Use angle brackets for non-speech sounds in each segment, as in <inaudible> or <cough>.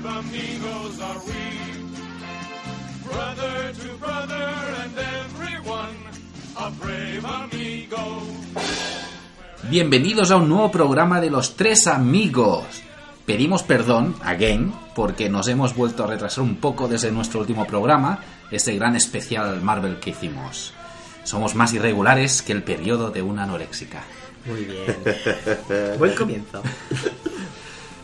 brave amigos are we. Brother to brother and everyone, a brave amigo. Bienvenidos a un nuevo programa de los tres amigos. Pedimos perdón, again, porque nos hemos vuelto a retrasar un poco desde nuestro último programa, este gran especial Marvel que hicimos. Somos más irregulares que el periodo de una anoréxica. Muy bien. Buen comienzo. <laughs>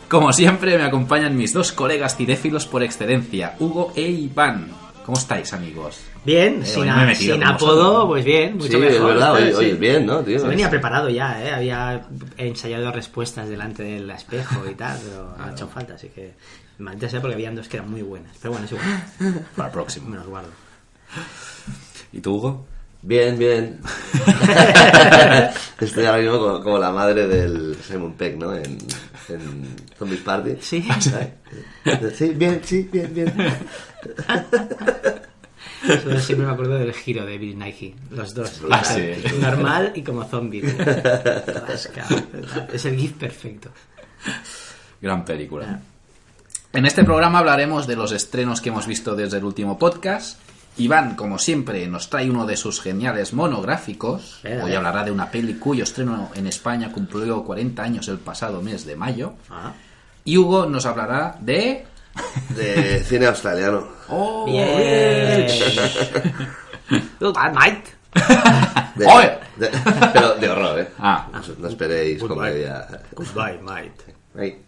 Como siempre, me acompañan mis dos colegas cinéfilos por excelencia, Hugo e Iván. ¿Cómo estáis, amigos? Bien, Eh, sin, me sin apodo, pues bien, mucho Sí, mejor. es verdad, hoy, hoy Sí. bien, ¿no, tío? Se venía preparado ya, ¿eh? Había ensayado respuestas delante del espejo y tal, pero no ha hecho falta, así que maldita sea porque habían dos que eran muy buenas. Pero bueno, es igual, <laughs> Para el próximo. me los guardo. ¿Y tú, Hugo? Bien, bien. <laughs> Estoy ahora mismo como, como la madre del Simon Peck, ¿no? En, en Zombies Party. Sí. Sí, bien, sí, bien, bien. Siempre me acuerdo del giro de Bill Nighy, los dos. Ah, sí. Normal y como zombie. Es el GIF perfecto. Gran película. En este programa hablaremos de los estrenos que hemos visto desde el último podcast. Iván, como siempre, nos trae uno de sus geniales monográficos. Venga, Hoy venga. hablará de una peli cuyo estreno en España cumplió 40 años el pasado mes de mayo. Ah. Y Hugo nos hablará de... De cine australiano. ¡Oh! Bien. Dynamite. De, pero de horror, ¿eh? Ah. No, no esperéis Goodbye. comedia. Goodbye, mate. Ay.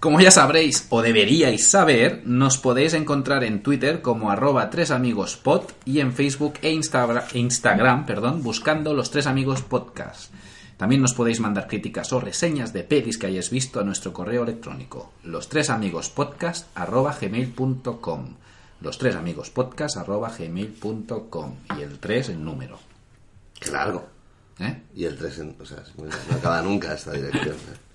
Como ya sabréis o deberíais saber, nos podéis encontrar en Twitter como arroba tresamigos.pod y en Facebook e e Instagram perdón, buscando los tres amigos podcast. También nos podéis mandar críticas o reseñas de pelis que hayáis visto a nuestro correo electrónico, los tres amigos podcast arroba gmail.com. Los tres amigos podcast arroba gmail.com y el 3 en número. Qué largo. ¿eh? Y el 3 en... O sea, no acaba nunca esta dirección. ¿eh?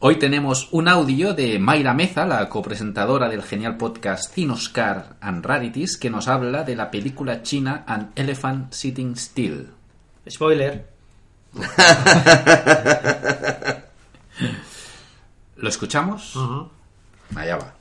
Hoy tenemos un audio de Mayra Meza, la copresentadora del genial podcast Cinoscar and Rarities, que nos habla de la película china An Elephant Sitting Still. Spoiler. <laughs> ¿Lo escuchamos? Allá va.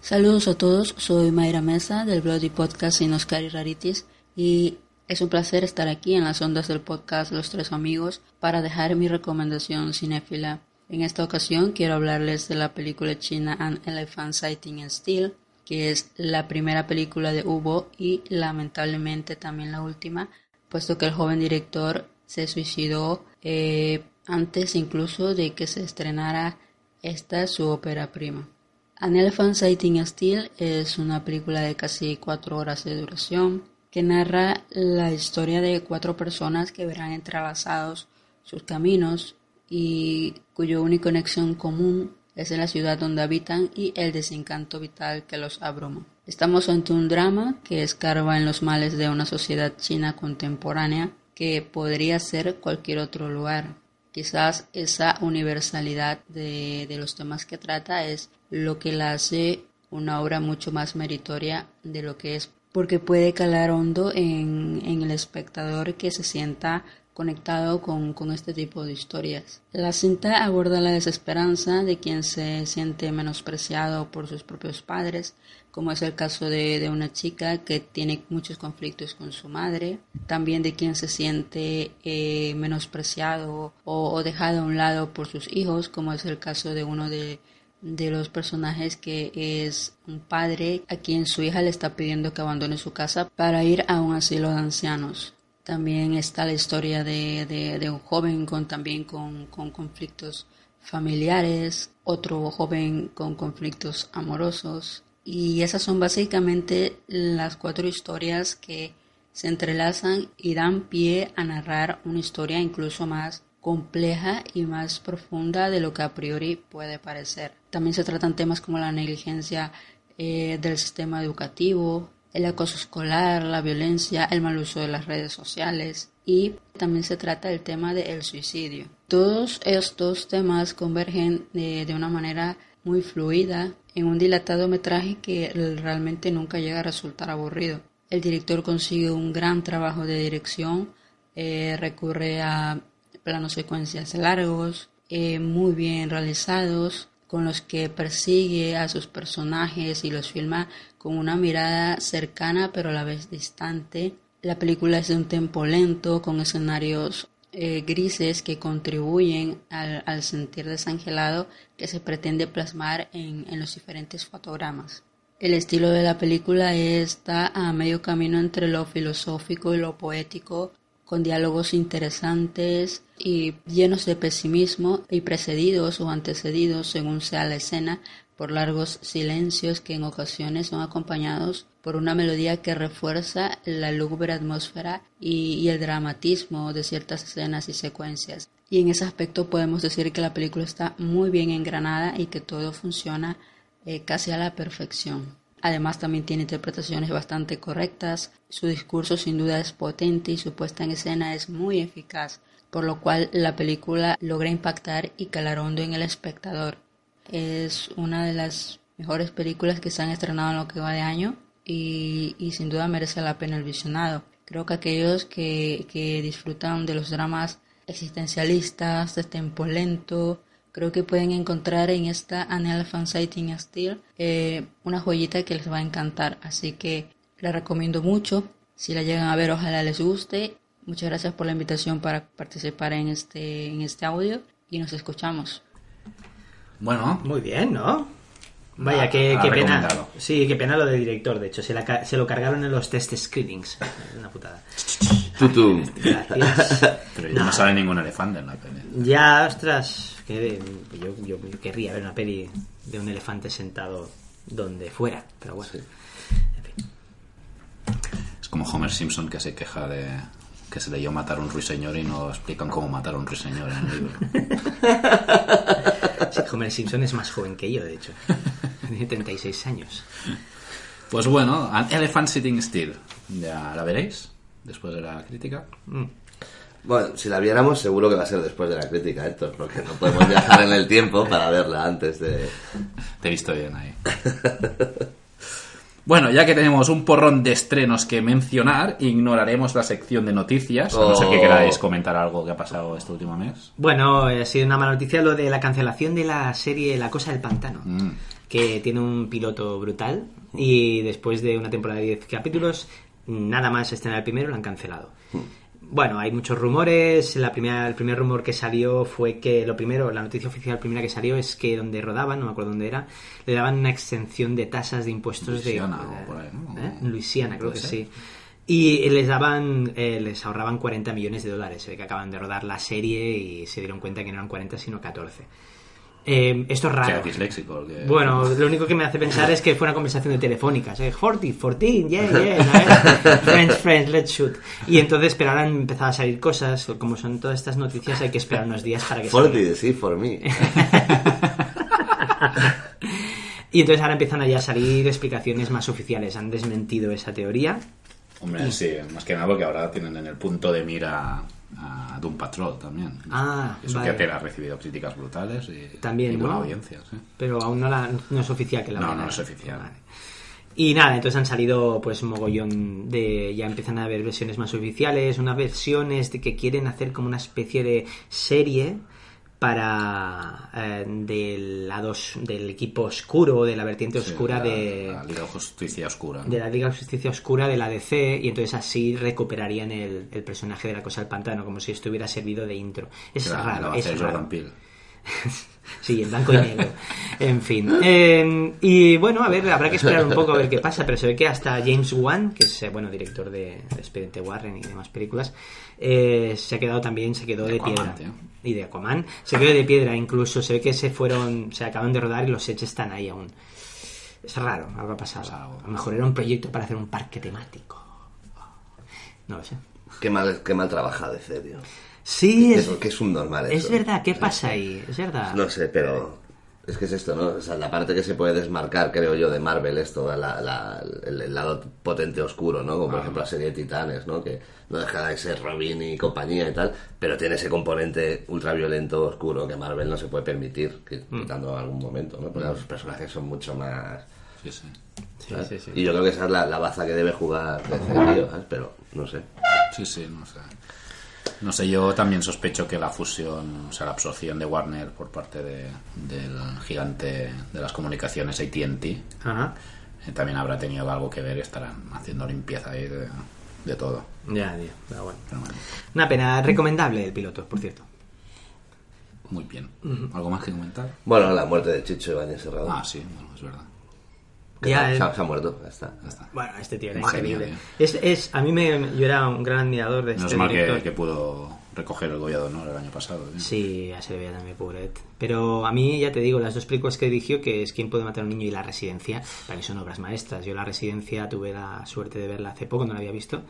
Saludos a todos, soy Mayra Mesa del blog y podcast Sin Oscar y Rarities y es un placer estar aquí en las ondas del podcast Los Tres Amigos para dejar mi recomendación cinéfila. En esta ocasión quiero hablarles de la película china An Elephant Sighting in Steel, que es la primera película de Hugo y lamentablemente también la última, puesto que el joven director se suicidó eh, antes incluso de que se estrenara esta su ópera prima. An Elephant Sighting Steel es una película de casi cuatro horas de duración que narra la historia de cuatro personas que verán entrelazados sus caminos y cuya única conexión común es la ciudad donde habitan y el desencanto vital que los abruma. Estamos ante un drama que escarba en los males de una sociedad china contemporánea que podría ser cualquier otro lugar. Quizás esa universalidad de, de los temas que trata es lo que la hace una obra mucho más meritoria de lo que es, porque puede calar hondo en, en el espectador que se sienta conectado con, con este tipo de historias. La cinta aborda la desesperanza de quien se siente menospreciado por sus propios padres, como es el caso de, de una chica que tiene muchos conflictos con su madre, también de quien se siente eh, menospreciado o, o dejado a un lado por sus hijos, como es el caso de uno de, de los personajes que es un padre a quien su hija le está pidiendo que abandone su casa para ir a un asilo de ancianos. También está la historia de, un joven con también con, con conflictos familiares, otro joven con conflictos amorosos. Y esas son básicamente las cuatro historias que se entrelazan y dan pie a narrar una historia incluso más compleja y más profunda de lo que a priori puede parecer. También se tratan temas como la negligencia eh, del sistema educativo, el acoso escolar, la violencia, el mal uso de las redes sociales y también se trata el tema del suicidio. Todos estos temas convergen de, de una manera muy fluida en un dilatado metraje que realmente nunca llega a resultar aburrido. El director consigue un gran trabajo de dirección, eh, recurre a planos secuencias largos eh, muy bien realizados, con los que persigue a sus personajes y los filma con una mirada cercana pero a la vez distante. La película es de un tempo lento, con escenarios eh, grises que contribuyen al, sentir desangelado que se pretende plasmar en, los diferentes fotogramas. El estilo de la película está a medio camino entre lo filosófico y lo poético, con diálogos interesantes y llenos de pesimismo y precedidos o antecedidos, según sea la escena, por largos silencios que en ocasiones son acompañados por una melodía que refuerza la lúgubre atmósfera y, el dramatismo de ciertas escenas y secuencias. Y en ese aspecto podemos decir que la película está muy bien engranada y que todo funciona eh, casi a la perfección. Además también tiene interpretaciones bastante correctas, su discurso sin duda es potente y su puesta en escena es muy eficaz, por lo cual la película logra impactar y calar hondo en el espectador. Es una de las mejores películas que se han estrenado en lo que va de año y, sin duda merece la pena el visionado. Creo que aquellos que, que disfrutan de los dramas existencialistas, de tempo lento, creo que pueden encontrar en esta Anel Fan Sighting Steel eh, una joyita que les va a encantar. Así que la recomiendo mucho. Si la llegan a ver, ojalá les guste. Muchas gracias por la invitación para participar en este, en este audio y nos escuchamos. Bueno, Muy bien, ¿no? Vaya, Ah, qué, qué pena. Sí, qué pena lo del director, de hecho. Se, la ca- se lo cargaron en los test screenings. Es una putada. Tutum. Gracias. pero no sale ningún elefante en la peli. Ya, ostras, que yo, yo querría ver una peli de un elefante sentado donde fuera, pero bueno. En fin. Es como Homer Simpson que se queja de que se leyó matar a un ruiseñor y no explican cómo matar a un ruiseñor en el libro. <laughs> Sí, Homer Simpson es más joven que yo, de hecho. Tiene 36 años. Pues bueno, An Elephant Sitting Still. Ya la veréis después de la crítica. Bueno, si la viéramos seguro que va a ser después de la crítica, Héctor, porque no podemos viajar en el tiempo para verla antes de... Te he visto bien ahí. <laughs> Bueno, ya que tenemos un porrón de estrenos que mencionar, ignoraremos la sección de noticias. A no ser que Oh. queráis comentar algo que ha pasado este último mes. Bueno, ha sido una mala noticia lo de la cancelación de la serie La Cosa del Pantano, Mm. que tiene un piloto brutal y después de una temporada de 10 capítulos, nada más estrenar el primero, lo han cancelado. Bueno, hay muchos rumores. La primera, el primer rumor que salió fue que lo primero, la noticia oficial primera que salió es que donde rodaban, no me acuerdo dónde era, le daban una exención de tasas de impuestos Luisiana de o por ahí, ¿no? ¿Eh? Luisiana, creo que sí. Y les daban, eh, les ahorraban 40 millones de dólares. Se ve que acaban de rodar la serie y se dieron cuenta que no eran 40 sino 14. Eh, esto es raro. era disléxico. que- Bueno, lo único que me hace pensar es que fue una conversación de telefónicas. ¿eh? 40, 14, yeah, yeah, <laughs> ¿sabes? Friends, friends, let's shoot. Y entonces, pero ahora han empezado a salir cosas. Como son todas estas noticias, hay que esperar unos días para que salgan. Forty, sí, for me. <laughs> Y entonces ahora empiezan a ya salir explicaciones más oficiales. Han desmentido esa teoría. Hombre, sí, más que nada porque ahora tienen en el punto de mira a Doom Patrol también. Ah, Eso vale. que ha recibido críticas brutales y, También, y buena ¿no? audiencia. sí. Pero aún no, la- no es oficial que la No, a- no es oficial. Vale. Y nada, entonces han salido pues un mogollón de... Ya empiezan a haber versiones más oficiales, unas versiones de que quieren hacer como una especie de serie para eh, del lado os- del equipo oscuro, de la vertiente Sí, oscura la- de, La Liga de Justicia Oscura. de la Liga de Justicia Oscura de la DC y entonces así recuperarían el, el personaje de la Cosa del Pantano como si estuviera servido de intro. Es la raro, es raro. Jordan Peele. <laughs> Sí, en blanco y negro. En fin. Eh, y bueno, a ver, habrá que esperar un poco a ver qué pasa, pero se ve que hasta James Wan, que es, eh, bueno, director de Expediente Warren y demás películas, eh, se ha quedado también, se quedó De de, Aquaman, piedra. tío. Y de Aquaman. Se quedó de piedra, incluso. Se ve que se fueron, se acaban de rodar y los sets están ahí aún. Es raro, algo ha pasado. A lo mejor era un proyecto para hacer un parque temático. No lo sé. Qué mal, qué mal trabaja de serio. Sí, es, es, que es un normal es verdad. ¿Qué pasa ahí? Es verdad. No sé, pero es que es esto, ¿no? O sea, la parte que se puede desmarcar, creo yo, de Marvel es toda la, la- el, el lado potente oscuro, ¿no? Como por ejemplo la serie de Titanes, ¿no? Que no deja de ser Robin y compañía y tal, pero tiene ese componente ultraviolento oscuro que Marvel no se puede permitir, que- quitando algún momento, ¿no? Porque los personajes son mucho más... Sí, sí. Sí, ¿sabes? sí, sí. Y yo creo que esa es la, la baza que debe jugar DC, tío, ¿sabes? Pero no sé. Sí, sí, no sé. No sé, yo también sospecho que la fusión, o sea, la absorción de Warner por parte de- del gigante de las comunicaciones AT&T eh, también habrá tenido algo que ver. Estarán haciendo limpieza ahí de, de todo. Ya, tío. Pero bueno. Pero bueno, Una pena. Recomendable el piloto, por cierto. muy bien. ¿Algo más que comentar? Bueno, la muerte de Chicho Ibañez Serrano. Ah, sí, bueno, es verdad. Que Ya, se, eh. ha, se ha muerto, ya está. Ya está. Bueno, este tío era increíble. Es, es, a mí me, yo era un gran admirador de Menos este mal que, director. que pudo recoger el Goya de Honor el año pasado. ¿eh? Sí, ya se le veía también, pobret. Pero a mí, ya te digo, las dos películas que dirigió, que es Quién puede matar a un niño y La Residencia, para mí son obras maestras. Yo La Residencia tuve la suerte de verla hace poco, no la había visto.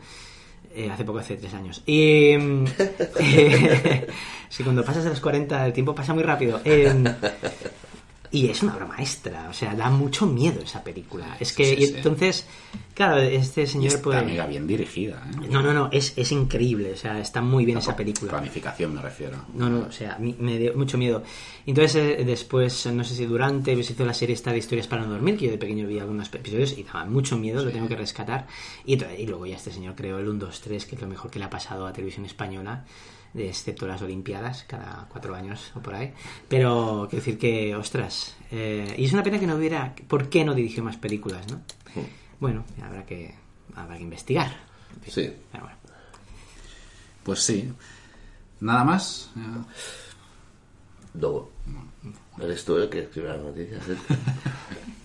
Eh, hace poco, hace tres años. Y. mm, <laughs> eh, <laughs> sí, cuando pasas a los 40, el tiempo pasa muy rápido. Y es una obra maestra, o sea, da mucho miedo esa película. Es que, sí, sí. entonces, claro, este señor está puede. mega bien dirigida. ¿eh? No, no, no, es, es increíble, o sea, está muy bien esa película. Planificación me refiero. No, no, o sea, me dio mucho miedo. Entonces, eh, después, no sé si durante, se hizo la serie esta de historias para no dormir, que yo de pequeño vi algunos episodios y daba mucho miedo, lo tengo que rescatar. Y, y luego ya este señor creó el 1, 2, 3, que es lo mejor que le ha pasado a televisión española, excepto las Olimpiadas, cada cuatro años o por ahí. Pero quiero decir que, ostras, eh, y es una pena que no hubiera, ¿por qué no dirigió más películas, no? Bueno, habrá que, habrá que investigar. En fin, Sí. pero bueno. Pues sí. Nada más. Dogo. Eres tú el que escribe las noticias. ¿eh? <laughs>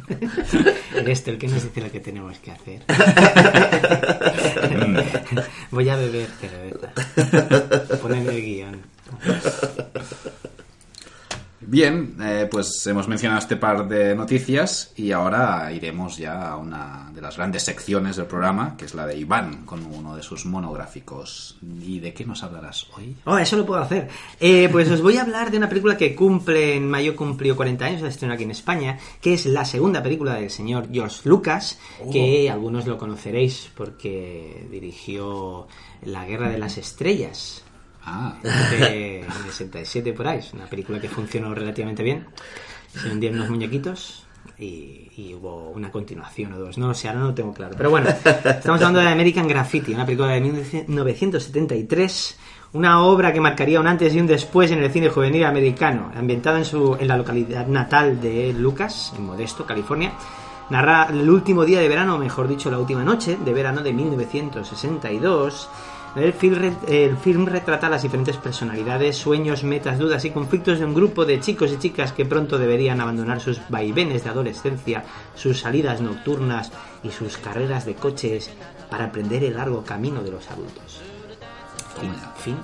Eres tú el que nos dice lo que tenemos que hacer. <laughs> Voy a beber cerveza. Poneme el guion. Bien, eh, pues hemos mencionado este par de noticias y ahora iremos ya a una de las grandes secciones del programa, que es la de Iván, con uno de sus monográficos. ¿Y de qué nos hablarás hoy? Oh, eso lo puedo hacer. Eh, pues os voy a hablar de una película que cumple, en mayo cumplió 40 años, la estrenó aquí en España, que es la segunda película del señor George Lucas, que algunos lo conoceréis porque dirigió La Guerra de las Estrellas. Ah, de, de 67 por ahí. Una película que funcionó relativamente bien. Se vendieron unos muñequitos y, y hubo una continuación o dos. No lo sé, ahora no lo tengo claro. Pero bueno, estamos hablando de American Graffiti, una película de 1973. Una obra que marcaría un antes y un después en el cine juvenil americano, ambientada en, su, en la localidad natal de Lucas, en Modesto, California. Narra el último día de verano, mejor dicho, la última noche de verano de 1962. El film, re- el film retrata las diferentes personalidades, sueños, metas, dudas y conflictos de un grupo de chicos y chicas que pronto deberían abandonar sus vaivenes de adolescencia, sus salidas nocturnas y sus carreras de coches para emprender el largo camino de los adultos. Fin, fin,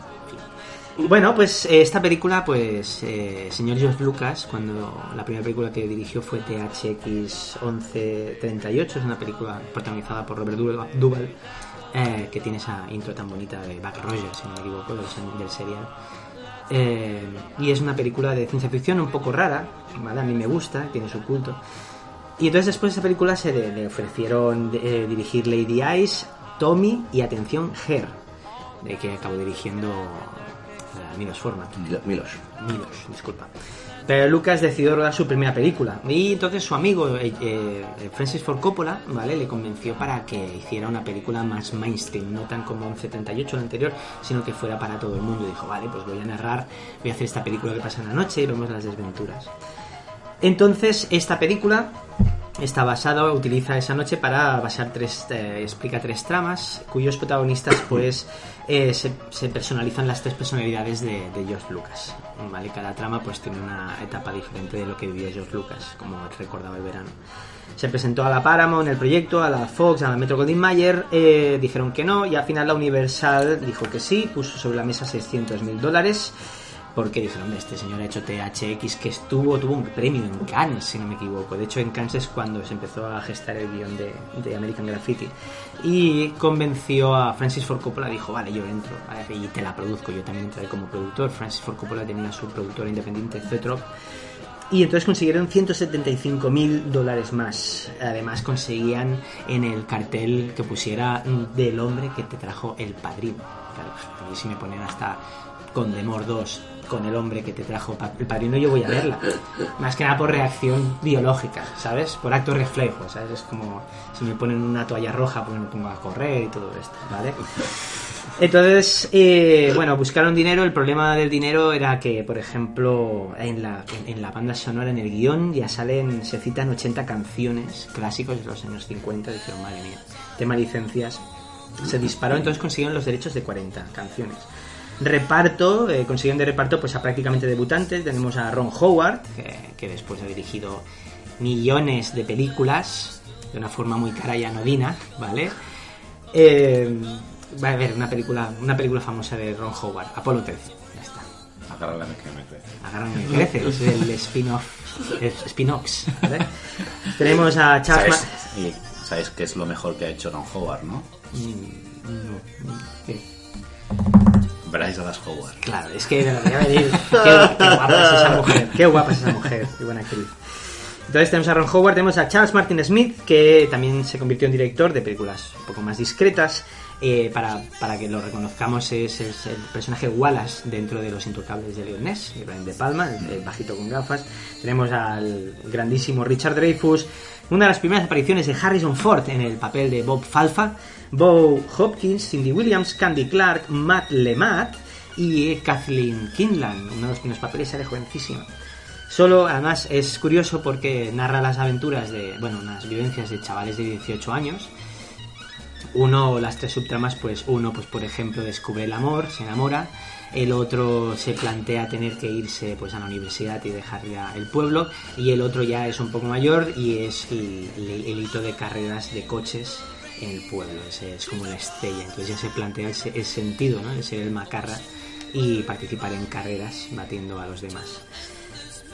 fin. Bueno, pues eh, esta película, pues, eh, señor George Lucas, cuando la primera película que dirigió fue THX 1138, es una película protagonizada por Robert Duvall, eh, que tiene esa intro tan bonita de Buck Rogers, si no me equivoco, del, del serial. Eh, y es una película de ciencia ficción un poco rara, ¿vale? A mí me gusta, tiene su culto. Y entonces después de esa película se le, le ofrecieron eh, dirigir Lady Eyes, Tommy y atención Her, de que acabó dirigiendo eh, Milos Forman. Milo- Milos. Milos, disculpa. Pero Lucas decidió rodar su primera película y entonces su amigo eh, eh, Francis Ford Coppola, ¿vale? Le convenció para que hiciera una película más mainstream, no tan como en 78 el anterior, sino que fuera para todo el mundo. Dijo, vale, pues voy a narrar, voy a hacer esta película que pasa en la noche y vemos las desventuras. Entonces, esta película está basada, utiliza esa noche para basar tres, eh, explica tres tramas, cuyos protagonistas, pues, se, personalizan las tres personalidades de, de George Lucas. ¿Vale? Cada trama, pues, tiene una etapa diferente de lo que vivía George Lucas, como recordaba el verano. Se presentó a la Paramount el proyecto, a la Fox, a la Metro Goldwyn Mayer, eh, dijeron que no, y al final la Universal dijo que sí, puso sobre la mesa 600 mil dólares porque dijeron, este señor ha hecho THX que estuvo, tuvo un premio en Cannes, si no me equivoco. De hecho, en Cannes es cuando se empezó a gestar el guion de, American Graffiti. Y convenció a Francis Ford Coppola, dijo, vale, yo entro, y te la produzco. Yo también entré como productor. Francis Ford Coppola tenía su productora independiente, Zetrop. Y entonces consiguieron 175 mil dólares más. Además conseguían en el cartel que pusiera del hombre que te trajo el padrino. Claro, a mí si me ponen hasta con Demor 2, con el hombre que te trajo el padrino, yo voy a verla. Más que nada por reacción biológica, ¿sabes? Por acto reflejo, ¿sabes? Es como si me ponen una toalla roja, pues me pongo a correr y todo esto, ¿vale? Entonces, eh, bueno, buscaron dinero. El problema del dinero era que, por ejemplo, en la, en la banda sonora, en el guion, ya salen, se citan 80 canciones clásicos de los años 50. Dijeron, madre mía, tema licencias. Se disparó, entonces consiguieron los derechos de 40 canciones. Reparto, eh, consiguieron de reparto pues a prácticamente debutantes. Tenemos a Ron Howard, que, que después ha dirigido millones de películas de una forma muy cara y anodina, ¿vale? Eh, va a haber una película, una película famosa de Ron Howard, Apolo 13. Ya está. Agárrala que me crece. Agarran el crece, es el spin-off, spin-ox, ¿vale? <laughs> Tenemos a Charles ¿Sabes? Y ¿Sabéis qué es lo mejor que ha hecho Ron Howard, no? Mm, no. Bryce Dallas Howard. Claro, es que me voy a venir. Qué, qué guapa es esa mujer, qué guapa es esa mujer, qué buena actriz. Entonces tenemos a Ron Howard, tenemos a Charles Martin Smith, que también se convirtió en director de películas un poco más discretas. Eh, para, para que lo reconozcamos, es, es el personaje Wallace dentro de Los Intocables de Leon Ness, de Palma, el, el bajito con gafas. Tenemos al grandísimo Richard Dreyfuss, una de las primeras apariciones de Harrison Ford en el papel de Bob Falfa, Bo Hopkins, Cindy Williams, Candy Clark, Matt LeMat y Kathleen Kinlan, uno de los primeros papeles, sale jovencísima. Solo, además, es curioso porque narra las aventuras de, bueno, unas vivencias de chavales de 18 años. Uno, las tres subtramas, pues uno, pues por ejemplo, descubre el amor, se enamora. El otro se plantea tener que irse pues a la universidad y dejar ya el pueblo. Y el otro ya es un poco mayor y es el hito de carreras de coches en el pueblo. Ese es como la estrella. Entonces ya se plantea ese, ese sentido, ¿no? De ser el macarra y participar en carreras batiendo a los demás.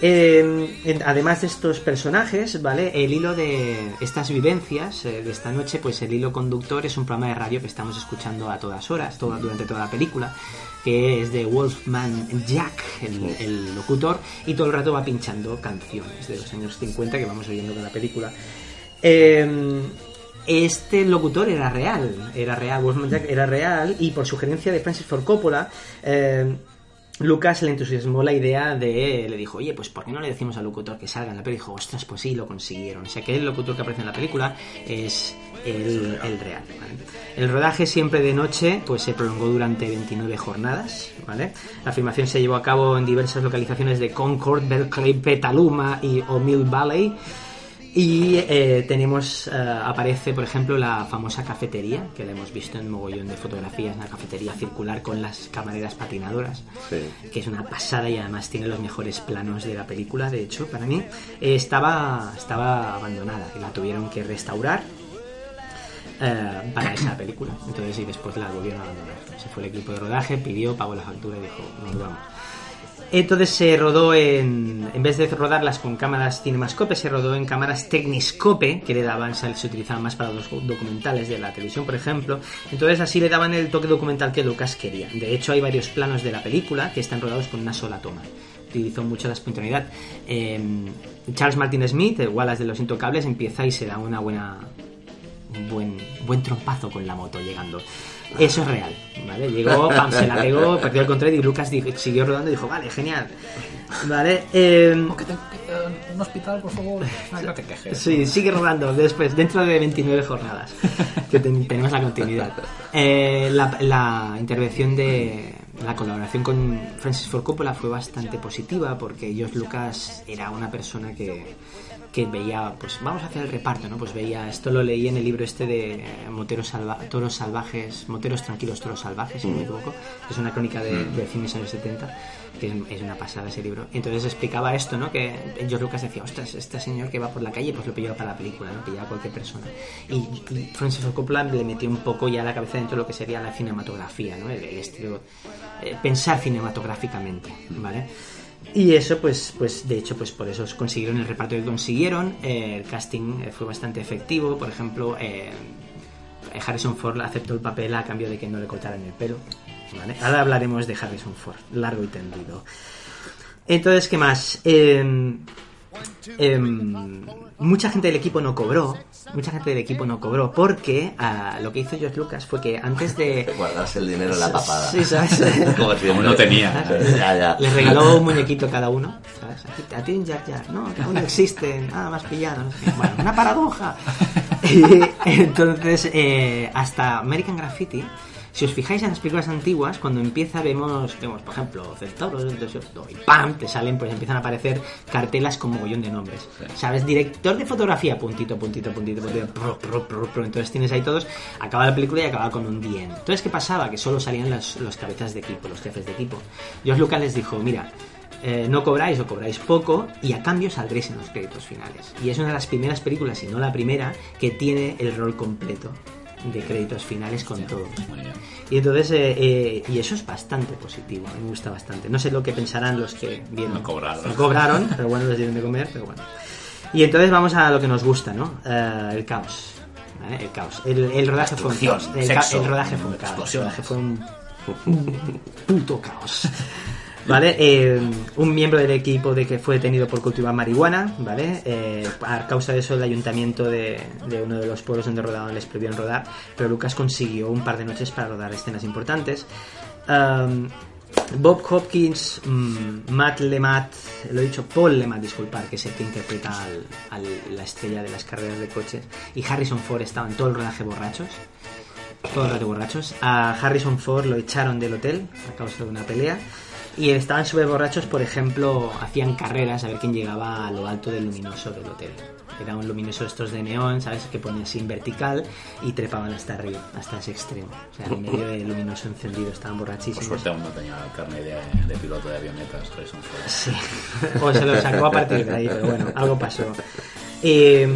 Eh, en- además de estos personajes, ¿vale? El hilo de estas vivencias eh, de esta noche, pues el hilo conductor es un programa de radio que estamos escuchando a todas horas, toda, durante toda la película, que es de Wolfman Jack, el, el locutor, y todo el rato va pinchando canciones de los años 50 que vamos oyendo con la película. Eh, este locutor era real, era real, Wolfman Jack era real, y por sugerencia de Francis Ford Coppola, eh, Lucas le entusiasmó la idea de. Le dijo, oye, pues ¿por qué no le decimos al locutor que salga en la película? Dijo, ostras, pues sí, lo consiguieron. O sea que el locutor que aparece en la película es el, real. El rodaje siempre de noche pues se prolongó durante 29 jornadas. ¿vale? La filmación se llevó a cabo en diversas localizaciones de Concord, Berkeley, Petaluma y O'Mill Valley. Y eh, tenemos, eh, aparece por ejemplo la famosa cafetería, que la hemos visto en mogollón de fotografías, una cafetería circular con las camareras patinadoras, Sí. que es una pasada y además tiene los mejores planos de la película, de hecho, para mí. Eh, estaba, estaba abandonada y la tuvieron que restaurar eh, para esa película. Entonces, y después la volvieron a abandonar. Se fue el equipo de rodaje, pidió, pagó la factura y dijo, nos vamos. Entonces se rodó en. En vez de rodarlas con cámaras Cinemascope, se rodó en cámaras Techniscope, que le daban, se utilizaban más para los documentales de la televisión, por ejemplo. Entonces así le daban el toque documental que Lucas quería. De hecho, hay varios planos de la película que están rodados con una sola toma. Utilizó mucho la espontaneidad. Eh, Charles Martin Smith, Wallace de los Intocables, empieza y se da una buena un buen, buen trompazo con la moto llegando. Eso es real, ¿vale? Llegó, pam, se la pegó, perdió el control y Lucas dijo- siguió rodando y dijo, vale, genial. ¿Vale? Eh, Que te- que, eh, un hospital, por favor. Ay, no te quejes. Sí, sigue rodando después, dentro de 29 jornadas, que ten- tenemos la continuidad. Eh, la, la intervención de la colaboración con Francis Ford Coppola fue bastante positiva porque George Lucas era una persona que, que veía, pues vamos a hacer el reparto, ¿no? Pues veía, esto lo leí en el libro este de eh, Moteros salva- Toros Salvajes, Moteros Tranquilos, Toros Salvajes, si no me equivoco, que es una crónica de, de cines años 70, que es, es una pasada ese libro. Entonces explicaba esto, ¿no? Que George Lucas decía, ostras, este señor que va por la calle, pues lo pillaba para la película, ¿no? Pillaba a cualquier persona. Y, y Francis Ford Coppola le metió un poco ya la cabeza dentro de lo que sería la cinematografía, ¿no? El, el estilo, eh, pensar cinematográficamente, ¿vale? Y eso, pues, pues de hecho, pues por eso consiguieron el reparto que consiguieron. Eh, el casting eh, fue bastante efectivo. Por ejemplo, eh, Harrison Ford aceptó el papel a cambio de que no le cortaran el pelo. Ahora hablaremos de Harrison Ford, largo y tendido. Entonces, ¿qué más? Eh, em, mucha gente del equipo no cobró, mucha gente del equipo no cobró, porque ah, lo que hizo George Lucas fue que antes de... <laughs> Guardarse el dinero en la papada. Sí, ¿sabes? <laughs> Como. Como no tenía. <laughs> Ya, ya. Les regaló un muñequito a cada uno, ¿sabes? Aquí- A ti un Jar Jar, no, que aún no existen, nada más pillado. no sé qué. Bueno, una paradoja. Y entonces, eh, hasta American Graffiti, si os fijáis en las películas antiguas, cuando empieza vemos, vemos por ejemplo, Centauros del Desierto, y ¡pam! te salen, pues empiezan a aparecer cartelas con mogollón de nombres. ¿Sabes? Director de fotografía, puntito, puntito, puntito, puntito, pro, pro, pro, pro. entonces tienes ahí todos, acaba la película y acaba con un dien. Entonces, ¿qué pasaba? Que solo salían los, los cabezas de equipo, los jefes de equipo. George Lucas les dijo, mira, eh, no cobráis o cobráis poco y a cambio saldréis en los créditos finales. Y es una de las primeras películas, si no la primera, que tiene el rol completo de créditos finales con todo. Y entonces, eh, eh, y eso es bastante positivo, me gusta bastante. No sé lo que pensarán los que vieron. No cobraron. No cobraron, pero bueno, les dieron de comer, pero bueno. Y entonces vamos a lo que nos gusta, ¿no? Eh, el caos. ¿vale? El caos. El, el rodaje fue un caos. El, sexo, el rodaje fue un caos. El rodaje fue un puto caos. ¿Vale? Eh, un miembro del equipo de que fue detenido por cultivar marihuana, ¿vale? Eh, a causa de eso el ayuntamiento de, uno de los pueblos donde rodaban les prohibieron rodar, pero Lucas consiguió un par de noches para rodar escenas importantes. Um, Bob Hopkins, mm, Matt Lemat, lo he dicho, Paul Lemat, disculpar, que es el que interpreta al, al- la estrella de las carreras de coches, y Harrison Ford estaban todo el rodaje borrachos todo el rato borrachos. A Harrison Ford lo echaron del hotel a causa de una pelea. Y estaban súper borrachos, por ejemplo, hacían carreras a ver quién llegaba a lo alto del luminoso del hotel. Era un luminoso estos de neón, ¿sabes? Que ponía así en vertical y trepaban hasta arriba, hasta ese extremo. O sea, en medio del luminoso encendido, estaban Por borrachísimos. suerte aún no tenía carne de, de piloto de avionetas, Harrison Ford. Sí, o se lo sacó a partir de ahí, pero bueno, algo pasó. Eh,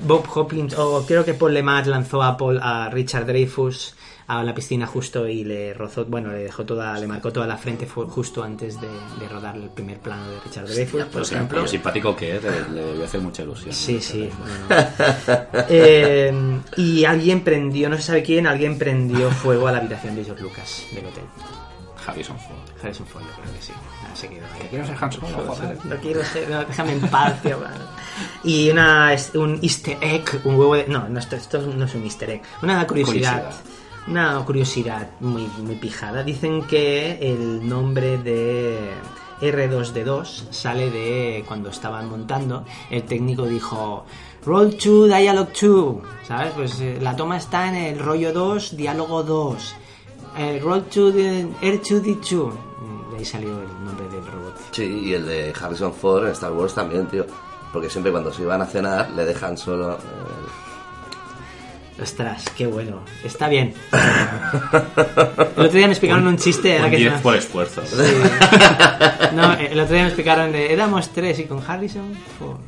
Bob Hopkins, o creo que Paul Lemat lanzó a, Paul, a Richard Dreyfus a la piscina justo y le rozó, bueno, le dejó toda, le marcó toda la frente justo antes de, de rodar el primer plano de Richard Dreyfus, por sí, ejemplo. lo simpático que es, le, le debió hacer mucha ilusión. Sí, sí. bueno. Eh, y alguien prendió, no se sabe quién, alguien prendió <laughs> fuego a la habitación de George Lucas del hotel. Harrison Ford. Harrison Ford, yo creo que sí. Nada, se quedó ahí. Quiero ser Han Solo, joder. No quiero ser, no, déjame en paz, tío. Y una, un easter egg, un huevo de... No, no, esto, esto no es un easter egg. Una curiosidad. Curiosidad. Una curiosidad muy, muy pijada. Dicen que el nombre de R2D2 sale de cuando estaban montando. El técnico dijo... Roll 2, Dialogue 2. ¿Sabes? Pues eh, la toma está en el rollo 2, diálogo 2. Eh, roll 2, de- R2D2. De ahí salió el nombre del robot. Sí, y el de Harrison Ford en Star Wars también, tío. Porque siempre cuando se iban a cenar le dejan solo... eh, Ostras, qué bueno. Está bien. El otro día me explicaron un chiste. era Un que 10 se- por esfuerzo. No, el otro día me explicaron de. Éramos tres y con Harrison Ford.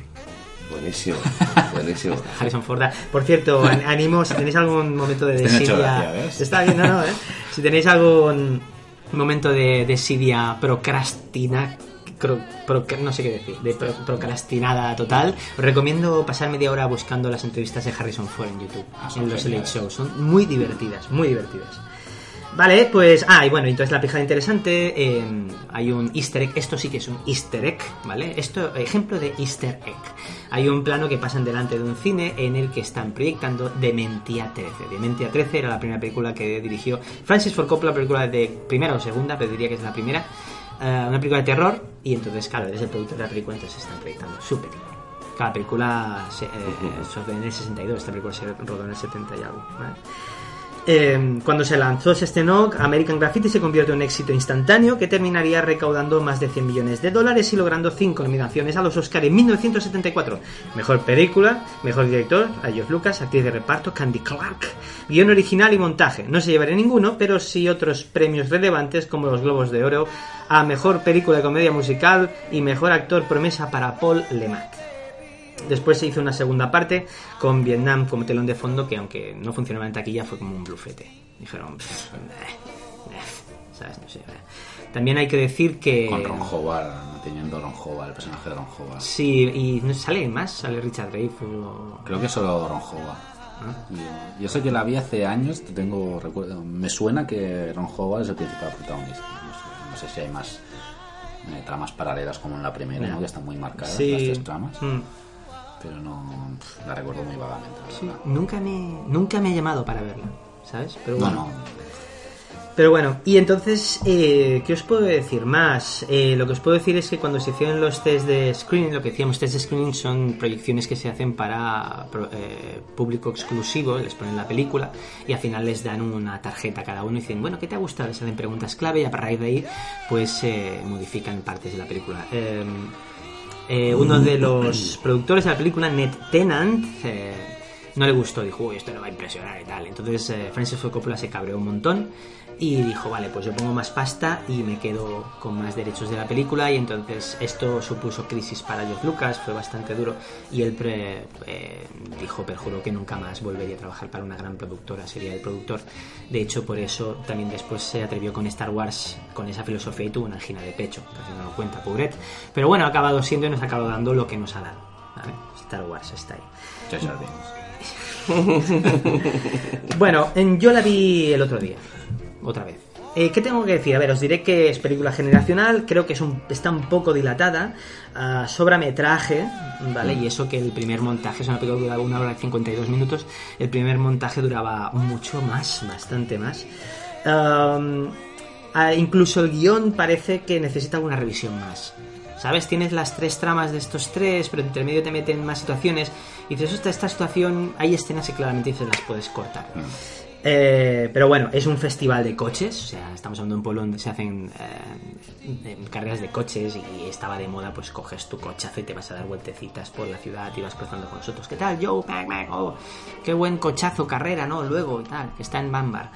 buenísimo, <laughs> buenísimo. Harrison Ford. Por cierto, an- animo, si tenéis algún momento de desidia. Está bien, no, no, ¿eh? Si tenéis algún momento de desidia procrastina. Cro- no sé qué decir, de pro- procrastinada total, os recomiendo pasar media hora buscando las entrevistas de Harrison Ford en YouTube, Ah, en los Late. Shows. Son muy divertidas, muy divertidas. Vale, pues. Ah, y bueno, entonces la pijada interesante. eh, hay un easter egg. Esto sí que es un easter egg, ¿vale? Esto, ejemplo de easter egg. Hay un plano que pasan delante de un cine en el que están proyectando Dementia 13. Dementia 13 era la primera película que dirigió Francis Ford Coppola, película de primera o segunda, pero diría que es la primera. Eh, una película de terror. Y entonces, claro, eres el productor de la película, entonces se están proyectando película. Cada película se, eh, se rodó en el 62, esta película se rodó en el 70 y algo. ¿vale? Eh, cuando se lanzó se estrenó, American Graffiti se convirtió en un éxito instantáneo que terminaría recaudando más de 100 millones de dólares y logrando 5 nominaciones a los Oscar en 1974. Mejor película, mejor director, a Geoff Lucas, actriz de reparto, Candy Clark, guion original y montaje. No se llevaría ninguno, pero sí otros premios relevantes como los Globos de Oro a mejor película de comedia musical y mejor actor promesa para Paul Lemat. Después se hizo una segunda parte con Vietnam como telón de fondo que aunque no funcionaba en taquilla fue como un blufete. Dijeron, "Pff, eh, eh", ¿sabes? No sé. eh. También hay que decir que... Con Ron Howard, teniendo Ron Howard, el personaje de Ron Howard. Sí, y no sale más, sale Richard Dreyfuss o... Creo que solo Ron Howard. Ah. Yo, yo sé que la vi hace años, tengo recuerdo, me suena que Ron Howard es el principal protagonista. No sé, no sé si hay más tramas paralelas como en la primera, ¿no? que están muy marcadas Sí. las tres tramas, Mm. Pero no la recuerdo muy vagamente. Sí, nunca me, nunca me ha llamado para verla, ¿sabes? Pero No, bueno. no, Pero bueno, y entonces, eh, ¿qué os puedo decir más? Eh, lo que os puedo decir es que cuando se hicieron los test de screening, lo que decíamos, test de screening son proyecciones que se hacen para eh, público exclusivo, les ponen la película y al final les dan una tarjeta a cada uno y dicen, bueno, ¿qué te ha gustado? Les hacen preguntas clave y a raíz de ahí, pues modifican partes de la película. Eh, uno de los productores de la película, Ned Tennant, eh, no le gustó, dijo, uy, esto no va a impresionar y tal. Entonces eh, Francis Ford Coppola se cabreó un montón y dijo, vale, pues yo pongo más pasta y me quedo con más derechos de la película y entonces esto supuso crisis para George Lucas, fue bastante duro y él pre- eh, dijo, perjuró que nunca más volvería a trabajar para una gran productora, sería el productor. De hecho, por eso también después se atrevió con Star Wars, con esa filosofía y tuvo una angina de pecho, casi no lo cuenta, pobret. Pero bueno, ha acabado siendo y nos ha acabado dando lo que nos ha dado. Star Wars está ahí. Jar Binks. <laughs> Bueno, en- yo la vi el otro día, otra vez. Eh, ¿Qué tengo que decir? A ver, os diré que es película generacional, creo que es un, está un poco dilatada, ah, sobra metraje, ¿vale? Y eso que el primer montaje es una película que duraba una hora y 52 minutos, el primer montaje duraba mucho más, bastante más. Ah, incluso el guion parece que necesita alguna revisión más. ¿Sabes? Tienes las tres tramas de estos tres, pero entre medio te meten más situaciones. Y dices, esta, esta situación, hay escenas que claramente dices las puedes cortar. Eh, pero bueno, es un festival de coches, o sea, estamos hablando de un pueblo donde se hacen eh, carreras de coches y estaba de moda, pues coges tu cochazo y te vas a dar vueltecitas por la ciudad y vas cruzando con nosotros. ¿Qué tal, Joe? Oh, qué buen cochazo, carrera, ¿no? Luego y tal, que está en Bambar.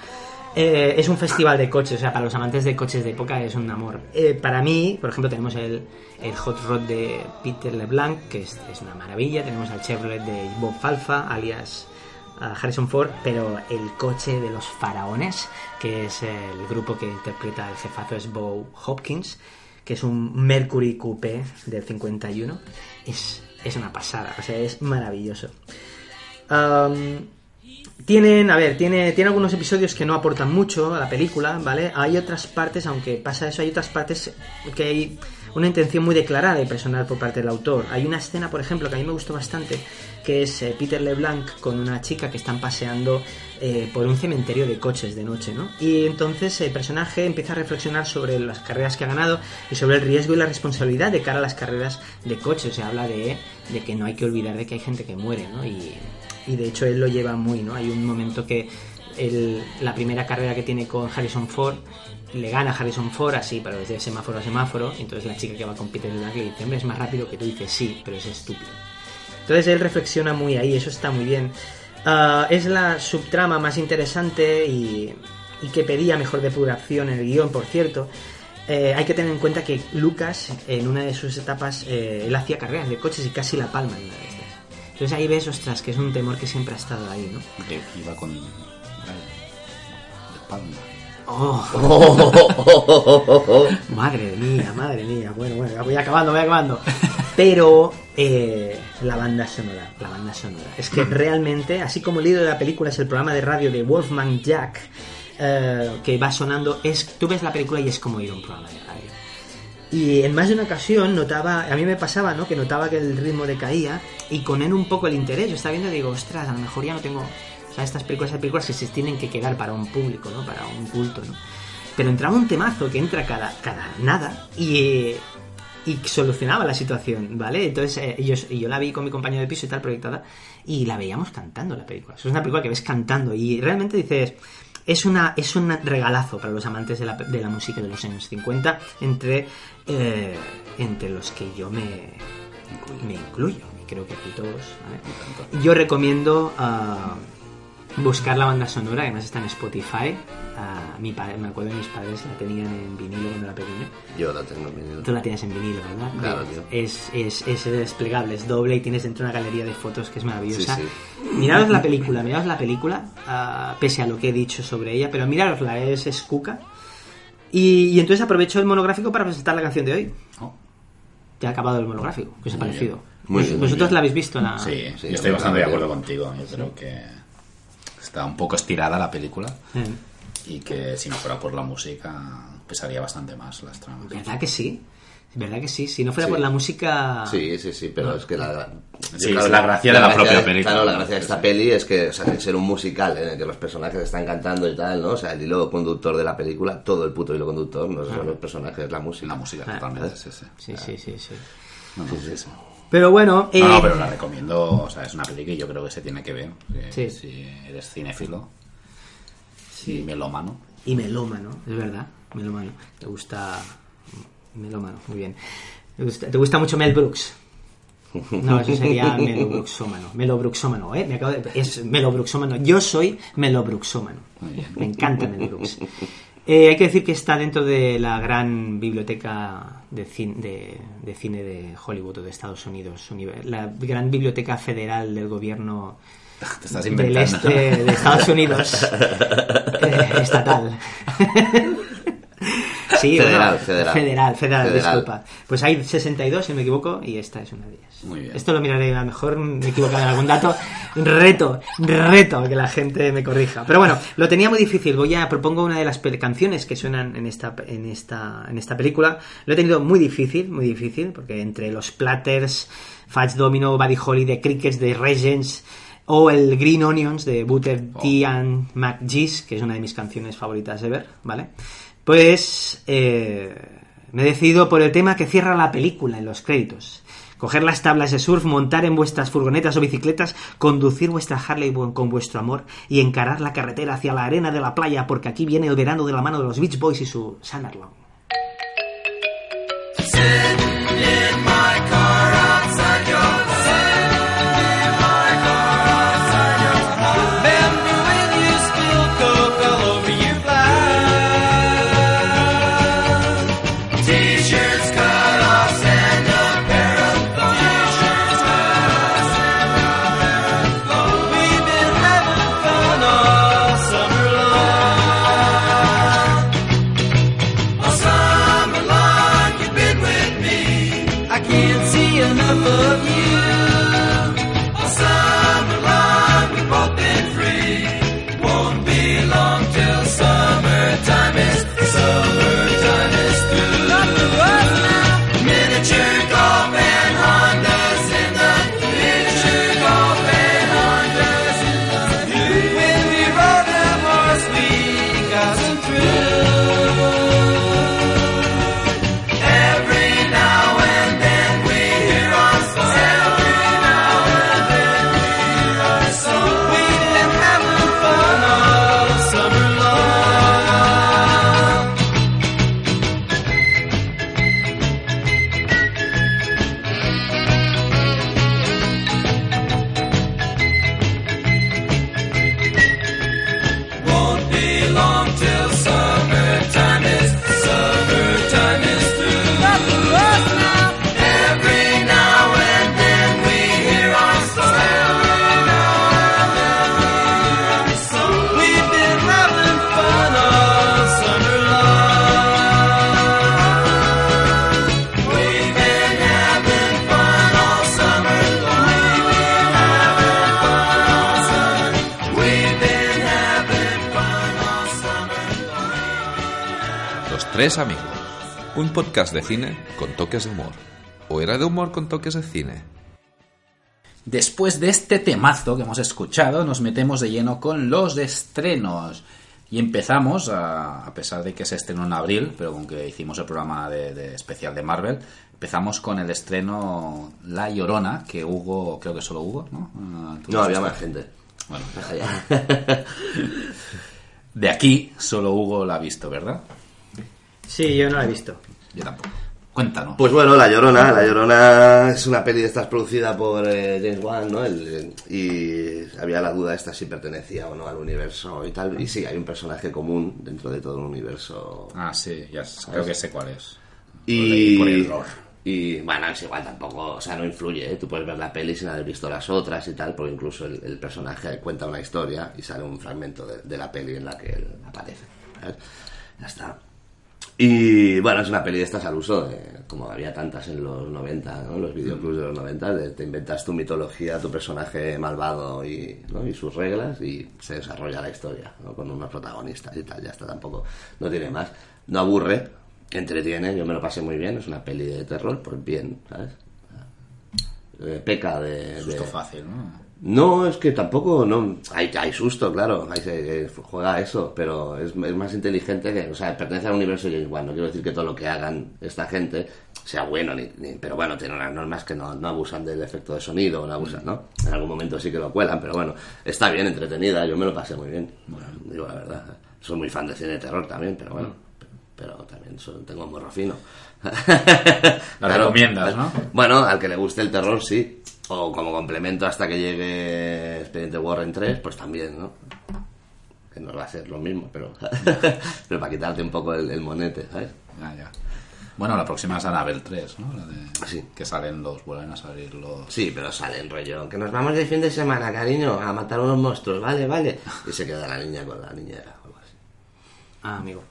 Eh, es un festival de coches, o sea, para los amantes de coches de época es un amor. Eh, para mí, por ejemplo, tenemos el, el Hot Rod de Peter LeBlanc, que es, una maravilla. Tenemos al Chevrolet de Bob Falfa, alias Harrison Ford, pero el coche de los faraones, que es el grupo que interpreta el jefazo es Bo Hopkins, que es un Mercury Coupé del 51, es, es una pasada, o sea, es maravilloso. Am, tienen, a ver, tiene, tiene algunos episodios que no aportan mucho a la película, ¿vale? Hay otras partes, aunque pasa eso, hay otras partes que hay una intención muy declarada y personal por parte del autor. Hay una escena, por ejemplo, que a mí me gustó bastante, que es eh, Peter LeBlanc con una chica que están paseando eh, por un cementerio de coches de noche, ¿no? Y entonces el personaje empieza a reflexionar sobre las carreras que ha ganado y sobre el riesgo y la responsabilidad de cara a las carreras de coches. Se habla de, de que no hay que olvidar de que hay gente que muere, ¿no? Y, y de hecho él lo lleva muy, ¿no? Hay un momento que la primera carrera que tiene con Harrison Ford le gana a Harrison Ford así, pero desde semáforo a semáforo, entonces la chica que va con Peter Black le dice, hombre, es más rápido que tú, y dice, sí, pero es estúpido. Entonces él reflexiona muy ahí, eso está muy bien. Ah, es la subtrama más interesante y, que pedía mejor depuración en el guion, por cierto. Eh, hay que tener en cuenta que Lucas, en una de sus etapas, eh, él hacía carreras de coches y casi la palma en una estas. Entonces ahí ves, ostras, que es un temor que siempre ha estado ahí, ¿no? Que iba con. De palma. Oh, <laughs> madre mía, madre mía. Bueno, bueno, voy acabando, voy acabando. Pero eh, la banda sonora, la banda sonora. Es que <laughs> realmente, así como el líder de la película es el programa de radio de Wolfman Jack, eh, que va sonando, es tú ves la película y es como ir a un programa de radio. Y en más de una ocasión notaba, a mí me pasaba, ¿no? Que notaba que el ritmo decaía y con él un poco el interés. Yo estaba viendo y digo, ostras, a lo mejor ya no tengo. O sea, estas películas películas que se tienen que quedar para un público, ¿no? Para un culto, ¿no? Pero entraba un temazo que entra cada, cada nada y, y solucionaba la situación, ¿vale? Entonces eh, yo, la vi con mi compañero de piso y tal proyectada y la veíamos cantando la película. Es una película que ves cantando y realmente dices, es, una, es un regalazo para los amantes de la, de la música de los años 50, entre, eh, entre los que yo me, me incluyo, y creo que aquí todos. ¿vale? Yo recomiendo ah, buscar la banda sonora, además está en Spotify. Ah, mi padre, me acuerdo de mis padres la tenían en vinilo cuando era pequeño. Yo la tengo en vinilo. Tú la tienes en vinilo, ¿verdad? Claro, tío. Es, es, es desplegable, es doble y tienes dentro una galería de fotos que es maravillosa. Sí, Miraros la película, miraros la película, ah, pese a lo que he dicho sobre ella, pero mirarosla, es, es cuca. Y, y entonces aprovecho el monográfico para presentar la canción de hoy. Oh, Ya ha acabado el monográfico, ¿qué os ha parecido? bien. Muy bien, ¿Vosotros muy bien. la habéis visto? La... sí, sí, estoy sí, bastante de sí. acuerdo contigo. Yo creo que está un poco estirada la película Eh, y que si no fuera por la música pesaría bastante más las tramas. ¿Verdad que sí? ¿Verdad que sí? Si no fuera Sí. por la música... Sí, sí, sí, pero es que la... Sí, es la gracia de la propia película. Claro, la gracia de esta peli es que, o sea, que ser un musical en el que los personajes están cantando y tal, ¿no? O sea, el hilo conductor de la película, todo el puto hilo conductor, no son los personajes, es la música. La música, Ah. totalmente, sí, sí. Sí, sí, sí, sí. No, no, sí, sí. Pero bueno... No, no, eh, pero la recomiendo, o sea, es una peli que yo creo que se tiene que ver. Sí. si eres cinéfilo, si melómano. Y melómano, es verdad, melómano. Te gusta... Melómano, muy bien. ¿Te gusta, te gusta mucho Mel Brooks? No, eso sería Melo Brooksómano. Melo Brooksómano, ¿eh? Me acabo de- Es Melo Brooksómano. Yo soy Melo Brooksómano. Muy bien. Me encanta Mel Brooks. Eh, hay que decir que está dentro de la gran biblioteca de, cin- de- de cine de Hollywood o de Estados Unidos. La gran biblioteca federal del gobierno <laughs> Te estás del este de Estados Unidos <laughs> eh, estatal. <laughs> Sí, Federal, bueno, federal. federal, federal, disculpa. Pues hay 62, si no me equivoco, y esta es una de ellas. Muy bien. Esto lo miraré, a lo mejor me he equivocado en algún dato. Reto, reto que la gente me corrija. Pero bueno, lo tenía muy difícil. Voy a propongo una de las canciones que suenan en esta, en esta, en esta película. Lo he tenido muy difícil, muy difícil, porque entre los Platters, Fats Domino, Buddy Holly, The Crickets, The Regents, o el Green Onions de Butter T and McGee's, que es una de mis canciones favoritas de ver, ¿vale? Pues eh, me he decidido por el tema que cierra la película en los créditos. Coger las tablas de surf, montar en vuestras furgonetas o bicicletas, conducir vuestra Harley con vuestro amor y encarar la carretera hacia la arena de la playa, porque aquí viene el verano de la mano de los Beach Boys y su. Remember podcast de cine con toques de humor. ¿O era de humor con toques de cine? Después de este temazo que hemos escuchado, nos metemos de lleno con los estrenos. Y empezamos, a, a pesar de que se estrenó en abril, pero con que hicimos el programa de, de especial de Marvel, empezamos con el estreno La Llorona, que Hugo, creo que solo Hugo, ¿no? Ah, ¿tú No, había más gente. Bueno, <laughs> Deja ya. de aquí solo Hugo la ha visto, ¿verdad? Sí, yo no la he visto. Yo tampoco. Cuéntanos. Pues bueno, La Llorona. La Llorona es una peli de estas producida por eh, James Wan, ¿no? El- y había la duda esta si pertenecía o no al universo y tal. Y sí, hay un personaje común dentro de todo el universo. Ah, sí, ya s- creo que sé cuál es. Y, Por error. y bueno, es igual tampoco, o sea, no influye, ¿eh? tú puedes ver la peli sin haber visto las otras y tal, porque incluso el, el personaje cuenta una historia y sale un fragmento de, de la peli en la que él aparece. ¿sabes? Ya está. Y bueno, es una peli de estas al uso, eh, como había tantas en los 90, ¿no? los videoclubs de los 90, de- te inventas tu mitología, tu personaje malvado y, ¿no? y sus reglas y se desarrolla la historia ¿no? con unos protagonistas y tal, ya está, tampoco, no tiene más. No aburre, entretiene, yo me lo pasé muy bien, es una peli de terror, pues bien, ¿sabes? Eh, peca de... Susto fácil, ¿no? No, es que tampoco, no, hay, hay susto, claro, hay, se- eh, juega a eso, pero es, es más inteligente que, o sea, pertenece al universo James Wan, no quiero decir que todo lo que hagan esta gente sea bueno, ni, ni- pero bueno, tienen unas normas que no, no abusan del efecto de sonido, no abusan, ¿no? En algún momento sí que lo cuelan, pero bueno, está bien, entretenida, yo me lo pasé muy bien, digo la verdad, soy muy fan de cine de terror también, pero bueno, pero también soy- tengo morro fino. <laughs> La recomiendas, ¿no? Bueno, al que le guste el terror, sí. O como complemento hasta que llegue Expediente Warren 3, pues también, ¿no? Que no va a ser lo mismo, pero, <laughs> pero para quitarte un poco el, el monete, ¿sabes? Ya, ya. Bueno, la próxima es Annabelle 3, ¿no? La de, Sí. Que salen los, vuelven a salir los... Sí, pero sale en rollo. Que nos vamos de fin de semana, cariño, a matar unos monstruos, vale, vale. Y se queda la niña con la niñera o algo así. Ah, amigo.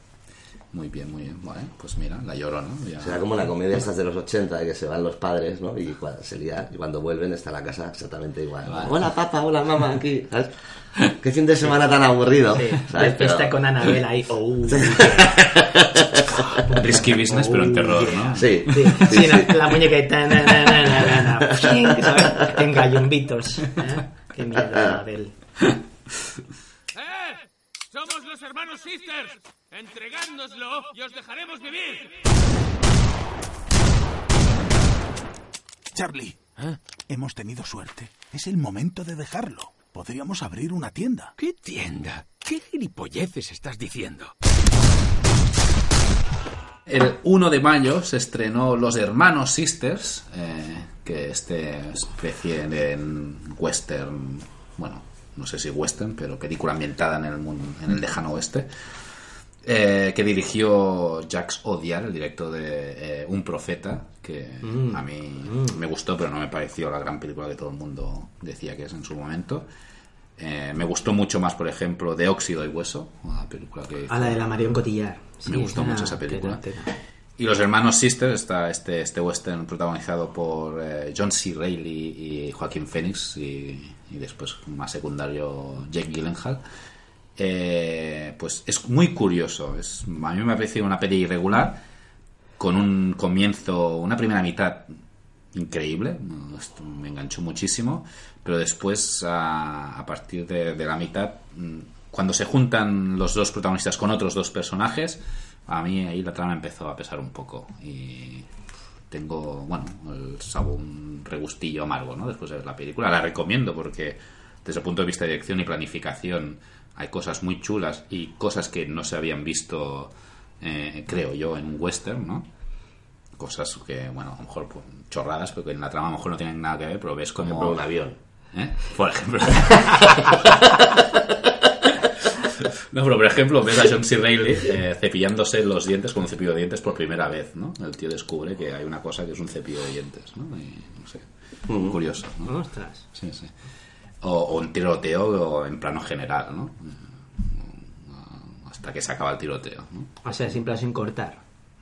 Muy bien, muy bien. Bueno, pues mira, la lloro, ¿no? Ya- Será como la comedia estas de los 80, de que se van los padres, ¿no? Y cuando, se lía, y cuando vuelven está la casa exactamente igual. Hola, papá, hola, mamá, aquí. ¿sabes? Qué fin de semana tan aburrido. Sí, ¿sabes? de fiesta Pero- con Anabel ahí. Oh, <laughs> Risky business, pero en terror, ¿no? Sí, Sí, sí, sí, sí. la, la muñeca. En gallumbitos. ¿eh? Qué mierda, Anabel. ¡Eh! ¡Somos los hermanos Sisters! ¡Entregádnoslo y os dejaremos vivir! Charlie, hemos tenido suerte. Es el momento de dejarlo. Podríamos abrir una tienda. ¿Qué tienda? ¿Qué gilipolleces estás diciendo? El 1 de mayo se estrenó Los Hermanos Sisters, eh, que este especie de western, bueno, no sé si western, pero película ambientada en el, mun- en el lejano oeste, eh, que dirigió Jacques Odiar, el director de eh, Un Profeta, que a mí me gustó, pero no me pareció la gran película que todo el mundo decía que es en su momento. Eh, me gustó mucho más, por ejemplo, De Óxido y Hueso, una película que hizo- A la de la Marion Cotillar. Sí, me gustó mucho esa película. Y Los Hermanos Sisters, está este, este western protagonizado por John C. Reilly y Joaquín Phoenix y, y después más secundario Jake Gyllenhaal. Eh, pues es muy curioso. Es, a mí me ha parecido una peli irregular con un comienzo, una primera mitad increíble, me enganchó muchísimo, pero después a, partir de, la mitad, mm, cuando se juntan los dos protagonistas con otros dos personajes, a mí ahí la trama empezó a pesar un poco y tengo, bueno, el un regustillo amargo, ¿no? Después de ver la película, la recomiendo porque desde el punto de vista de dirección y planificación hay cosas muy chulas y cosas que no se habían visto, eh, creo yo, en un western, ¿no? cosas que, bueno, a lo mejor pues, chorradas, pero que en la trama a lo mejor no tienen nada que ver, pero ves Por como... ejemplo, un avión. ¿Eh? Por ejemplo. <laughs> no, pero por ejemplo, ves a John C. Reilly eh, cepillándose los dientes con un cepillo de dientes por primera vez, ¿no? El tío descubre que hay una cosa que es un cepillo de dientes, ¿no? Y, no sé, curioso, ¿no? Ostras. Sí, sí. O, o un tiroteo en plano general, ¿no? Hasta que se acaba el tiroteo, ¿no? O sea, sin plan sin cortar.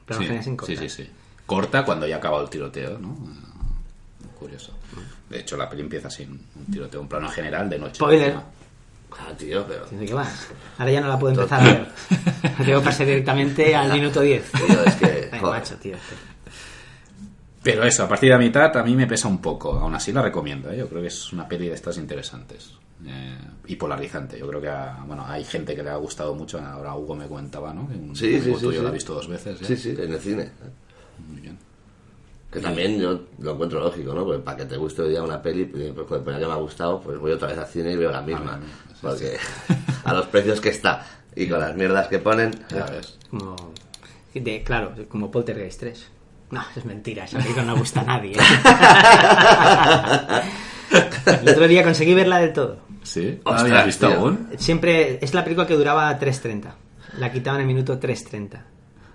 Plano Sí, general sin sí, cortar. sí, sí. Corta cuando ya acaba el tiroteo, ¿no? Curioso. De hecho, la peli empieza sin un tiroteo, un plano general de noche. Spoiler. Ah, tío, pero... Que va. Ahora ya no la puedo empezar a ver. <laughs> Tengo que pasar directamente al minuto 10. Tío, es que... Ay, macho, tío. Pero eso, a partir de la mitad a mí me pesa un poco. Aún así la recomiendo, ¿eh? Yo creo que es una peli de estas interesantes. Eh, y polarizante. Yo creo que a- bueno, hay gente que le ha gustado mucho. Ahora Hugo me comentaba, ¿no? Que un Sí, sí, amigo sí, tuyo sí. lo ha visto dos veces. ya. Sí, sí, en el cine. Muy bien. Que también yo lo encuentro lógico, ¿no? Porque para que te guste hoy día una peli, pues, pues, joder, pues ya que me ha gustado, pues voy otra vez al cine y veo la misma. Ah, sí, Porque <laughs> a los precios que está y con las mierdas que ponen... Ya ves. Como, de, claro, como Poltergeist 3. No, es mentira, esa película no gusta a nadie. <laughs> El otro día conseguí verla del todo. ¿Sí? ¿No la habías visto tío. aún? Siempre es la película que duraba 3.30. La quitaban en el minuto 3.30.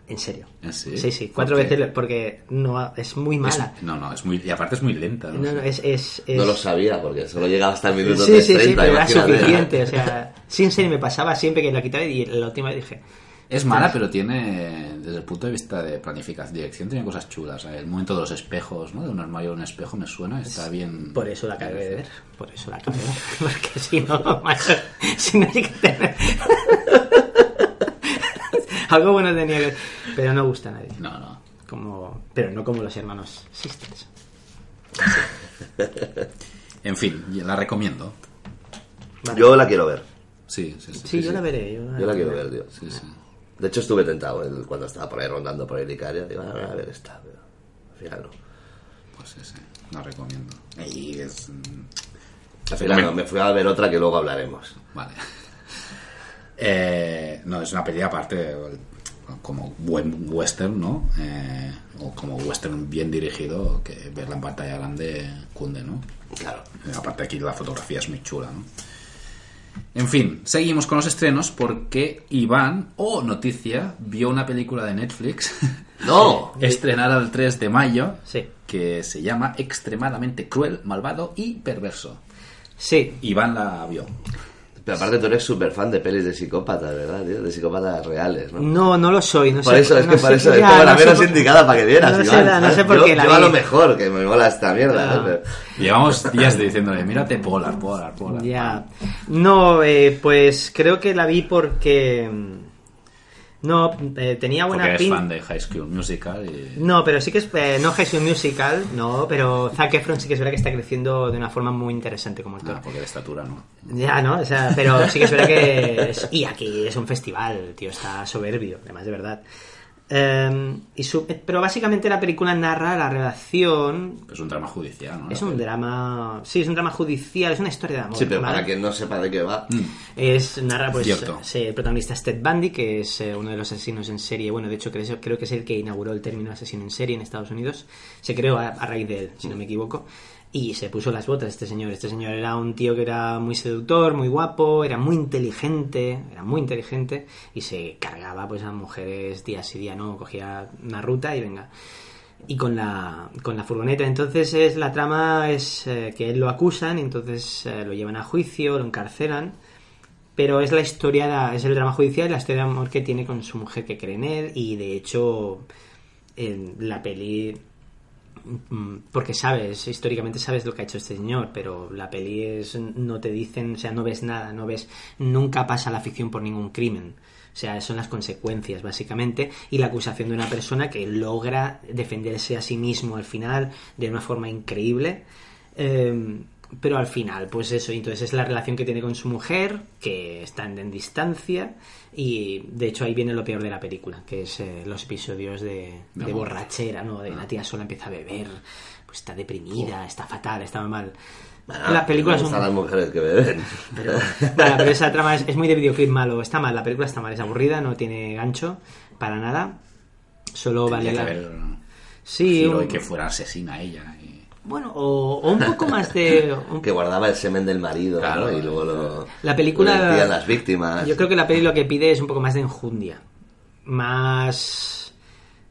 En serio. ¿Ah, sí? Sí, sí, cuatro veces porque no es muy Es- mala. no, no, es muy. Y aparte es muy lenta. ¿no? No, no, es, es, es- No lo sabía porque solo llegaba hasta el minuto Sí, sí, 3.30, sí, pero era suficiente. O sea, sí, en serio, me pasaba siempre que la quitaba y la última vez dije, Es mala, pero tiene, desde el punto de vista de planificación, dirección, tiene cosas chulas. El momento de los espejos, ¿no? De un armario a un espejo me suena, está bien. por eso la acabé de ver. Por eso la acabé de ver. <laughs> Porque si no, si no hay que tener... <laughs> Algo bueno tenía que... Pero no gusta a nadie. No, no. Como... Pero no como los hermanos Sisters. <laughs> En fin, la recomiendo. Yo la quiero ver. Sí, sí, sí. Sí, yo la veré. Yo la, Yo la quiero ver, tío. Sí, sí. De hecho, estuve tentado el- cuando estaba por ahí rondando por el Icaria. Digo, "Ah, a ver esta, pero al final no. Pues sí. La recomiendo. Y es... mm, Al final no, me fui a ver otra que luego hablaremos. Vale. <laughs> Eh, no, es una peli aparte como buen western, ¿no? Eh, o como western bien dirigido, que verla en pantalla grande cunde, ¿no? Claro. Eh, Aparte aquí la fotografía es muy chula, ¿no? En fin, seguimos con los estrenos porque Iván, o noticia, vio una película de Netflix <laughs> ¡No! estrenada el 3 de mayo Sí. que se llama Extremadamente cruel, malvado y perverso. Sí. Iván la vio. Pero aparte tú eres súper fan de pelis de psicópatas, ¿verdad, tío? De psicópatas reales, ¿no? No, no lo soy. No Por sé, eso, es no que sé- por eso, es como la menos por- indicada para que vieras, No sé, no sé <laughs> por yo, qué la yo a lo mejor, que me mola esta mierda, No. ¿eh? Pero- Llevamos <laughs> días de diciéndole, mírate Polar, Polar, Polar. Ya. No, eh, pues creo que la vi porque... No, eh, tenía buena Porque eres fan de High School Musical y... No, pero sí que es. eh, no High School Musical, no, pero Zac Efron sí que es verdad que está creciendo de una forma muy interesante como actor. Ah, porque de estatura no. Ya, ¿no? O sea, pero sí que es verdad que... es- y aquí es un festival, tío, está soberbio, además de verdad. Eh, y su- pero básicamente la película narra la relación... Es un drama judicial, ¿no? Es un drama... Sí, es un drama judicial, es una historia de amor. Sí, pero ¿vale? para quien no sepa de qué va. Es narra, pues, Cierto. sí, el protagonista es Ted Bundy, que es eh, uno de los asesinos en serie. Bueno, de hecho, creo, creo que es el que inauguró el término asesino en serie en Estados Unidos. Se creó a, a raíz de él, si no me equivoco. Y se puso las botas este señor. Este señor era un tío que era muy seductor, muy guapo, era muy inteligente, era muy inteligente y se cargaba pues a mujeres día sí día no, cogía una ruta y venga y con la, con la furgoneta. Entonces es la trama es eh, que él lo acusan, y entonces eh, lo llevan a juicio, lo encarcelan. Pero es la historia, de- es el drama judicial la historia de amor que tiene con su mujer que cree en él. Y de hecho, en la peli. Mm, Porque sabes, históricamente sabes lo que ha hecho este señor, pero la peli es. No te dicen, o sea, no ves nada, no ves. Nunca pasa la ficción por ningún crimen. O sea, son las consecuencias, básicamente, y la acusación de una persona que logra defenderse a sí mismo al final de una forma increíble. Eh, pero al final, pues eso, entonces es la relación que tiene con su mujer, que están en distancia, y de hecho ahí viene lo peor de la película, que es eh, los episodios de, De de amor. borrachera, ¿no? De la tía sola empieza a beber, pues está deprimida, está fatal, está mal. Bueno, la película es un... las mujeres que beben. Pero, bueno, pero esa trama es, es muy de videoclip malo. Está mal, la película está mal, es aburrida, no tiene gancho para nada. Solo vale la... Sí, un- que fuera asesina ella. y- Bueno, o, o un poco más de... <laughs> un- Que guardaba el semen del marido, Claro. ¿no? Y luego lo... La película- lo decían las víctimas. Yo creo que la peli lo que pide es un poco más de enjundia. Más...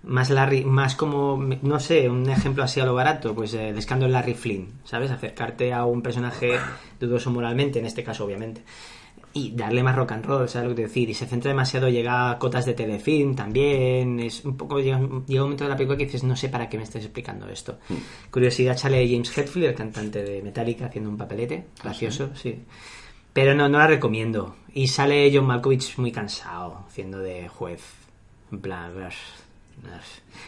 Más Larry, más como, no sé, un ejemplo así a lo barato, pues eh, el escándalo de Larry Flynn, ¿sabes? Acercarte a un personaje dudoso moralmente, en este caso obviamente, y darle más rock and roll, ¿sabes lo que te decir? Y se centra demasiado, llega a cotas de telefilm también, es un poco, llega, llega un momento de la película que dices, no sé para qué me estás explicando esto. Curiosidad, sale James Hetfield, el cantante de Metallica, haciendo un papelete, gracioso, sí. Pero no, no la recomiendo. Y sale John Malkovich muy cansado, haciendo de juez. En plan,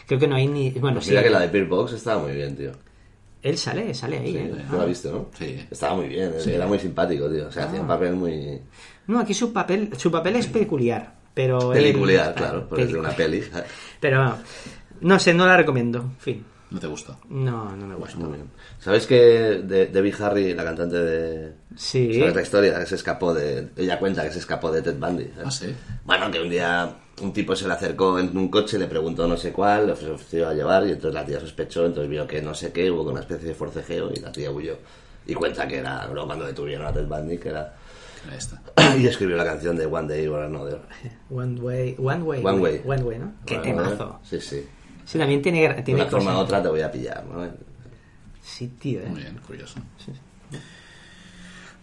creo que no hay ni... Bueno, Pues sí. Que la de Peer Box estaba muy bien, tío. Él sale, sale ahí, ¿eh? No la viste, ¿no? Sí. Estaba muy bien, Sí. era muy simpático, tío. O sea, Ah. hacía un papel muy No, aquí su papel, su papel es peculiar, pero... él- pelicular, claro, porque es una peli. Pero, no sé, no la recomiendo, en fin. ¿No te gustó? No, no me gusta. Muy bien. ¿Sabes que de- Debbie Harry, la cantante de... Sí. ¿Sabes la historia? Que se escapó de... Ella cuenta que se escapó de Ted Bundy. ¿sabes? Ah, sí. Bueno, que un día un tipo se le acercó en un coche, le preguntó no sé cuál, le ofreció a llevar y entonces la tía sospechó, entonces vio que no sé qué, hubo una especie de forcejeo y la tía huyó. Y cuenta que era, cuando detuvieron a Ted Bundy, que era... Ahí está. <coughs> y escribió la canción de One Day or Another. One Way, One Way. One Way. One Way, ¿no? Qué temazo. Sí, sí. Sí, también tiene... De tiene una forma u otra te voy a pillar, ¿no? Sí, tío, ¿eh? Muy bien, curioso.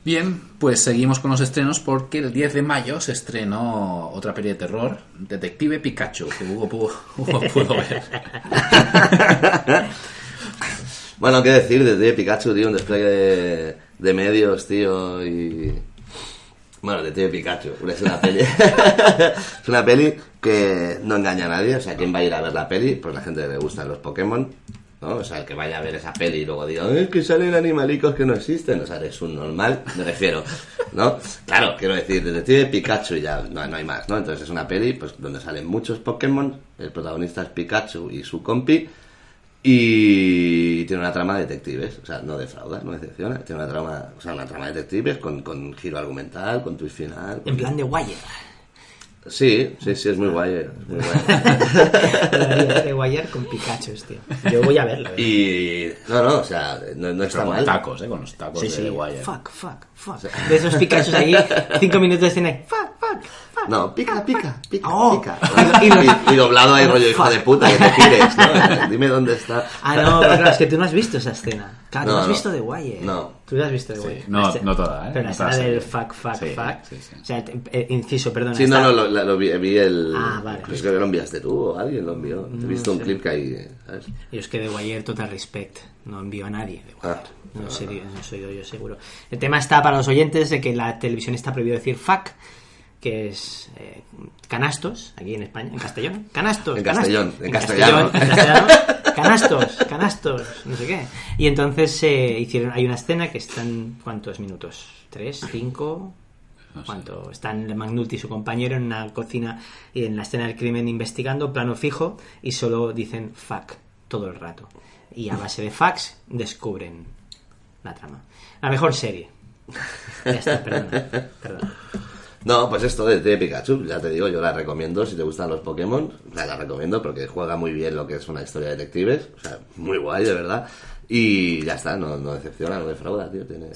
Bien, pues seguimos con los estrenos porque el 10 de mayo se estrenó otra peli de terror, Detective Pikachu, que Hugo pudo, <laughs> pudo ver. <laughs> Bueno, qué decir de, de Pikachu, tío, un despliegue de, medios, tío, y... Bueno, Detective Pikachu. Es una peli. <laughs> es una peli que no engaña a nadie. O sea, ¿quién va a ir a ver la peli? Pues la gente le gustan los Pokémon. ¿No? O sea, el que vaya a ver esa peli y luego diga, es que salen animalicos que no existen. O sea, eres un normal, <laughs> me refiero. ¿No? Claro, quiero decir, Detective Pikachu y ya no, no hay más, ¿no? Entonces es una peli pues, donde salen muchos Pokémon. El protagonista es Pikachu y su compi. Y tiene una trama de detectives, o sea, no defrauda, no decepciona. Tiene una trama, o sea, una trama de detectives con, con giro argumental, con twist final. con- En plan de Wire. Sí, sí, sí, es muy guay. es muy guay. <laughs> de Wire con Pikachu, tío. Yo voy a verlo. eh. y no, no, o sea, no, no está Pero con mal. tacos, ¿eh? Con los tacos Sí, de sí. The Wire. Fuck, fuck, fuck. De esos Pikachus ahí, cinco minutos de escena. y Fuck, fuck, fuck. No, pica, pica, pica, Oh. pica. <laughs> Y- y doblado ahí rollo hijo de puta, que te <laughs> tires, ¿no? Dime dónde está. Ah, no, pero claro, es que tú no has visto esa escena. Claro, tú No, no has no. visto The Wire. No. Tú la has visto The Sí. Wire. No, no toda, ¿eh? Pero la No escena del fuck, fuck, Sí, fuck. sí, sí. O sea, te- eh, inciso, perdona. Sí, no, no, lo, la- lo vi, vi el... Ah, vale. Pues creo que lo enviaste tú o alguien lo envió. He visto un clip que hay, ¿sabes? Yo es que de Wire total respect. No envío a nadie de Wire. Ah. no, sé, no soy yo, yo seguro. El tema está para los oyentes de que en la televisión está prohibido decir fuck, que es eh, canastos, aquí en España, en Castellón. <laughs> Canastos. En canastos. Castellón, en Castellón, castellano. en castellano. Canastos, canastos, no sé qué. Y entonces eh, hicieron, hay una escena que están, ¿cuántos minutos? ¿Tres? ¿Cinco? ¿Cuánto? Están McNulty y su compañero en una cocina y en la escena del crimen investigando, plano fijo, y solo dicen fuck todo el rato. Y a base de fax descubren la trama. La mejor serie. <laughs> Ya está, perdona. perdona. No, pues esto de, de Pikachu, ya te digo, yo la recomiendo si te gustan los Pokémon, la, recomiendo porque juega muy bien lo que es una historia de detectives, o sea, muy guay, de verdad. Y ya está, no, no decepciona, no defrauda, tío, tiene...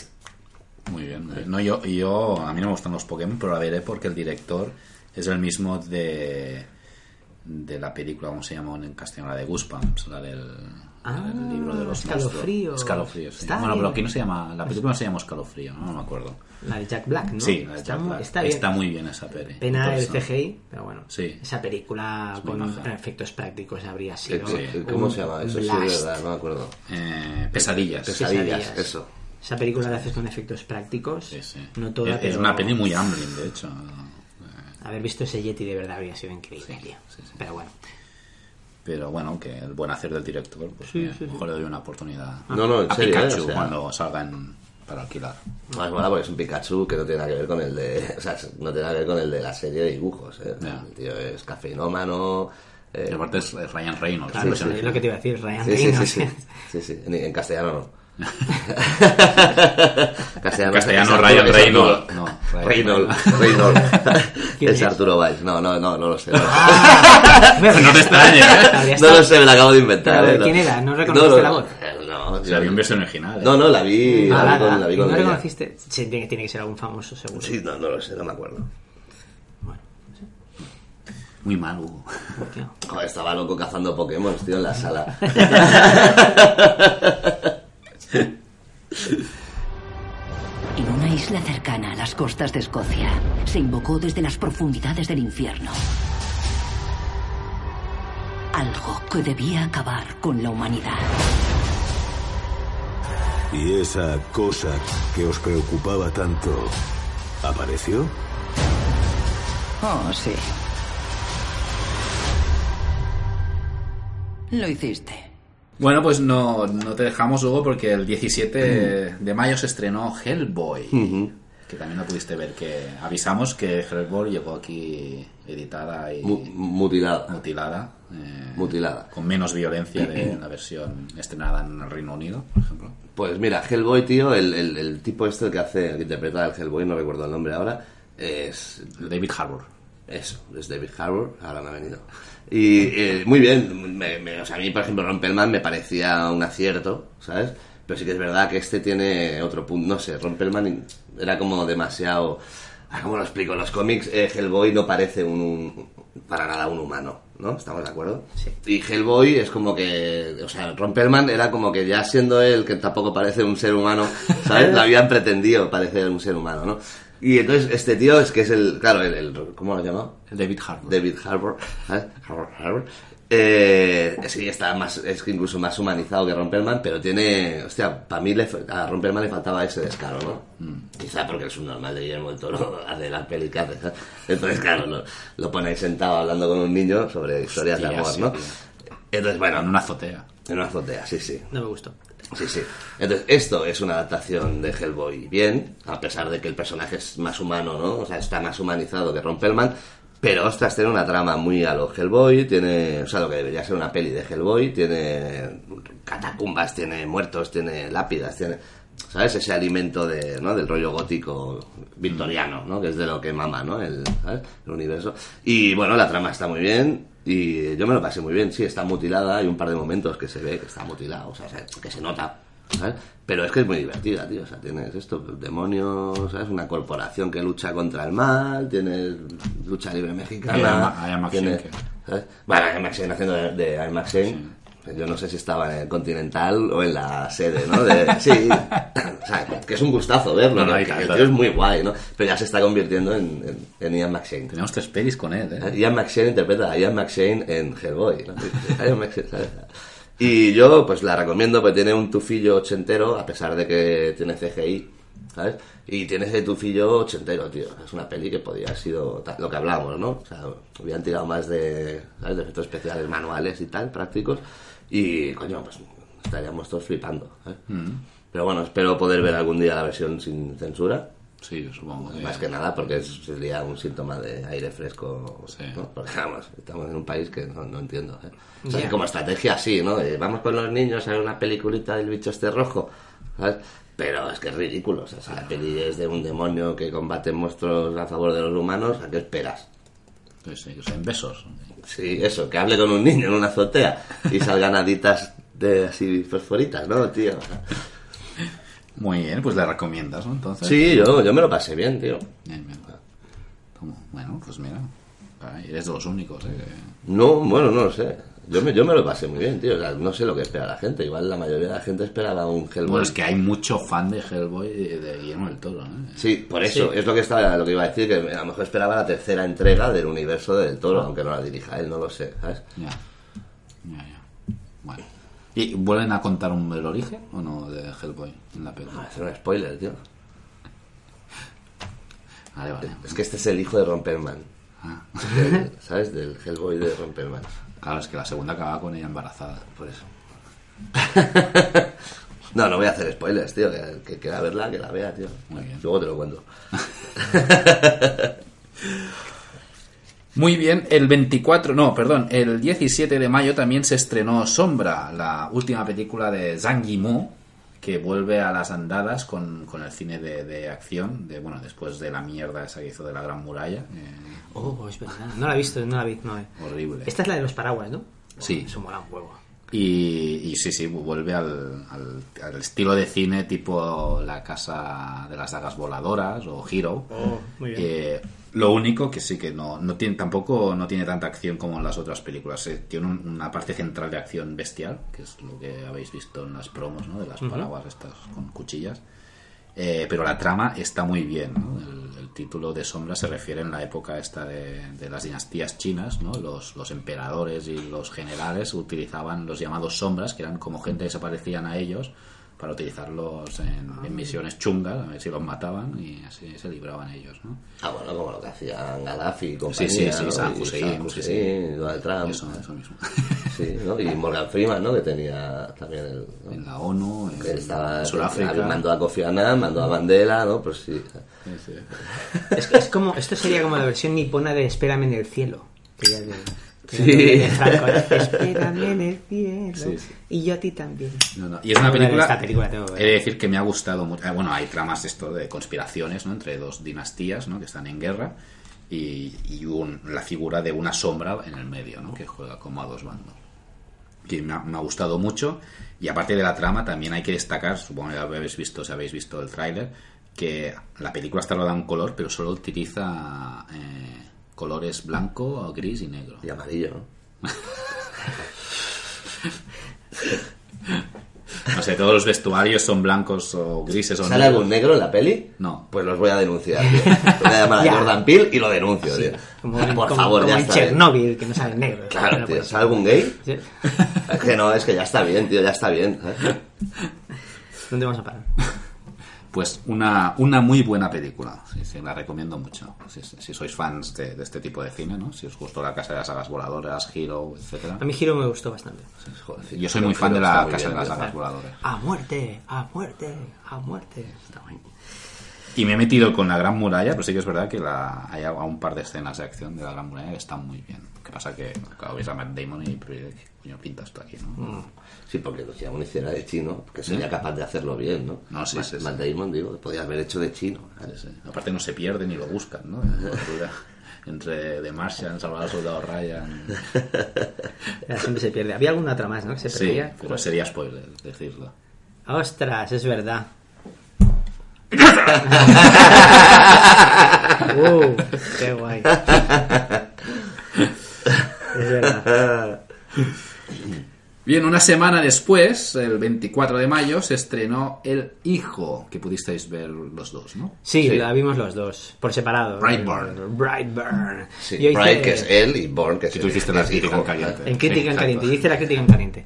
Muy bien. muy bien. No, yo, yo, a mí no me gustan los Pokémon, pero la veré porque el director es el mismo de, de la película, ¿cómo se llama en castellano? La de Goosebumps, la del Ah, el libro de los Escalofríos. Escalofríos, sí. Bueno, bien. pero aquí no se llama, la película no se llama Escalofrío, no, No me acuerdo. La de Jack Black, ¿no? Sí, la de está, Jack muy- Black. está bien. Está muy bien esa peli. Pena el. CGI, pero bueno. Sí. Esa película con efectos prácticos habría sido. Sí, ¿Cómo se llama? Eso sí, blast. de verdad, no me acuerdo. Eh, pesadillas. Pesadillas, Pesadillas. eso. Esa película la haces con efectos prácticos. Sí, sí. No toda, es, una peli muy Amblin, de hecho. Haber visto ese Yeti de verdad habría sido increíble, tío. sí, sí. Pero bueno. Pero bueno, que el buen hacer del director, pues Sí, mira, sí, sí. mejor le doy una oportunidad No, no, en a serio, Pikachu ¿eh? O sea- cuando salgan para alquilar. Más mola porque es un Pikachu que no tiene nada que ver con el de... <laughs> O sea, no tiene nada que ver con el de la serie de dibujos, ¿eh? Ya. El tío es cafeinómano... eh, Y aparte es Ryan Reynolds. Claro, pues, es lo que te iba a decir, Ryan Sí, sí, sí, Reynolds. sí, sí, sí. En, en castellano no. <laughs> castellano, Castellano, Ryan Reynolds. Arturo- No, Reynolds. <laughs> Reynolds. ¿Quién es es? Arturo Valls. No, no, no, no lo sé. No, No te extrañes, ¿eh? No lo sé, me lo acabo de inventar. Pero, ¿eh? No. ¿quién era? ¿No reconociste no, la voz? eh, No, O sea, había un versión original. ¿eh? no, no, la vi, Ah, la vi la- con, la vi ¿y con ¿No ella. reconociste? Sí, tiene, tiene que ser algún famoso, seguro. Sí, no, no lo sé, no me acuerdo. Muy mal, Hugo. Joder, estaba loco cazando Pokémon, tío, en la sala. <laughs> <laughs> En una isla cercana a las costas de Escocia, se invocó desde las profundidades del infierno. Algo que debía acabar con la humanidad. ¿Y esa cosa que os preocupaba tanto apareció? Oh, sí. Lo hiciste. Bueno, pues no, no te dejamos, Hugo, porque el 17 de mayo se estrenó Hellboy. Que también lo pudiste ver, que avisamos que Hellboy llegó aquí editada y Mu- mutilada. mutilada. eh, Mutilada. Con menos violencia de la versión estrenada en el Reino Unido, por ejemplo. Pues mira, Hellboy, tío, el, el, el tipo este que hace, que interpreta al Hellboy, no recuerdo el nombre ahora, es David Harbour. Eso, es David Harbour, ahora me ha venido. Y eh, muy bien, me- me- o sea, a mí, por ejemplo, Rompelman me parecía un acierto, ¿sabes? Pero sí que es verdad que este tiene otro punto, no sé, Rompelman era como demasiado... ah, ¿Cómo lo explico? En los cómics eh, Hellboy no parece un, un- para nada un humano, ¿no? ¿Estamos de acuerdo? Sí. Y Hellboy es como que, o sea, Rompelman era como que ya siendo él, que tampoco parece un ser humano, ¿sabes? <laughs> Lo habían pretendido parecer un ser humano, ¿no? Y entonces este tío es que es el, claro, el, el- ¿cómo lo? El David Harbour. David Harbour, ¿sabes? Harbour, Harbour. Eh, sí, está más, es que incluso más humanizado que Romperman, pero tiene, hostia, para mí le, a Romperman le faltaba ese descaro, ¿no? Mm. Quizá porque es un normal de Guillermo del Toro, <laughs> hace la peli que hace. Entonces, claro, lo, lo pone ahí sentado hablando con un niño sobre historias de amor, sí, ¿no? tío. Entonces, bueno, En una azotea. en una azotea, sí, sí. No me gustó. Sí, sí. Entonces, esto es una adaptación de Hellboy bien, a pesar de que el personaje es más humano, ¿no? O sea, está más humanizado que Rompelman, pero, ostras, tiene una trama muy a lo Hellboy, tiene, o sea, lo que debería ser una peli de Hellboy, tiene catacumbas, tiene muertos, tiene lápidas, tiene, ¿sabes? Ese alimento de, ¿no? del rollo gótico victoriano, ¿no? Que es de lo que mama, ¿no? El. El universo. Y, bueno, la trama está muy bien, y yo me lo pasé muy bien, sí, está mutilada, hay un par de momentos que se ve que está mutilada, o sea, que se nota, ¿sabes? Pero es que es muy divertida, tío, o sea, tienes esto, demonios, ¿sabes? Una corporación que lucha contra el mal, tienes lucha libre mexicana, tienes, ¿sabes? Bueno, Ian McShane haciendo de, de McShane, yo no sé si estaba en el Continental o en la sede, ¿no? De, sí, <laughs> o sea, que es un gustazo verlo, No, el tío es muy guay, ¿no? Pero ya se está convirtiendo en, en, en Ian McShane. Tenemos tres pelis con él, ¿eh? Ian McShane interpreta a Ian McShane en Hellboy. ¿no? <laughs> Ian McShane, ¿sabes? Y yo pues la recomiendo porque tiene un tufillo ochentero, a pesar de que tiene CGI, ¿sabes? Y tiene ese tufillo ochentero, tío. Es una peli que podría haber sido lo que hablamos, ¿no? O sea, hubieran tirado más de, ¿sabes? de efectos especiales manuales y tal, prácticos. Y, coño, pues estaríamos todos flipando, ¿sabes? Pero bueno, espero poder ver algún día la versión sin censura. Sí, supongo que... Más que nada porque es- sería un síntoma de aire fresco. Sí. ¿no? Porque vamos, estamos en un país que no, no entiendo. ¿eh? O sea, Ya. como estrategia sí, ¿no? De, vamos con los niños a ver una peliculita del bicho este rojo. ¿sabes? Pero es que es ridículo. O sea, si la peli es de un demonio que combate monstruos a favor de los humanos, ¿a qué esperas? Sí, sí, o sea, en besos. Sí, eso, que hable con un niño en una azotea y salgan haditas de así fosforitas, ¿no, tío? Muy bien, pues le recomiendas, ¿no? Entonces... sí, yo, yo me lo pasé bien, tío. Bien, bien. Bueno, pues mira. Eres de los únicos, ¿eh? No, bueno, no lo sé. Yo me, yo me lo pasé muy bien, tío. O sea, no sé lo que espera la gente. Igual la mayoría de la gente esperaba un Hellboy. Bueno, es que hay mucho fan de Hellboy de, de Guillermo del Toro, ¿eh? Sí, por eso. Es lo que estaba, lo que iba a decir, que a lo mejor esperaba la tercera entrega del universo del toro, aunque no la dirija él, no lo sé, ¿sabes? Ya. Ya, ya. Bueno. ¿Y vuelven a contar un, el origen o no de Hellboy en la película? Es un spoiler, tío. Vale, vale. Es que este es el hijo de Romperman. Ah. Del- ¿Sabes? Del Hellboy de Romperman. Claro, es que la segunda acaba con ella embarazada, por eso. <laughs> No, no voy a hacer spoilers, tío. Que, que quiera verla, que la vea, tío. Muy bien. Luego te lo cuento. <laughs> Muy bien, el 24, no, perdón, el 17 de mayo también se estrenó Sombra, la última película de Zhang Yimou, que vuelve a las andadas con, con el cine de, de acción, de bueno, después de la mierda esa que hizo de la Gran Muralla. eh, Oh, es verdad. No la he visto, no la vi. No, eh. horrible. Esta es la de los paraguas, ¿no? Sí. Eso mola un huevo. Y, y sí, sí, vuelve al, al- al estilo de cine tipo La Casa de las Dagas Voladoras o Hero. Oh, muy bien. Eh, lo único que sí que no, no tiene, tampoco no tiene tanta acción como en las otras películas. Eh, tiene un- una parte central de acción bestial, que es lo que habéis visto en las promos, ¿no? De las paraguas estas con cuchillas. Eh, pero la trama está muy bien, ¿no? El, título de Sombra se refiere en la época esta de, las dinastías chinas, ¿no? Los, los emperadores y los generales utilizaban los llamados sombras, que eran como gente que se parecían a ellos, para utilizarlos en, en misiones chungas, a ver si los mataban y así se libraban ellos, ¿no? Ah, bueno, como lo que hacían Gaddafi y compañía, Sí, sí, sí, ¿no? Hussein, sí, Hussein, Donald Trump. Eso, eso mismo. <laughs> Sí, ¿no? Y Morgan Freeman, ¿no? Que tenía también el... ¿no? En la ONU, en, estaba en Sudáfrica. mandó a Kofi Annan, mandó a Mandela, ¿no? Pues sí. Sí, sí. Es, es como, esto sería como la versión nipona de Espérame en el cielo. Que ya Sí. Franco. Espérame en el cielo. Sí, sí. Y yo a ti también. No, no. Y es una Bueno, película, esta película tengo que ver. he de decir que me ha gustado mucho. Eh, Bueno, hay tramas esto de conspiraciones, ¿no? Entre dos dinastías, ¿no? Que están en guerra y, y un- la figura de una sombra en el medio, ¿no? Que juega como a dos bandos. Que me ha, me ha gustado mucho y aparte de la trama también hay que destacar, supongo que ya habéis visto, si habéis visto el tráiler, que la película está rodada en color, pero solo utiliza eh, colores blanco, gris y negro. Y amarillo, ¿no? <laughs> No sé, todos los vestuarios son blancos o grises o ¿Sale negros. algún negro en la peli? No. Pues los voy a denunciar, tío. Voy a llamar a <laughs> Ya. Jordan Peele y lo denuncio, tío. Como, Por como- favor, como ya en está. bien. Chernobyl, que no sale negro. Claro, No tío. puede ser. ¿Sale algún gay? Sí. Es que no, es que ya está bien, tío, ya está bien. ¿Dónde vamos a parar? Pues una, una muy buena película. Sí, sí, la recomiendo mucho. Si, si sois fans de, de este tipo de cine, ¿no? Si os gustó la Casa de las Sagas Voladoras, Hero, etcétera. A mí Giro me gustó bastante. Joder, Yo soy muy fan de la muy Casa bien, de las. Sagas Voladoras. A muerte, a muerte, a muerte. Está guay. Y me he metido con la Gran Muralla, pero sí que es verdad que la, hay a- un par de escenas de acción de la Gran Muralla que están muy bien. Lo que pasa que, claro, ves a Matt Damon y ¿qué coño pinta esto aquí, ¿no? Mm. Sí, porque si aún hiciera de chino, que sería capaz de hacerlo bien, ¿no? No, sí, Matt- sí, sí. Matt Damon, digo, podía haber hecho de chino. Sí, sí. Aparte no se pierde ni lo buscan, ¿no? <laughs> Entre The Martian, Salvador Soldado Ryan... <laughs> Ya, Siempre se pierde. Había alguna otra más, ¿no? Que se Sí, pero sería spoiler decirlo. Ostras, es verdad. <laughs> uh, qué guay. Es verdad. Bien, una semana después, el 24 de mayo, se estrenó El Hijo, que pudisteis ver los dos, ¿no? Sí, Sí. la vimos los dos, por separado. Brightburn. Brightburn. Sí, hice- Bright, que es él, y Born, que es Que tú el- hiciste que la crítica en caliente. En crítica Sí, en caliente. Hice la crítica en caliente.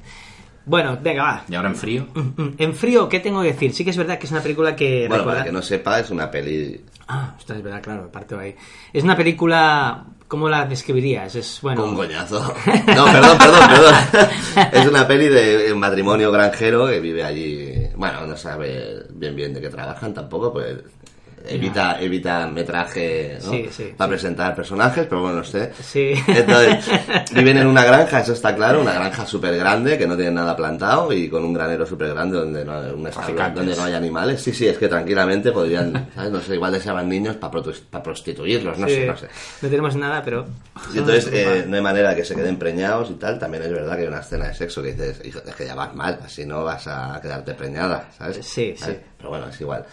Bueno, venga, va. Y ahora en frío. Mm, En frío, ¿qué tengo que decir? Sí que es verdad que es una película que... Bueno, recuerda- para que no sepa, es una peli Ah, ostras, es verdad, claro, parto ahí. Es una película... ¿Cómo la describirías? Es, bueno... un coñazo. No, perdón, perdón, perdón. Es una peli de un matrimonio granjero que vive allí. Bueno, no sabe bien bien de qué trabajan tampoco, pues evita, evita metraje ¿no? Sí, sí, para sí. presentar personajes, pero bueno, usted. Sí. Entonces, <laughs> viven en una granja, eso está claro, una granja súper grande que no tiene nada plantado y con un granero súper grande donde no, un establo donde no hay animales. Sí, sí, es que tranquilamente podrían, ¿sabes? No sé, igual deseaban niños para prostituirlos, no Sí, sé, no sé. no tenemos nada, pero... Y entonces eh, no hay manera que se queden preñados y tal. También es verdad que hay una escena de sexo que dices, hijo, es que ya vas mal, así no vas a quedarte preñada, ¿sabes? Sí, sí. ¿Sabes? Pero bueno, es igual.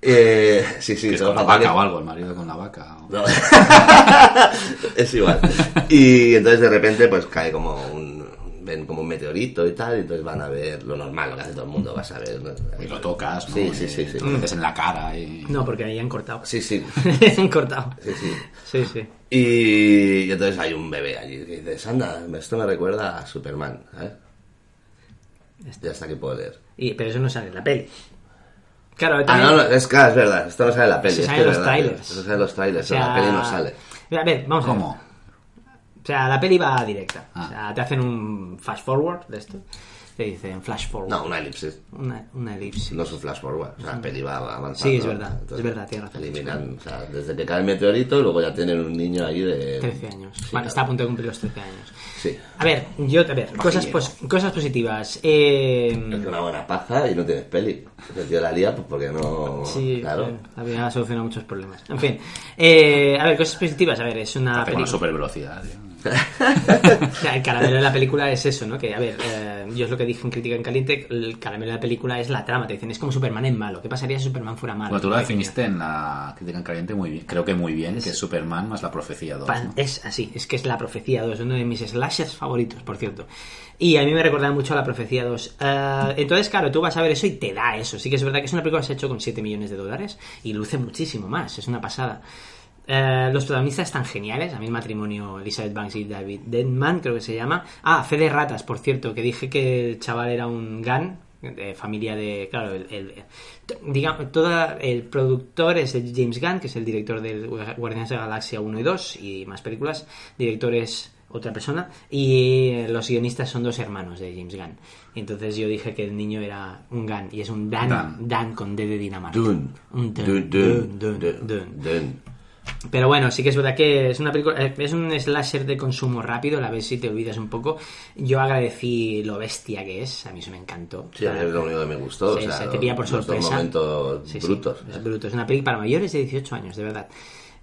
Eh, sí, sí, Que es con la vaca que- o algo, el marido con la vaca. o- No. <laughs> es igual. Y entonces de repente pues cae como un... Ven como un meteorito y tal, y entonces van a ver lo normal, lo que hace todo el mundo, vas a ver. ¿no? Y lo tocas, ¿no? Sí, sí, sí, sí. Lo metes en la cara y... No, porque ahí han cortado. Sí, sí. <laughs> han cortado. Sí, sí. Sí, sí. Y, y entonces hay un bebé allí que dices, anda, esto me recuerda a Superman, ¿sabes? Ya está aquí puedo leer. Y, pero eso no sale en la peli. Claro, Ah, también- no, no, es claro, es verdad, esto no sale en la peli. Se es sale que los verdad, trailers. Eso sale en los trailers, O sea, la peli no sale. A ver, vamos a ver. ¿Cómo? O sea, la peli va directa. Ah. O sea, te hacen un flash forward de esto. Te dicen flash forward. No, una elipsis. Una, una elipsis. No es un flash forward, o sea, la peli va avanzando. Sí, es verdad, es verdad, tienes razón. Eliminan, o sea, desde que cae el meteorito y luego ya tienen un niño ahí de... 13 años. Sí, bueno, claro. está a punto de cumplir los 13 años. Sí. A ver, yo, a ver, cosas, pos- cosas positivas. Eh, Es una buena paja y no tienes peli. El tío la lía pues porque no... Sí, claro. eh, la vida ha solucionado muchos problemas. En fin, eh, a ver, cosas positivas. A ver, es una película. super velocidad, tío. <laughs> El caramelo de la película es eso, ¿no? Que, a ver, eh, yo es lo que dije en Crítica en Caliente, el caramelo de la película es la trama. Te dicen, es como Superman en malo. ¿Qué pasaría si Superman fuera malo? Bueno, tú lo definiste en la crítica en caliente muy bien. Creo que muy bien, que es Superman más la profecía 2. Pa- ¿no? Es así, es que es la profecía 2, uno de mis slashers favoritos, por cierto. Y a mí me recordaba mucho a la profecía 2. Eh, entonces, claro, tú vas a ver eso y te da eso. Sí que es verdad que es una película que se ha hecho con 7 millones de dólares y luce muchísimo más, es una pasada. Eh, los protagonistas están geniales. A mí el matrimonio Elizabeth Banks y David Denman, creo que se llama. Ah, Fe de Ratas, por cierto, que dije que el chaval era un GAN, de familia de. Claro, el, el- digamos, todo el productor es el James Gunn, que es el director del Guardianes de la Galaxia 1 y 2 y más películas. Director es otra persona. Y eh, los guionistas son dos hermanos de James Gunn. Y entonces yo dije que el niño era un Gunn y es un Dan, Dan, Dan. con D de Dinamarca. Un Dun, Dun, Dun, Dune, Dun. Pero bueno, sí que es verdad que es una película, eh, es un slasher de consumo rápido, la ves si te olvidas un poco. Yo agradecí lo bestia que es, a mí eso me encantó. Sí, a mí es lo único que me gustó. Sí, o sea, se te pilla por sorpresa. momentos Sí, sí, brutos. es bruto, es una peli para mayores de 18 años, de verdad.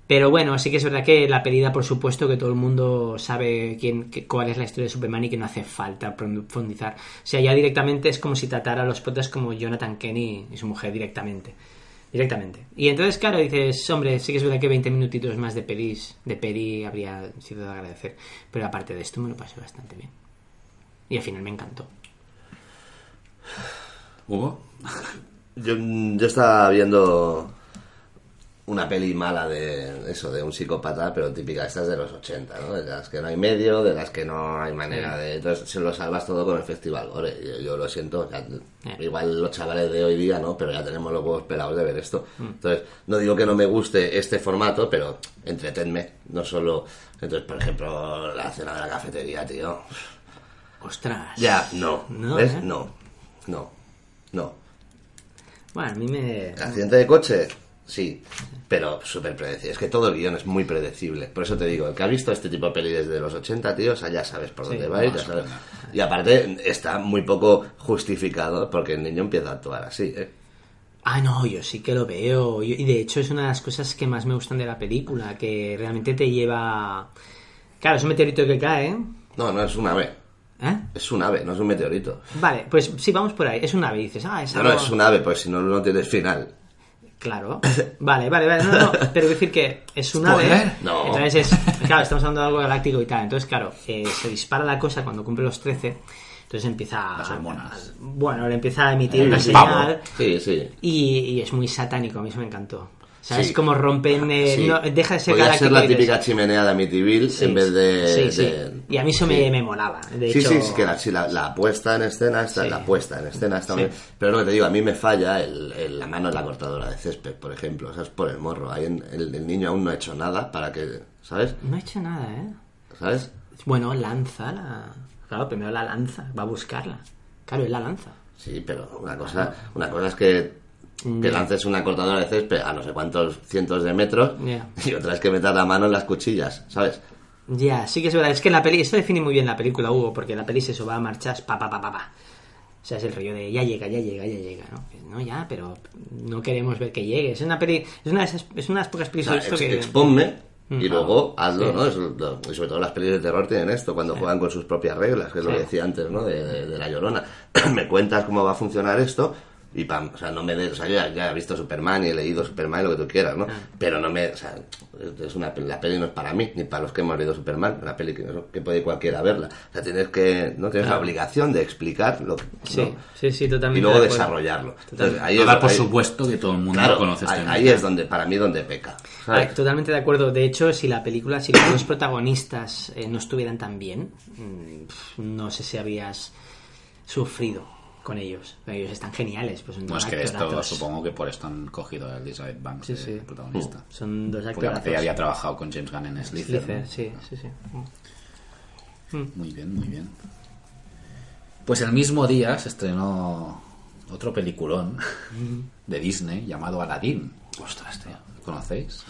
Pero bueno, sí que es verdad que la pelida, por supuesto, que todo el mundo sabe quién, cuál es la historia de Superman y que no hace falta profundizar. O sea, ya directamente es como si tratara a los protas como Jonathan Kenny y su mujer directamente. Directamente. Y entonces, claro, dices, hombre, sí que es verdad que 20 minutitos más de pelis, de peli habría sido de agradecer. Pero aparte de esto me lo pasé bastante bien. Y al final me encantó. Hugo. Yo, yo estaba viendo una peli mala de eso, de un psicópata, pero típica, estas de los 80, ¿no? De las que no hay medio, de las que no hay manera de... Entonces se lo salvas todo con el festival. Ore, yo, yo lo siento, sea, igual los chavales de hoy día, ¿no? Pero ya tenemos los huevos pelados de ver esto. Entonces, no digo que no me guste este formato, pero entretenme, no solo... Entonces, por ejemplo, la cena de la cafetería, tío. Ostras. Ya, no. No, ¿Ves? ¿eh? No. No. No. Bueno, a mí me... ¿Accidente de coche? Sí, pero súper predecible. Es que todo el guion es muy predecible. Por eso te digo, el que ha visto este tipo de peli desde los 80, tío, o sea, ya sabes por dónde Sí, va ir, ya sabes. Y aparte está muy poco justificado porque el niño empieza a actuar así, ¿eh? Ah, no, yo sí que lo veo. Yo- y de hecho es una de las cosas que más me gustan de la película, que realmente te lleva... Claro, es un meteorito que cae. No, no es un ave. ¿Eh? Es un ave, no es un meteorito. Vale, pues sí, vamos por ahí. Es un ave, dices. Ah, es No, no, algo- es un ave, pues si no, no tienes final. Claro. <laughs> Vale, vale, vale. No, no, pero decir que es un ave. Spoiler. No. Entonces es. Claro, estamos hablando de algo galáctico y tal. Entonces, claro, eh, se dispara la cosa cuando cumple los 13. Entonces empieza. Las hormonas. Bueno, le empieza a emitir una El señal. Sí, sí. Y, y es muy satánico, a mí eso me encantó. ¿Sabes Sí. cómo rompen? eh, Sí. no, deja de ser Podría ser la típica chimenea de Amityville Sí, en vez de... sí, sí. de- Y a mí eso sí. me, me molaba. De sí, hecho, sí, sí, que la, sí, la, la puesta en escena está la puesta en escena está muy- Pero lo que te digo, a mí me falla el, el- la mano en la cortadora de césped, por ejemplo. O sea, es por el morro. Ahí en- el, el niño aún no ha hecho nada para que... ¿Sabes? No he hecho nada, ¿eh? ¿Sabes? Bueno, lanza la... Claro, primero la lanza, va a buscarla. Claro, él la lanza. Sí, pero una cosa, una cosa es que, que lances una cortadora de césped a no sé cuántos cientos de metros y otra es que metas la mano en las cuchillas, ¿sabes? Ya, sí que es verdad. Es que la peli, esto define muy bien la película, Hugo, porque la peli es eso, va a marchar, pa, pa, pa, pa, pa. O sea, es el rollo de ya llega, ya llega, ya llega, ¿no? No, ya, pero no queremos ver que llegue. Es una peli, es una de esas, es una de las pocas O sea, esto ex- que... exponme y luego hazlo, Sí. ¿no? Es y sobre todo las pelis de terror tienen esto, cuando juegan con sus propias reglas, que es lo que decía antes, ¿no? De, de- de la llorona. <clears throat> me cuentas cómo va a funcionar esto y pam, o sea, no me des, o sea, yo ya, ya he visto Superman y he leído Superman y lo que tú quieras, Ah. ¿no? Pero no me, o sea, es una, peli- la peli no es para mí, ni para los que hemos leído Superman, una peli que, que puede cualquiera verla. O sea, tienes que, no tienes la obligación de explicar lo que, Sí, ¿no? sí, sí, totalmente. y luego de desarrollarlo. Entonces, ahí No es, dar por ahí- supuesto que todo el mundo claro, conoce este ahí, es donde, para mí, donde peca. ¿sabes? Ay, totalmente de acuerdo. De hecho, si la película, si los dos protagonistas eh, no estuvieran tan bien, mm, no sé si habrías sufrido con ellos. Ellos están geniales, pues son dos es que esto supongo que por esto han cogido a Elizabeth Banks Sí, sí. protagonista. Son dos Porque actorazos. aparte ya había trabajado con James Gunn en Slither. Slither, ¿no? sí, sí, sí. Muy bien, muy bien. Pues el mismo día se estrenó otro peliculón de Disney llamado Aladdin. Ostras, tío. ¿lo ¿Conocéis?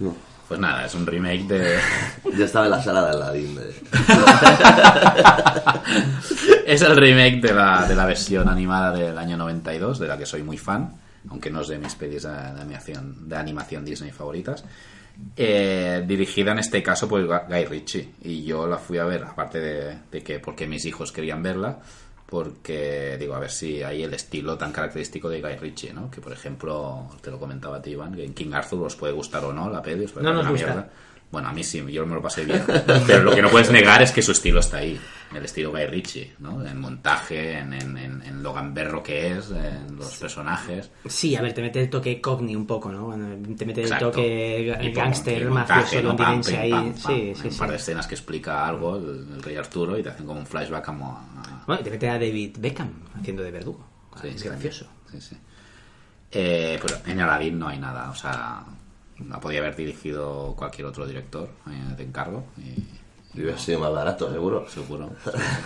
No. Pues nada, es un remake de... <laughs> Yo estaba en la sala de Aladdin. de- <laughs> es el remake de la, de la versión animada del año 92, de la que soy muy fan, aunque no es de mis pelis de, animación, de animación Disney favoritas. Eh, dirigida en este caso por Guy Ritchie. Y yo la fui a ver, aparte de, de que porque mis hijos querían verla, porque digo, a ver si hay el estilo tan característico de Guy Ritchie, ¿no? Que por ejemplo, te lo comentaba a ti, Iván, que en King Arthur os puede gustar o no la peli, os puede No nos una gusta. mierda. Bueno, a mí sí, yo me lo pasé bien. <laughs> Pero lo que no puedes negar es que su estilo está ahí. El estilo Guy Ritchie, ¿no? En montaje, en, en, en, lo gamberro que es, en los personajes. Sí, a ver, te mete el toque cogni un poco, ¿no? Te mete el toque pum, gángster, mafioso, londinense ahí. pam, pam. Sí, Hay sí, un sí. par de escenas que explica algo el, el rey Arturo y te hacen como un flashback como a- Bueno, y te mete a David Beckham haciendo de verdugo. Sí, es gracioso. Sí, sí. Eh, pero en Aladdin no hay nada, o sea, la podía haber dirigido cualquier otro director eh, de encargo. Y, Y hubiera sido más barato, seguro. seguro.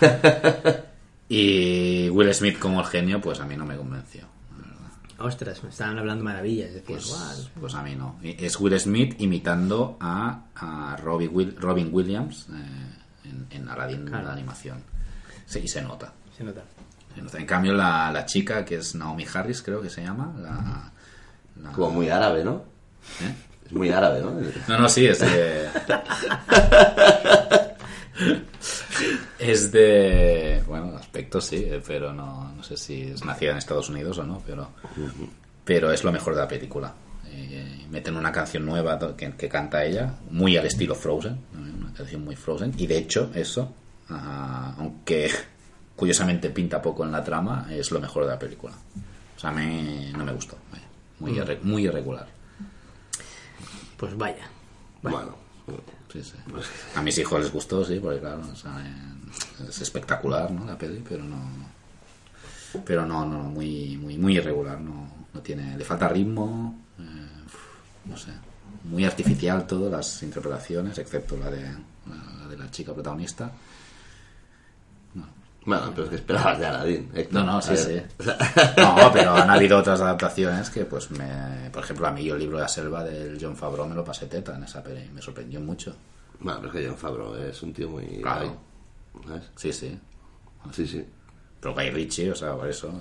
<laughs> y Will Smith como el genio, pues a mí no me convenció. Ostras, me estaban hablando maravillas. Decías, Pues, pues a mí no. Es Will Smith imitando a, a Robbie Will- Robin Williams eh, en, en Aladdin Claro. la animación. Sí, y se nota. Se nota. Se nota. En cambio, la, la chica, que es Naomi Harris, creo que se llama, la, la- Como muy árabe, ¿no? ¿Eh? Es muy árabe, ¿no? No, no, sí, es de. <laughs> es de. Bueno, aspecto sí, eh, pero no, no sé si es nacida en Estados Unidos o no, pero. Pero es lo mejor de la película. Eh, meten una canción nueva que, que canta ella, muy al estilo Frozen, una canción muy Frozen, y de hecho, eso, ah, aunque curiosamente pinta poco en la trama, es lo mejor de la película. O sea, me, no me gustó. Muy, Mm. irre- muy irregular. Pues vaya. Bueno, sí. A mis hijos les gustó, sí, porque claro, es espectacular, ¿no? La peli, pero no. Pero no, no, muy, muy, muy irregular. No, no tiene, le falta ritmo, eh, no sé, muy artificial todo las interpretaciones, excepto la de la de la chica protagonista. Bueno, pero es que esperabas de Aladdin. Héctor. No, no, sí, sí. No, <laughs> pero han habido otras adaptaciones que, pues, me, por ejemplo, a mí yo el libro de la selva del John Favreau me lo pasé teta en esa peli, me sorprendió mucho. Bueno, pero es que John Favreau es un tío muy... Claro. ¿sabes? Sí, sí. Sí, sí. Pero Guy Ritchie, o sea, por eso.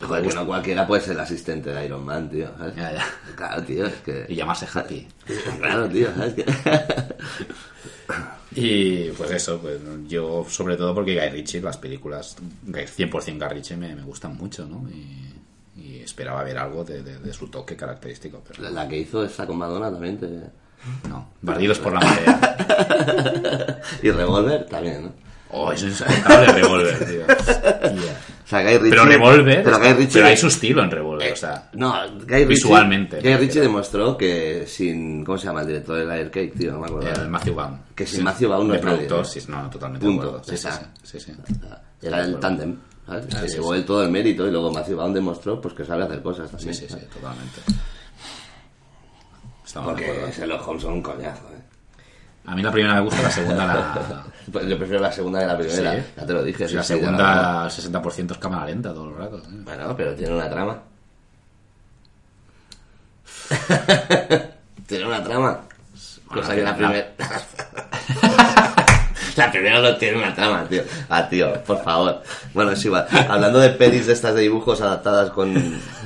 Joder, que no cualquiera puede ser el asistente de Iron Man, tío. ¿sabes? Ya, ya. Claro, tío, es que... Y llamarse Happy. Claro, tío, ¿sabes? Que... <laughs> Y pues eso, pues yo sobre todo porque Guy Ritchie, las películas, Guy- 100% Guy Ritchie me, me gustan mucho, ¿no? Y, y esperaba ver algo de, de- de su toque característico, pero La, la que hizo esta con Madonna también te... no. Barridos por la marea. <laughs> y Revolver también, ¿no? Oh, es insoportable Revolver, tío. <laughs> Hostia. O sea, Guy Ritchie... Pero Revolver, Pero Guy Ritchie... pero hay su estilo en Revolver, o sea. No, Guy Ritchie... Visualmente. Guy Ritchie demostró que sin... ¿Cómo se llama el director de Layer Cake, tío? No me acuerdo. El Matthew Vaughn. Que sin Sí. Matthew Vaughn no De es nadie, productor, ¿no? sí, no, totalmente Punto. de. Sí, sí, sí, sí, sí. Era el tándem, ¿sabes? Ah, sí, llevó sí. él todo el mérito y luego Matthew Vaughn demostró pues que sabe hacer cosas Sí, también. sí, sí, ¿sabes? totalmente. Estamos de Porque. Sherlock Holmes son un coñazo, ¿eh? A mí la primera me gusta, la segunda la... <laughs> Pues yo prefiero la segunda que la primera, Sí. ya te lo dije. La sí, ya segunda, 60% es cámara lenta todo el rato. ¿eh? Bueno, pero tiene una trama. <laughs> tiene una trama. Cosa que la la- primera... <laughs> La primera no tiene una trama, tío. Ah, tío, por favor. Bueno, es igual. Hablando de pelis de estas de dibujos adaptadas con,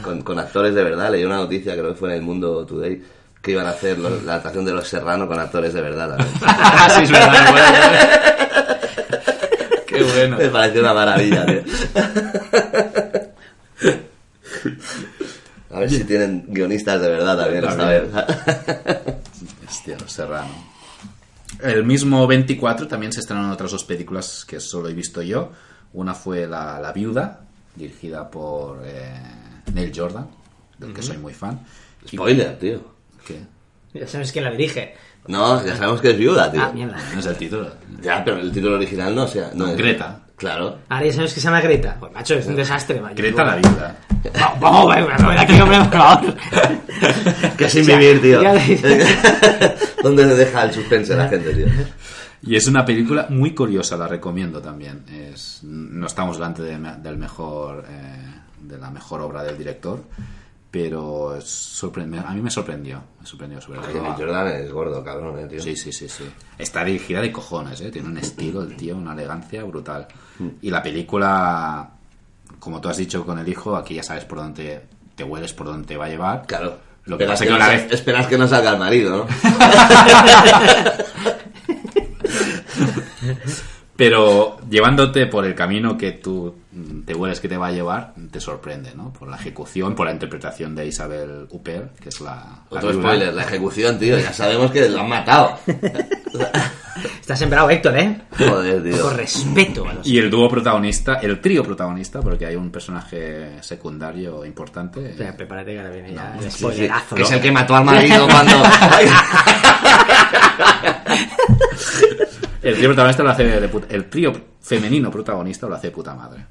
con, con actores de verdad, leí una noticia, creo que fue en el Mundo Today, que iban a hacer la adaptación de Los Serrano con actores de verdad también. <laughs> sí, es verdad. <laughs> Qué bueno. Me pareció una maravilla, tío. A ver si tienen guionistas de verdad también esta vez. <laughs> Hostia, Los Serrano. El mismo 24 también se estrenaron otras dos películas que solo he visto yo. Una fue La, La Viuda, dirigida por eh, Neil Jordan, del que soy muy fan. Y- Spoiler, tío. ¿Qué? Ya sabes quién la dirige. No, ya sabemos que es viuda, tío. Ah, mierda. No es el título. Ya, pero el título original no, o sea, no es. Greta. Claro. Ahora ya sabes que se llama Greta. Pues macho, es un desastre. macho. Greta la Viuda. Vamos, vamos, vamos, aquí, hombre, por favor. Que sin vivir, tío. <laughs> ¿Dónde le deja el suspense la gente, tío? Y es una película muy curiosa, la recomiendo también. Es, no estamos delante de del mejor, eh, de la mejor obra del director, pero sorprende- a mí me sorprendió. Me sorprendió sobre todo. Neil Jordan es gordo, cabrón, eh, tío. Sí, sí, sí, sí. Está dirigida de cojones, ¿eh? Tiene un estilo, el tío, una elegancia brutal. Y la película, como tú has dicho con el hijo, aquí ya sabes por dónde te hueles, por dónde te va a llevar. Claro. Lo que Esperas pasa que, que no una sa- vez... esperas que no salga el marido, ¿no? <laughs> Pero llevándote por el camino que tú mm, te hueles que te va a llevar, te sorprende, ¿no? Por la ejecución, por la interpretación de Isabel Huppert, que es la... Otro spoiler, la ejecución, tío. Ya sabemos que lo han matado. <laughs> Está sembrado Héctor, ¿eh? Joder, tío. Con respeto a los... Y el dúo protagonista, el trío protagonista, porque hay un personaje secundario importante. Espera, prepárate que ahora viene ya No, el sí, sí. spoilerazo. Que es el que mató al marido cuando... <laughs> <laughs> El trío protagonista lo hace de puta- El trío femenino protagonista lo hace de puta madre.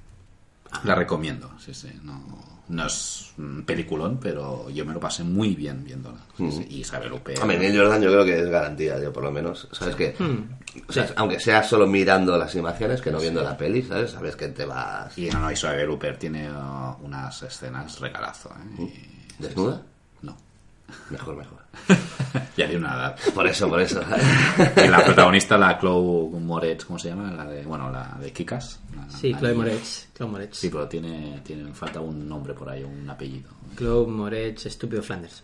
La recomiendo, sí, sí. No, no es un peliculón, pero yo me lo pasé muy bien viéndola. Sí, sí. Y Isabel Huppert. Hombre, Neil Jordan yo creo que es garantía, yo por lo menos. ¿Sabes qué? Hmm. O sea, aunque sea solo mirando las imágenes, que no viendo la peli, ¿sabes? Sabes que te vas... Y no, no, Isabel Huppert tiene uh, unas escenas regalazo. ¿eh? Y- ¿Desnuda? No. Mejor, mejor. <laughs> ya de una edad. Por eso, por eso. <laughs> Y la protagonista, la Chloe Moretz, ¿cómo se llama? La de, bueno, la de Kikas. La- Sí, la Chloe. Moretz. Chloe Moretz. Sí, pero tiene, tiene, falta un nombre por ahí, un apellido. Chloe Moretz, estúpido Flanders.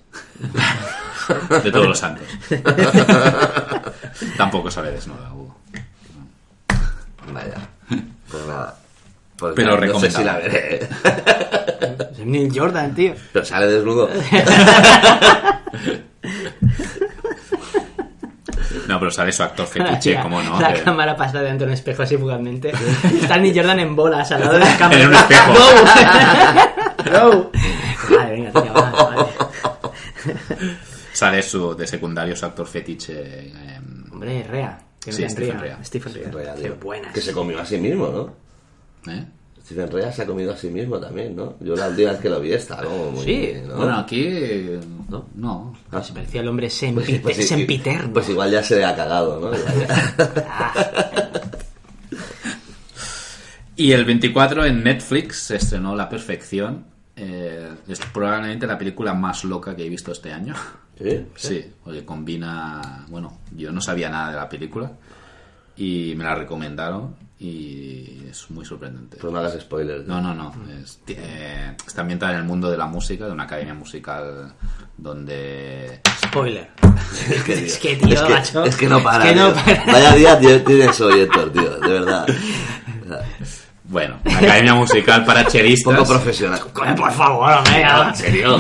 De todos los santos. <laughs> Tampoco sale desnuda, Hugo. Vaya. Pues nada. Pues Pero no sé si la recomendable. veré. <laughs> Es Neil Jordan, tío. Pero sale desnudo. <laughs> No, pero sale su actor fetiche, La- ¿cómo no? La Que- cámara pasa delante de un espejo así fugazmente. Está Nick Jordan en bolas al lado de la <laughs> cámara. En un espejo. ¡Go! ¡Go! Vale, venga, tío, vale, vale. Sale su, de secundario su actor fetiche. em, Hombre, Rea. Que no Sí, te Stephen. Rea. Stephen Rea. Rea, Qué tío. buenas. Que se comió a sí mismo, ¿no? ¿Eh? Stephen Rea se ha comido a sí mismo también, ¿no? Yo la última vez que lo vi estaba como muy... Sí. ¿no? Bueno, aquí. eh, No. Ah, Se parecía al hombre pues, pues sempiterno. Pues igual ya se ha cagado, ¿no? <laughs> Y el 24 en Netflix se estrenó La Perfección. eh, es probablemente la película más loca que he visto este año. ¿Sí? <laughs> Sí, porque combina. Bueno, yo no sabía nada de la película y me la recomendaron y es muy sorprendente. Pues no hagas spoilers. No, no, no. Es- eh, está ambientada en el mundo de la música, de una academia musical donde. Spoiler. Es que, Es que, tío, es que, macho. es que no para. Es que no tío. para. Vaya día tío, tienes hoy, Héctor, tío, de verdad. Bueno, una academia musical para cheristas. Poco profesional. Coño, por favor, hombre. No, en serio.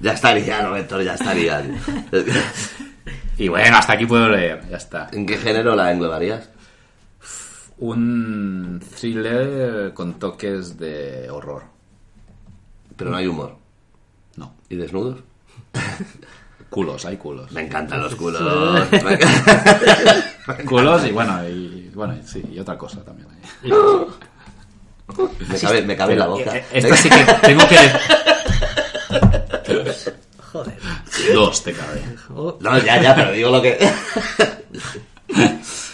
ya estaría, ¿no, Héctor? Ya estaría. tío. Y bueno, hasta aquí puedo leer, ya está. ¿En qué género la englobarías? Un thriller con toques de horror. Pero no hay humor. No. ¿Y desnudos? <laughs> Culos, hay culos. Me encantan los culos. <laughs> Culos y bueno, y bueno, sí, y otra cosa también. hay. Me cabe, me cabe en la boca. Eh, Esta sí que tengo que. Joder. Dos te cabe. No, ya, ya, pero digo lo que. <laughs>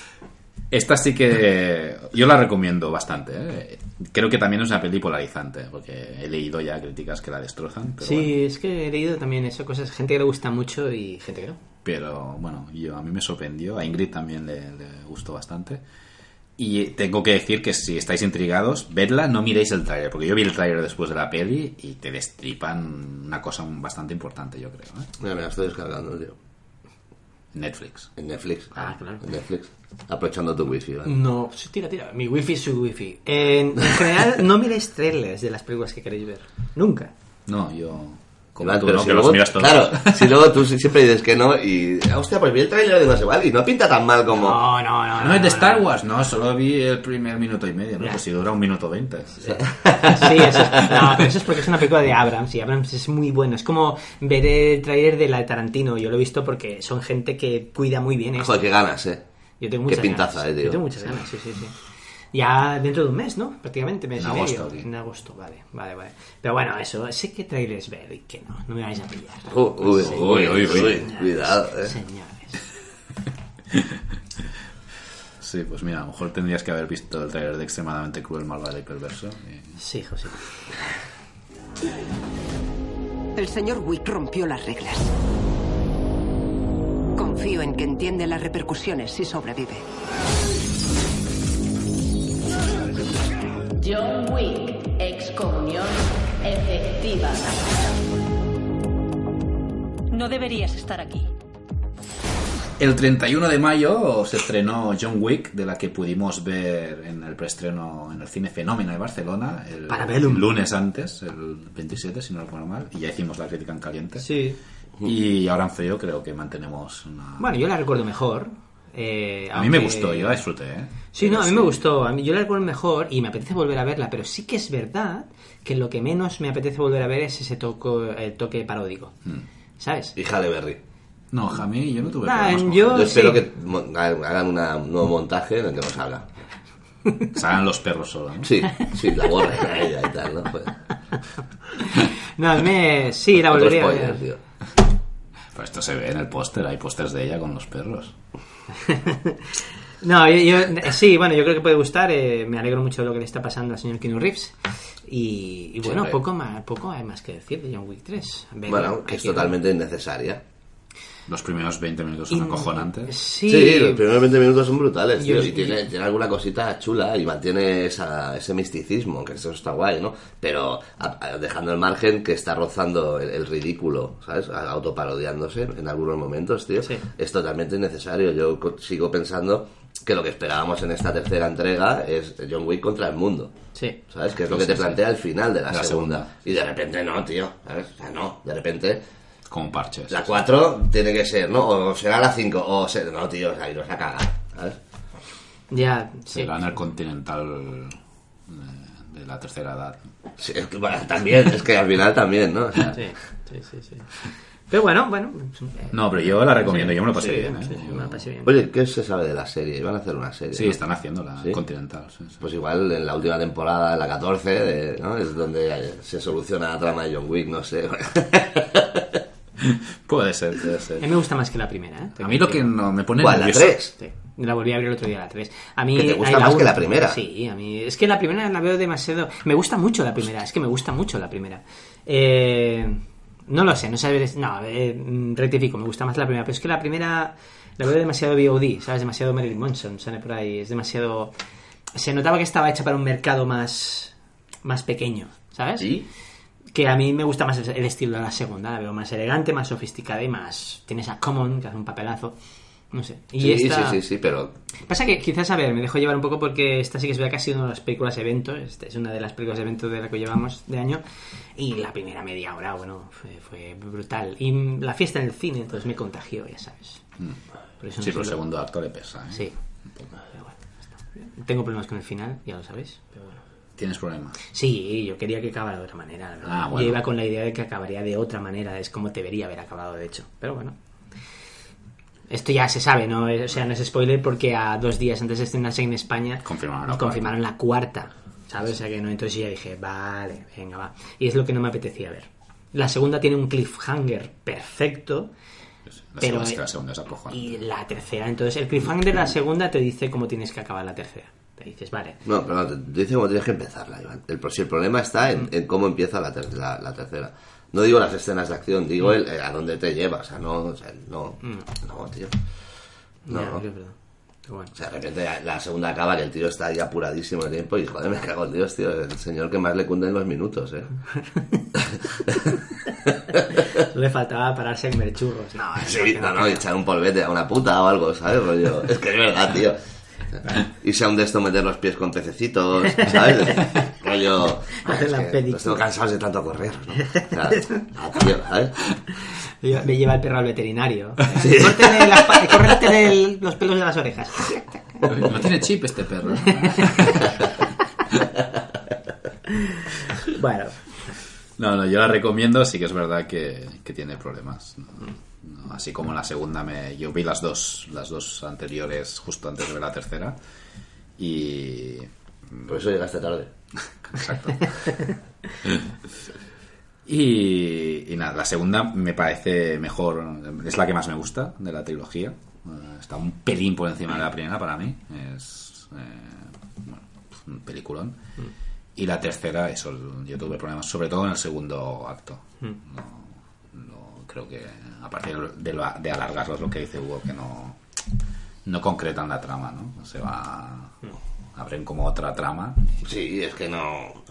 Esta sí que yo la recomiendo bastante. ¿eh? Creo que también es una peli polarizante, porque he leído ya críticas que la destrozan. Pero Sí, bueno. es que he leído también eso, cosas, gente que le gusta mucho y gente que no. Pero bueno, yo, a mí me sorprendió. A Ingrid también le, le gustó bastante. Y tengo que decir que si estáis intrigados, vedla, no miréis el tráiler, porque yo vi el tráiler después de la peli y te destripan una cosa bastante importante, yo creo. ¿eh? Mira, me la estoy descargando, tío. Netflix. En Netflix. Ah, claro. En Netflix. Aprovechando tu wifi, ¿vale? No, sí, tira, tira. Mi wifi es su wifi. En, en general, no miréis trailers de las películas que queréis ver. Nunca. No, yo... Como Iván, tú, pero ¿no? si que luego- los miras todos. Claro, <laughs> si luego tú siempre dices que no y... Hostia, pues vi el trailer de no sé cuál y no pinta tan mal como... No, no, no. No es de Star Wars, no, solo vi el primer minuto y medio, ¿no? Ya. Pues si dura un minuto veinte. Sí, eso es, no, pero eso es porque es una película de Abrams y Abrams es muy bueno. Es como ver el tráiler de la de Tarantino. Yo lo he visto porque son gente que cuida muy bien esto. Joder, qué ganas, eh. Yo tengo Qué muchas pintaza, ganas. eh, tío. Yo tengo muchas ganas, sí, sí, sí. Ya dentro de un mes, ¿no? Prácticamente mes En y agosto, medio. En agosto, vale, vale, vale. Pero bueno, eso, sé que trailers ver y que no, no me vais a pillar. Uh, uy, Sí, uy, uy, uy, señores, cuidado, eh. Señores. <laughs> Sí, pues mira, a lo mejor tendrías que haber visto el trailer de Extremadamente Cruel, Malvado y Perverso. y- Sí, José. El señor Wick rompió las reglas. Confío en que entiende las repercusiones si sobrevive. John Wick, excomunión efectiva. No deberías estar aquí. El 31 de mayo se estrenó John Wick, de la que pudimos ver en el preestreno en el Cine Fenómeno de Barcelona, el lunes antes, el 27, si no recuerdo mal, y ya hicimos la crítica en caliente. Sí. Y ahora en frío creo que mantenemos una... Bueno, yo la recuerdo mejor. eh, a mí me gustó, yo la disfruté, ¿eh? Sí, no, a mí Sí. me gustó. A mí, yo la recuerdo mejor y me apetece volver a verla, pero sí que es verdad que lo que menos me apetece volver a ver es ese toco, el toque paródico. Hmm. ¿Sabes? Y Halle Berry. No, Jamie, yo no tuve Nah, problemas con yo- Yo espero sí. que hagan una- un nuevo montaje en el que nos haga. Jamie. Salgan los perros solo, ¿no? Sí, sí, la borra a <laughs> ella y tal, ¿no? Pues, No, me- sí, la volvería a spoiler, ver. tío. Esto se ve en el póster, hay pósters de ella con los perros. <laughs> No, yo, yo- sí, bueno, yo creo que puede gustar. eh, me alegro mucho de lo que le está pasando al señor Keanu Reeves. Y, y bueno, poco más, poco hay más que decir de John Wick 3. Venga, Bueno, que es totalmente innecesaria. Los primeros 20 minutos son Y- acojonantes. Sí, Sí, los primeros 20 minutos son brutales, tío, y tiene, tiene alguna cosita chula y mantiene esa, ese misticismo, que eso está guay, ¿no? Pero a- a- dejando el margen que está rozando el, el ridículo, ¿sabes? Autoparodiándose en algunos momentos, tío. Sí. Es totalmente innecesario. Yo sigo pensando que lo que esperábamos en esta tercera entrega es John Wick contra el mundo. sí. ¿Sabes? Que es lo que te plantea al final de la, La segunda. segunda. Y de repente no, tío. ¿sabes? O sea, no. De repente Como parches. La 4 tiene que ser, ¿no? O será la 5, o será... No, tío, o sea, iros a cagar, ¿sabes? Ya, Se sí. gana el Continental eh, de la tercera edad. Sí, es que, bueno, también, es que al final también, ¿no? O sea, Sí, sí, sí, sí. Pero bueno, bueno. No, pero yo la recomiendo, yo me lo pasé Sí, bien, ¿eh? sí, sí, Yo- me lo pasé bien. Oye, ¿qué se sabe de la serie? Iban a hacer una serie. Sí, ¿no? están haciendo la ¿Sí? Continental. sí, sí. Pues igual en la última temporada, en la 14, de- ¿no? es donde se soluciona la trama de John Wick, no sé. <laughs> <laughs> Puede ser, puede ser. A mí me gusta más que la primera, ¿eh? A mí lo que no me pone ¿Cuál, la nervioso- 3? Sí. La volví a abrir el otro día, la 3. A mí, ¿Que te gusta hay más que uno. la primera? Sí, a mí. Es que la primera la veo demasiado. Me gusta mucho la primera, es que me gusta mucho la primera. Eh, no lo sé, no sé. No, eh, mm, rectifico, me gusta más la primera. Pero es que la primera la veo demasiado VOD, ¿sabes? Demasiado Marilyn Manson, sale por ahí. Es demasiado. Se notaba que estaba hecha para un mercado más. más pequeño, ¿sabes? ¿Sí? Que a mí me gusta más el estilo de la segunda, la veo más elegante, más sofisticada y más... Tienes a Common, que hace un papelazo, no sé. Y Sí, esta... sí, sí, sí, pero... Pasa que quizás, a ver, me dejo llevar un poco porque esta sí que es verdad que ha sido una de las películas evento, esta es una de las películas evento de la que llevamos de año, y la primera media hora, bueno, fue, fue brutal. Y la fiesta en el cine, entonces me contagió, ya sabes. Por eso no Sí, pero el segundo acto le pesa. ¿eh? Sí. Tengo problemas con el final, ya lo sabéis, pero bueno. Tienes problemas. Sí, yo quería que acabara de otra manera. Ah, bueno. Yo iba con la idea de que acabaría de otra manera, es como debería haber acabado, de hecho. Pero bueno. Esto ya se sabe, ¿no? O sea, no es spoiler porque a dos días antes de estrenarse en España Confirmaron la confirmaron la cuarta, ¿sabes? O sea que no, entonces ya dije, vale, venga, va. Y es lo que no me apetecía ver. La segunda tiene un cliffhanger perfecto, La, Pero, segunda, es que la segunda es y la tercera, entonces el cliffhanger de la segunda te dice cómo tienes que acabar la tercera. Te dices, vale, No, pero no, te, te dice cómo tienes que empezarla, Iván. El, el problema está en, en cómo empieza la, ter- la, la tercera. No digo las escenas de acción, digo el, eh, a dónde te lleva. O sea, no, o sea, no, no, tío. No, Ya, no. es verdad. Bueno. O sea, de repente la- la segunda acaba que el tío está ahí apuradísimo de tiempo y joder, me cago en Dios, tío. El señor que más le cunden los minutos, eh. <laughs> Le faltaba pararse en merchurros. No, <laughs> Sí, no, no, echar un polvete a una puta o algo, ¿sabes? Rollo. Es que es verdad, tío. Y sea un de esto meter los pies con pececitos, ¿sabes? <laughs> Rollo. Pedicura. estoy cansados de tanto correr, ¿no? O sea, tío, ¿sabes? Me lleva el perro al veterinario. El- los pelos de las orejas. No tiene chip este perro. Bueno, No, no, yo la recomiendo, sí que es verdad que, que tiene problemas. ¿no? No, así como la segunda, me, yo vi las dos, las dos anteriores justo antes de ver la tercera. Y. Por eso llegaste tarde. <laughs> Exacto. Y, y nada, la segunda me parece mejor, es la que más me gusta de la trilogía. Eh, Está un pelín por encima de la primera para mí. Es eh, bueno, un peliculón. Y la tercera, eso, yo tuve problemas, sobre todo en el segundo acto. No, no- creo que a partir de, lo- de alargarlo es lo que dice Hugo, que no, no concretan la trama, ¿no? Se va. Abren como otra trama. Sí, es que no.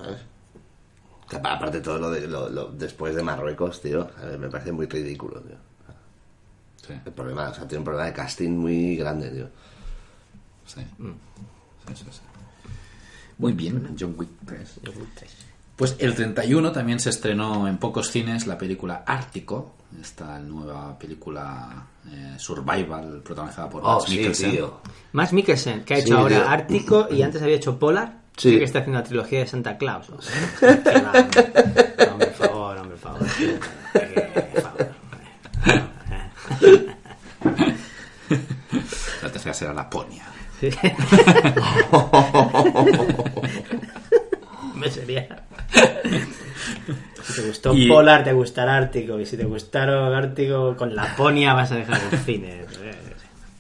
aparte todo lo de lo, lo- después de Marruecos, tío, me parece muy ridículo, tío. Sí. El problema, o sea, tiene un problema de casting muy grande, tío. Sí. Sí, sí, sí. Muy bien, John Wick 3. Pues el 31 también se estrenó en pocos cines la película Ártico, esta nueva película eh, survival protagonizada por Oh, Mads sí, Mikkelsen. tío. Max Mikkelsen, que ha hecho Sí, ahora tío. Ártico y antes había hecho Polar. Sí. Que está haciendo la trilogía de Santa Claus. Va, hombre. Hombre, por favor, hombre, por favor. Por favor. La tercera será Laponia. Sí. <laughs> Me sería. Si te gustó Y- Polar, te gustará Ártico. Y si te gustaron Ártico con Laponia, vas a dejar el cine. <laughs>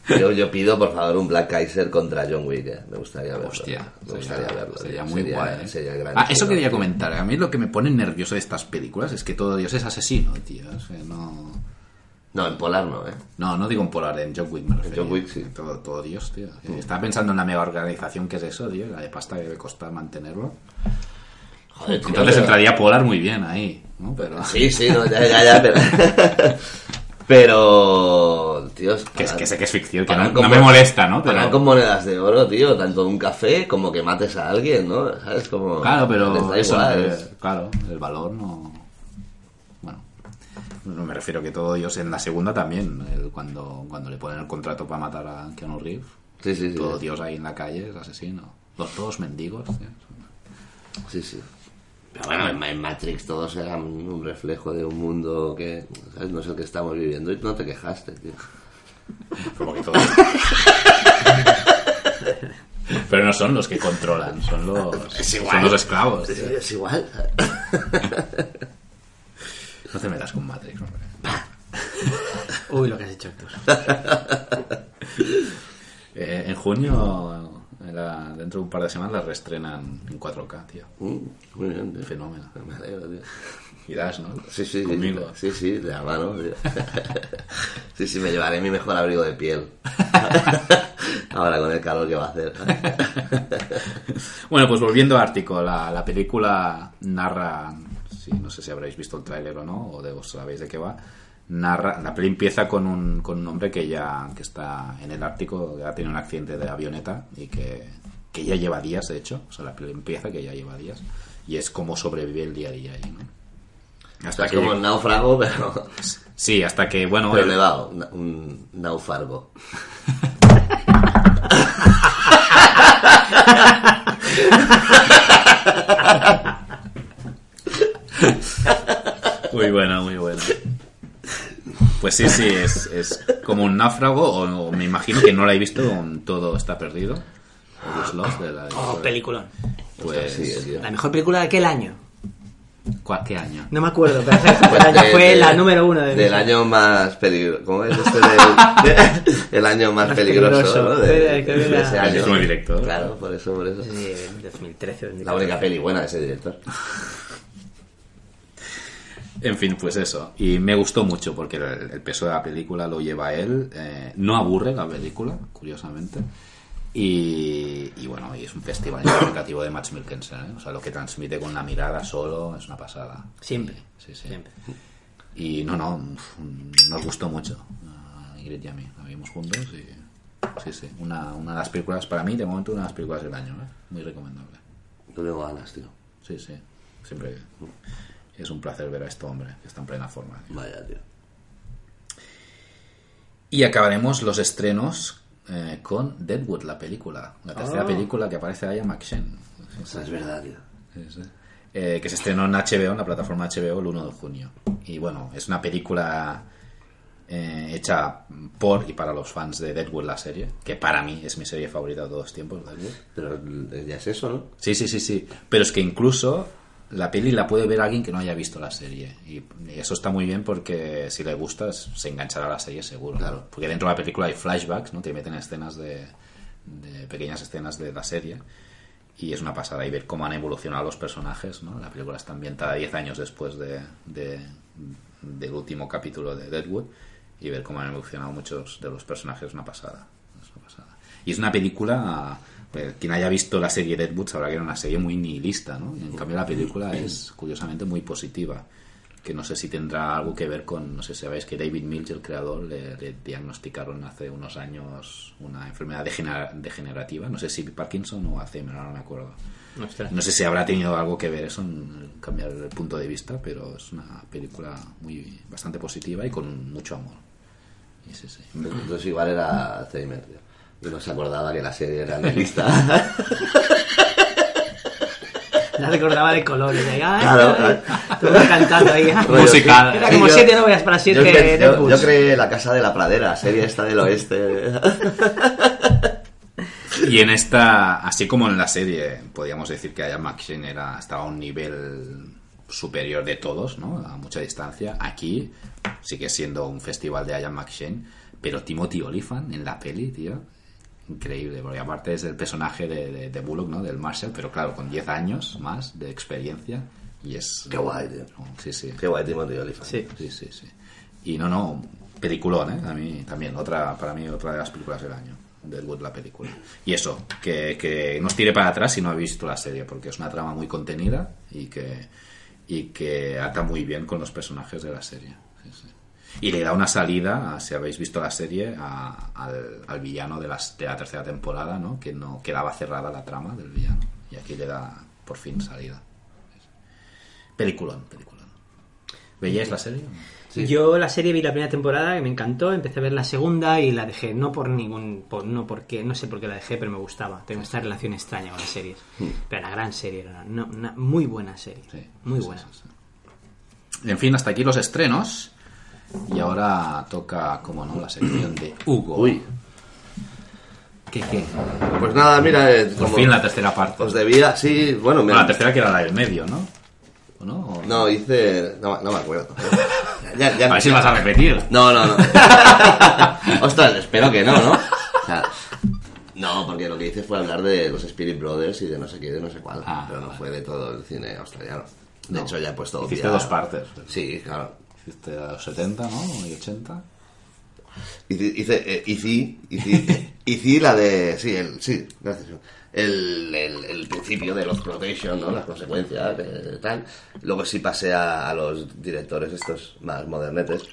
Yo, yo pido, por favor, un Black Kaiser contra John Wick, eh. Me gustaría verlo. Hostia, me gustaría sería, verlo. sería muy guay. ¿eh? sería gran ah, eso quería tío. comentar. A mí lo que me pone nervioso de estas películas es que todo Dios es asesino, tío. O sea, no... No, en Polar no, ¿eh? No, no digo en Polar, en John Wick me refiero. John Wick, sí. Todo, todo Dios, tío. Estaba pensando en la mega organización que es eso, tío. La de pasta que debe costar mantenerlo. Joder, tío, Entonces pero- entraría Polar muy bien ahí, ¿no? Pero... Sí, sí, no, ya, ya, ya, pero... <laughs> pero, tío... Que, es, que sé que es ficción, que no, con no me molesta, ¿no? Pero... con monedas de oro, tío, tanto un café como que mates a alguien, ¿no? ¿Sabes? Como... Claro, pero da eso, igual, es- claro, el valor no... Bueno. No me refiero que todos ellos en la segunda también, el- cuando, cuando le ponen el contrato para matar a Keanu Reeves. Sí, sí, sí. Todo Dios ahí en la calle es asesino. Los todos mendigos. tío. Sí, sí. Pero bueno, en- en Matrix todos eran un reflejo de un mundo que ¿sabes? no es el que estamos viviendo y no te quejaste, tío. Como que todos- Pero no son los que controlan, son los, Es igual. son los esclavos. Es igual. <laughs> No te metas con Matrix, hombre. Uy, lo que has hecho, Héctor. Eh, en junio, la- dentro de un par de semanas, la reestrenan en 4K, tío. Mm, muy bien, tío. Fenómeno. Me alegro, tío. Irás, ¿no? Sí, sí, Conmigo. sí, sí, de la mano. tío. <laughs> Sí, sí, me llevaré mi mejor abrigo de piel. <laughs> Ahora con el calor que va a hacer. <laughs> Bueno, pues volviendo a Ártico, la, la película narra, sí, no sé si habréis visto el tráiler o no, o de, os sabéis de qué va, narra, la peli empieza con un, con un hombre que ya que está en el Ártico, que ha tenido un accidente de avioneta y que, que ya lleva días, de hecho, o sea, la peli empieza que ya lleva días, y es cómo sobrevive el día a día ahí, ¿no? Hasta es como un náufrago, <laughs> pero, Sí, hasta que, bueno... pero el- elevado. Un náufrago. <laughs> Muy buena, muy buena. Pues sí, sí, es, es como un náufrago, o, o me imagino que no la he visto, todo está perdido. O Lost, de la- Oh, peliculón. Pues, Sí. La mejor película de aquel año. ¿cuál- ¿qué año? No me acuerdo, pero <laughs> Pues año de- fue de- la número uno de Del año más peligroso. ¿Cómo es este? Del, de- <laughs> el año más, Más peligroso, peligroso. ¿no? De, ese El año. mismo director. Claro, por eso, por eso. Sí, 2013. La única peli buena de ese director. En fin, pues eso. Y me gustó mucho porque el, el peso de la película lo lleva él. eh, no aburre la película, curiosamente. Y, y bueno, y es un festival interpretativo de Max Mikkelsen. ¿eh? O sea, lo que transmite con la mirada solo es una pasada. Siempre. Sí, sí. Siempre. Y no, no, nos gustó mucho. A Ingrid y a mí. La vimos juntos y. Sí, sí. Una, una de las películas, para mí, de momento, una de las películas del año. ¿eh? Muy recomendable. Yo tengo ganas, tío. Sí, sí. Siempre es un placer ver a este hombre que está en plena forma. Vaya, tío. Y acabaremos los estrenos eh, con Deadwood, la película. La tercera Ah. película que aparece Aya McShane. Sí, O sea, es verdad, tío. Sí. Eh, que se estrenó en HBO, en la plataforma HBO, el 1 de junio. Y bueno, es una película eh, hecha por y para los fans de Deadwood, la serie, que para mí es mi serie favorita de todos los tiempos, Deadwood. Pero ya es eso, ¿no? Sí, sí, sí, sí. Pero es que incluso la peli la puede ver alguien que no haya visto la serie. Y eso está muy bien porque si le gusta se enganchará a la serie seguro. Claro. Porque dentro de la película hay flashbacks, ¿no? Te meten escenas de, de pequeñas escenas de la serie. Y es una pasada y ver cómo han evolucionado los personajes, ¿no? La película está ambientada 10 años después de, de- del último capítulo de Deadwood y ver cómo han evolucionado muchos de los personajes es una pasada. Es una pasada. Y es una película, quien haya visto la serie Deadwood sabrá que era una serie muy nihilista, ¿no? Y en cambio la película es curiosamente muy positiva, que no sé si tendrá algo que ver con, no sé si sabéis que David Milch, el creador, le, le diagnosticaron hace unos años una enfermedad degenera- degenerativa, no sé si Parkinson o Alzheimer, ahora no me acuerdo. Ostras. No sé si habrá tenido algo que ver eso en cambiar el punto de vista, pero es una película muy bastante positiva y con mucho amor. Y sí, sí. Entonces igual era Alzheimer, tío. Y no se acordaba que la serie era nihilista. <laughs> La recordaba de colores. ay, Claro, claro. Todo cantando ahí. sí. Era como Sí, yo- siete novias para siete yo, yo- yo creé La Casa de la Pradera, serie esta del oeste. Y en esta, así como en la serie, podríamos decir que Ian McShane era, estaba a un nivel superior de todos, ¿no? A mucha distancia. Aquí sigue siendo un festival de Ian McShane, pero Timothy Olyphant en la peli, tío, increíble, porque aparte es el personaje de, de, de Bullock, ¿no? Del Marshall, pero claro, con 10 años más de experiencia y es... Qué guay, tío. Sí, sí. Qué guay, Timothy Olyphant. Sí, sí, sí, sí. Y no, no, peliculón, ¿eh? A mí también, otra, para mí otra de las películas del año. Deadwood, la película. Y eso, que, que no os tire para atrás si no habéis visto la serie, porque es una trama muy contenida y que, y que ata muy bien con los personajes de la serie. Y le da una salida, si habéis visto la serie, a- al, al villano de, las, de la tercera temporada, ¿no? Que no quedaba cerrada la trama del villano. Y aquí le da por fin salida. Peliculón, peliculón. ¿Veíais la serie? Sí, Yo la serie vi la primera temporada que me encantó, empecé a ver la segunda y la dejé. No por ningún. Por, no porque no sé por qué la dejé, pero me gustaba. Tengo esta relación extraña con las series. Pero la gran serie, era una, una muy buena serie. Muy buena. En fin, hasta aquí los estrenos. Y ahora toca, como no, la sección de Hugo. Uy. ¿Qué, qué? Pues nada, mira, eh, Por fin la tercera parte. os debía, sí, bueno, me- Bueno, la tercera que era la del medio, ¿no? ¿O no? ¿O- No, hice. No, no me acuerdo. Ya- ya- A ver si vas a repetir. No, no, no. <laughs> Ostras, espero que no, ¿no? O sea, no, porque lo que hice fue hablar de los Spirit Brothers y de no sé qué, de no sé cuál. pero no fue de todo el cine australiano. De No. hecho, ya he puesto. Hiciste dos partes. Sí, claro. Hiciste a los 70, ¿no? Y 80. Hice, hice, eh, hice, hice, la de. Sí, el, sí, gracias. El, el, el principio de los Protection, ¿no? Las consecuencias, de, tal. Luego sí pasé a, a los directores estos más modernetes.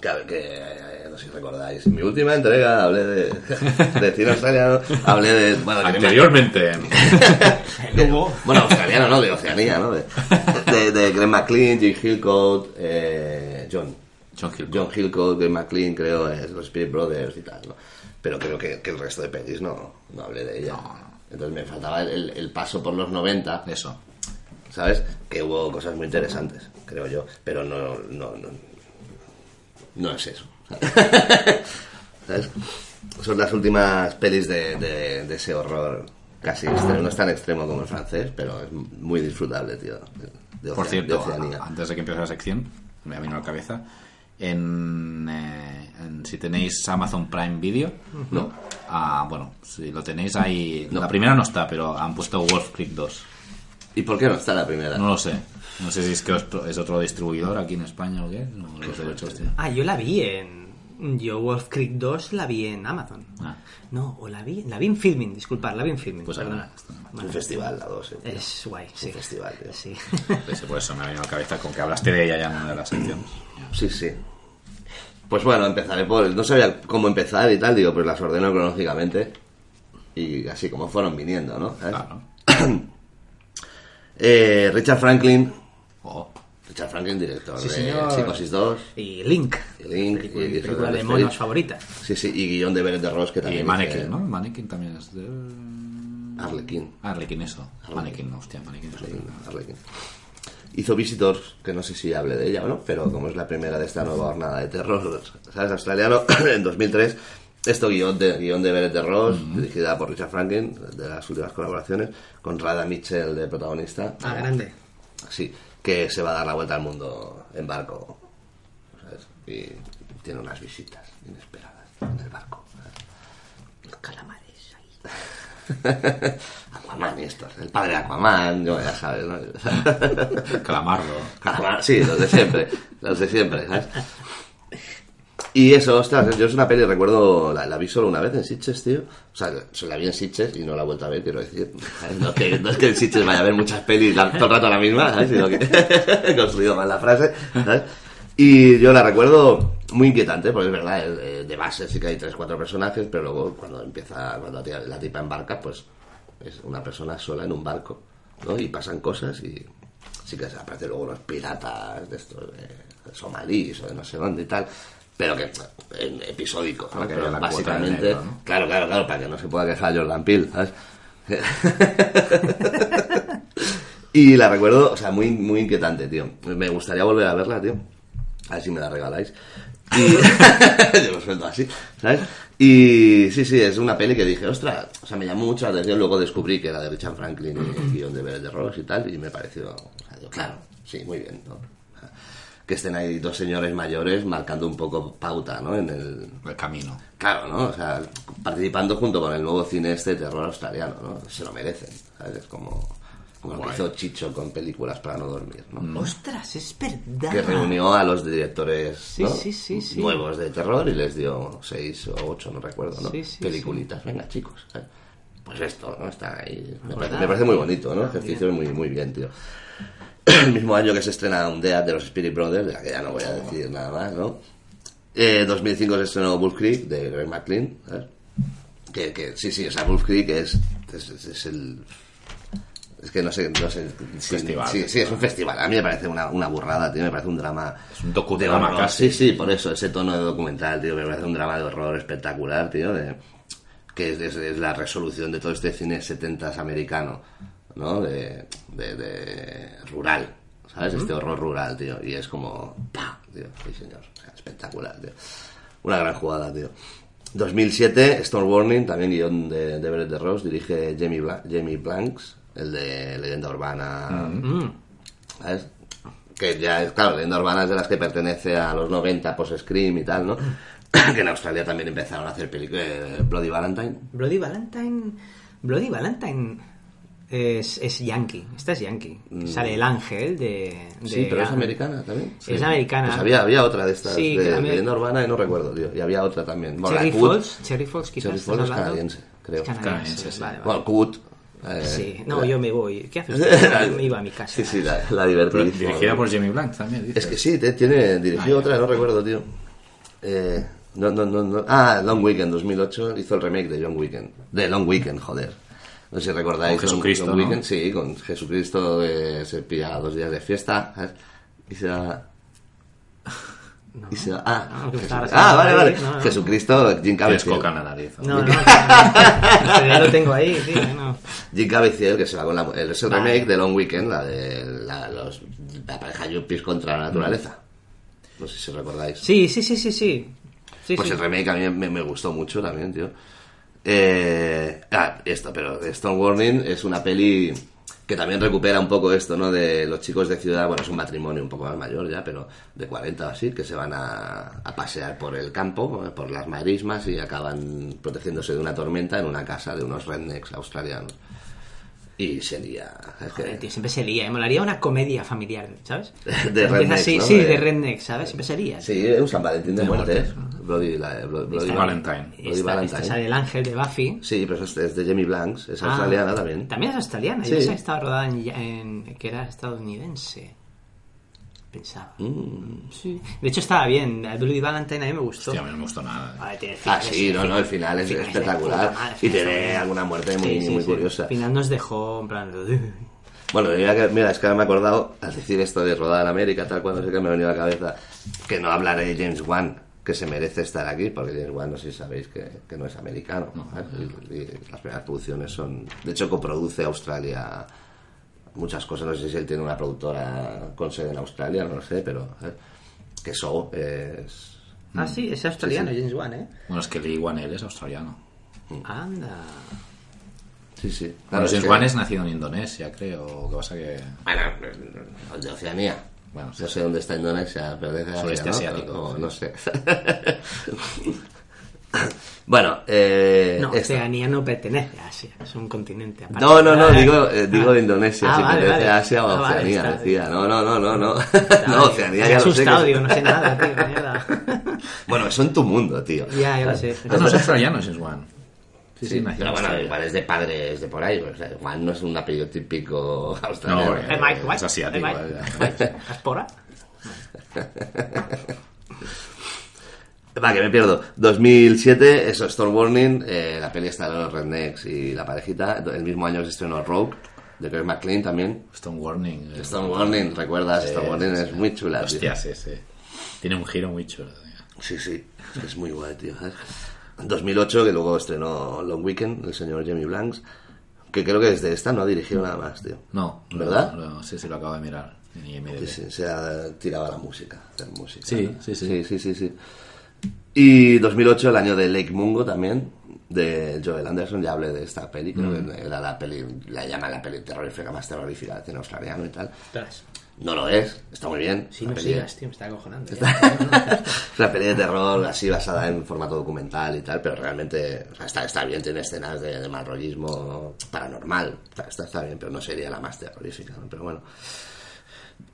Que, que, eh, no sé si recordáis, en mi última entrega hablé de, <laughs> de cine australiano, hablé de... Bueno, Anteriormente. <laughs> bueno, australiano, ¿no? De Oceanía, ¿no? De, de, de Greg McLean, Jim Hillcoat, eh, John. John Hillcoat. John Hillcoat, Greg McLean, creo, es los Spirit Brothers y tal, ¿no? Pero creo que, que el resto de pelis no, no hablé de ella. Entonces me faltaba el, el- el paso por los 90. Eso. ¿Sabes? Que hubo cosas muy interesantes, creo yo. Pero no, no, no, no es eso. <laughs> ¿Sabes? Son las últimas pelis de, de- de ese horror casi extremo. No es tan extremo como el francés, pero es muy disfrutable, tío. De, de Por cierto, de antes de que empiece la sección, me ha venido a la cabeza. En, eh, en- si tenéis Amazon Prime Video, No. Ah, bueno, si lo tenéis ahí. La primera no está, pero han puesto Wolf Creek 2. ¿Y por qué no está la primera? No lo sé. No sé si es que es es otro distribuidor aquí en España o qué. No, los derechos. Ah, yo la vi en. Yo Wolf Creek 2 la vi en Amazon. Ah. No, o la vi, la vi en Filming, disculpad, la vi en Filming. Pues perdona. Es un festival, la dos. eh, tío. Es guay, sí. Un festival, tío. Sí. Pues por eso me ha venido a la cabeza con que hablaste de ella ya en una de las secciones. Sí, sí. Pues bueno, empezaré por... No sabía cómo empezar y tal, digo, pues las ordeno cronológicamente. Y así como fueron viniendo, ¿no? ¿Sabes? <clears throat> Eh, Richard Franklin. Oh. Richard Franklin, director Sí, de. Psicosis 2. Y Link. Y Link. Película- y película de monos favorita. Sí, sí, y guion de Beret de Ross, que Y también... Mannequin, hice- ¿no? Mannequin también es de. Arlequín. Arlequín, eso. No, hostia, Mannequin. otra. Arlequín. Hizo Visitors, que no sé si hable de ella o no, pero como es la primera de esta nueva jornada de terror, ¿sabes? Australiano, <coughs> en 2003, esto guion de, guion de Beret de Ross, dirigida por Richard Franklin, de las últimas colaboraciones, con Rada Mitchell de protagonista. Ah, grande. Sí, que se va a dar la vuelta al mundo en barco, ¿sabes? Y tiene unas visitas inesperadas en el barco. ¿sabes? Calamares ahí. <laughs> Aquaman y estos, el padre de Aquaman, yo ya sabes, ¿no? <laughs> Calamardo. Calamar, sí, los de siempre, los de siempre, ¿sabes? Y eso, ostras, yo es una peli, recuerdo, la, vi solo una vez en Sitges, tío. O sea, se la vi en Sitges y no la he vuelto a ver, quiero decir. <laughs> No, que, no es que en Sitges vaya a ver muchas pelis todo el rato la misma, ¿sabes? Sino que <laughs> he construido mal la frase, ¿sabes? Y yo la recuerdo muy inquietante, porque es verdad, eh, de base sí que hay tres, cuatro personajes, pero luego cuando empieza, cuando la tipa embarca, pues es una persona sola en un barco, ¿no? Y pasan cosas y sí que aparecen luego unos piratas de estos de somalíes o de no sé dónde y tal, pero que en episódico, la básicamente, negro, ¿no? claro, claro, claro, para que no se pueda quejar Jordan Peele, ¿sabes? <laughs> y la recuerdo, o sea, muy, muy inquietante, tío. Me gustaría volver a verla, tío. A ver si me la regaláis. Y <laughs> yo lo suelto así, ¿sabes? Y sí, sí, es una peli que dije, ostras, o sea, me llamó mucho la atención. Luego descubrí que era de Richard Franklin y el guion de Beret de Ross y tal, y me pareció, o sea, digo, claro, sí, muy bien, ¿no? Que estén ahí dos señores mayores marcando un poco pauta, ¿no? En el, El camino. Claro, ¿no? O sea, participando junto con el nuevo cine este de terror australiano, ¿no? Se lo merecen, ¿sabes? Es como, como lo que hizo Chicho con películas para no dormir, ¿no? Ostras, es verdad. Que reunió a los directores Sí, ¿no? sí, sí, sí. nuevos de terror y les dio seis o ocho, no recuerdo, ¿no? Sí, sí, Peliculitas, venga chicos. ¿sabes? Pues esto, ¿no? Está ahí. Me Verdad. parece, me parece muy bonito, ¿no? Ah, Ejercicio muy, muy bien, tío. <coughs> El mismo año que se estrena un Dead de los Spirit Brothers, de la que ya no voy a decir nada más, ¿no? Eh, 2005 se estrenó Wolf Creek de Greg McLean, ¿sabes? Que, que sí, sí, o sea, Wolf Creek es, es, es- es el Es que no sé, no sé. Festival. Sí, sí, es un festival. A mí me parece una, una burrada, tío. Me parece un drama. Es un docudrama casi. Sí, sí, por eso, ese tono de documental, tío. Me parece un drama de horror espectacular, tío. de- que es, es- es la resolución de todo este cine 70s americano, ¿no? De, de, de rural, ¿sabes? Este horror rural, tío. Y es como. ¡Pah! Tío, sí, señor. Espectacular, tío. Una gran jugada, tío. 2007, Storm Warning, también guion de, de de Ross, dirige Jamie, Bla- Jamie Blanks, el de Leyenda Urbana. Mm. ¿Sabes? Que ya es, claro, Leyenda Urbana es de las que pertenece a los 90, post-Scream y tal, ¿no? <clears throat> que en Australia también empezaron a hacer películas. Bloody Valentine. Bloody Valentine. Bloody Valentine es, es yankee. Esta es yankee. Sale el ángel de. de- Mm. Sí, pero es americana también. Sí. Es americana. Pues había, había otra de estas, Sí, de Leyenda Urbana, y no recuerdo, tío. Y había otra también. Bueno, Cherry Falls. Cherry Falls, quizás. Cherry Falls es hablando. canadiense, creo. Canadiense, Canadiense, sí. vale, vale. Bueno, Coot. eh, Sí, no, la- yo me voy. ¿Qué haces? <laughs> me iba a mi casa. Sí, sí, la, la divertidísima. dirigida por Jamie Blanc también, dices. Es que sí, te- tiene dirigió Ah, otra, no recuerdo, tío. Eh, no, no, no, no. Ah, Long Weekend 2008 hizo el remake de John Weekend. De Long Weekend, joder. No sé si recordáis. Con Jesucristo, Long ¿no? Weekend, sí, con Jesucristo eh, se pilla dos días de fiesta ¿sabes? y se va... <laughs> Y se va... Ah, No, ah vale, vale. no, no. Jesucristo, Jim Tienes Caviezel. coca en la nariz. No, no, que ya lo tengo ahí, tío. <laughs> No. Jim Caviezel, que se va con la... el- Es el Vale. remake de Long Weekend, la de la, los, la pareja Yuppies contra la naturaleza. No sé si recordáis. Sí, sí, sí, sí, sí. Sí, pues sí. el remake a mí me, me gustó mucho también, tío. Eh, ah, esto, pero Stone Warning es una peli que también recupera un poco esto, ¿no? De los chicos de ciudad, bueno, es un matrimonio un poco más mayor ya, pero de 40 o así, que se van a, a pasear por el campo, por las marismas y acaban protegiéndose de una tormenta en una casa de unos rednecks australianos. Y sería... es que- Joder, tío, siempre se lía. Me molaría una comedia familiar, ¿sabes? <laughs> De Empieza rednecks, así, ¿no? Sí, De- redneck, ¿sabes? Siempre se lía. Sí, es un San Valentín de, De muerte, muerte. ¿eh? Bloody, la- Blo- Bloody Esta- Valentine. Bloody Esta, Valentine. esta sale el ángel de Buffy. Sí, pero es, es de Jamie Blanks, es Ah, australiana también. También es australiana. Sí. Yo pensaba que estaba rodada en, en- que era estadounidense. Pensaba. Mm. Sí. De hecho, estaba bien. El Bloody Valentine a mí me gustó. Hostia, a mí no me gustó nada. Tiene Ah, sí, no, no, el final es finales de espectacular. madre, Y tiene alguna muerte muy, Sí, muy sí. curiosa. Al final nos dejó en plan. <laughs> Bueno, mira, que, mira, es que ahora me he acordado, al decir esto de rodada en América, tal cual, no sé qué me ha venido a la cabeza, que no hablaré de James Wan, que se merece estar aquí, porque James Wan, no sé si sabéis que, que no es americano. Y, y las primeras producciones son. De hecho, coproduce Australia muchas cosas. No sé si él tiene una productora con sede en Australia, no lo sé, pero. ¿sabes? Que eso es. Ah, sí, es australiano, Sí, sí. James Wan, ¿eh? Bueno, es que Lee Wanell es australiano. Anda. Sí, sí. Claro, es James que- Wan es nacido en Indonesia, creo. Que pasa que... Bueno, de Oceanía. Bueno, sí, no sé dónde está Indonesia, pero de Sudeste Asia, ¿no? asiático, no sé. <laughs> <coughs> bueno, eh, No. Oceanía no pertenece a Asia, es un continente aparte. No, no, no, Ah, digo, eh, digo ah. Indonesia, Ah, si vale, pertenece vale. a Asia o Ah, a vale, Oceanía, está decía. No, no, no, no, no. Está <laughs> no. Oceanía ya lo sé. asustado, que- digo, no sé nada, <laughs> tío, mierda. <laughs> Bueno, eso en tu mundo, tío. Ya, ya lo sé. Ah, no, es australiano James Wan. Sí, sí, Sí, nació pero en bueno, Australia. igual es de padres de por ahí. O sea, Juan no es un apellido típico No, australiano. eh, Eh, Mike es asiático. ¿Aspora? Va, que me pierdo. 2007, eso, Storm Warning, eh, la peli está de los Rednecks y la parejita. El mismo año se estrenó Rogue, de Chris McLean también. Stone Warning. eh, Storm Warning, ¿recuerdas? Sí, Storm Warning sí, es sí. muy chula, tío. Hostia, sí, sí. Tiene un giro muy chulo. tío. Sí, sí, es muy guay, tío. ¿sabes? 2008, que luego estrenó Long Weekend, el señor Jamie Blanks, que creo que desde esta no ha dirigido nada más, tío. No, ¿Verdad? No, no, sí, sí, lo acabo de mirar. En IMDb. Sí, sí, se ha tirado a la música, hacer música. Sí, sí. sí, sí, sí, sí. Y 2008, el año de Lake Mungo también, de Joel Anderson, ya hablé de esta peli, creo Mm. que era la peli, la llaman la peli terrorífica más terrorífica del cine australiano y tal. Ostras. No lo es, está muy bien. Sí, no peli- sigas, tío, me está acojonando. <laughs> Es una peli de terror así basada en formato documental y tal, pero realmente o sea, está, está bien, tiene escenas de, de malrollismo paranormal, está, está, está bien, pero no sería la más terrorífica, ¿no? pero bueno.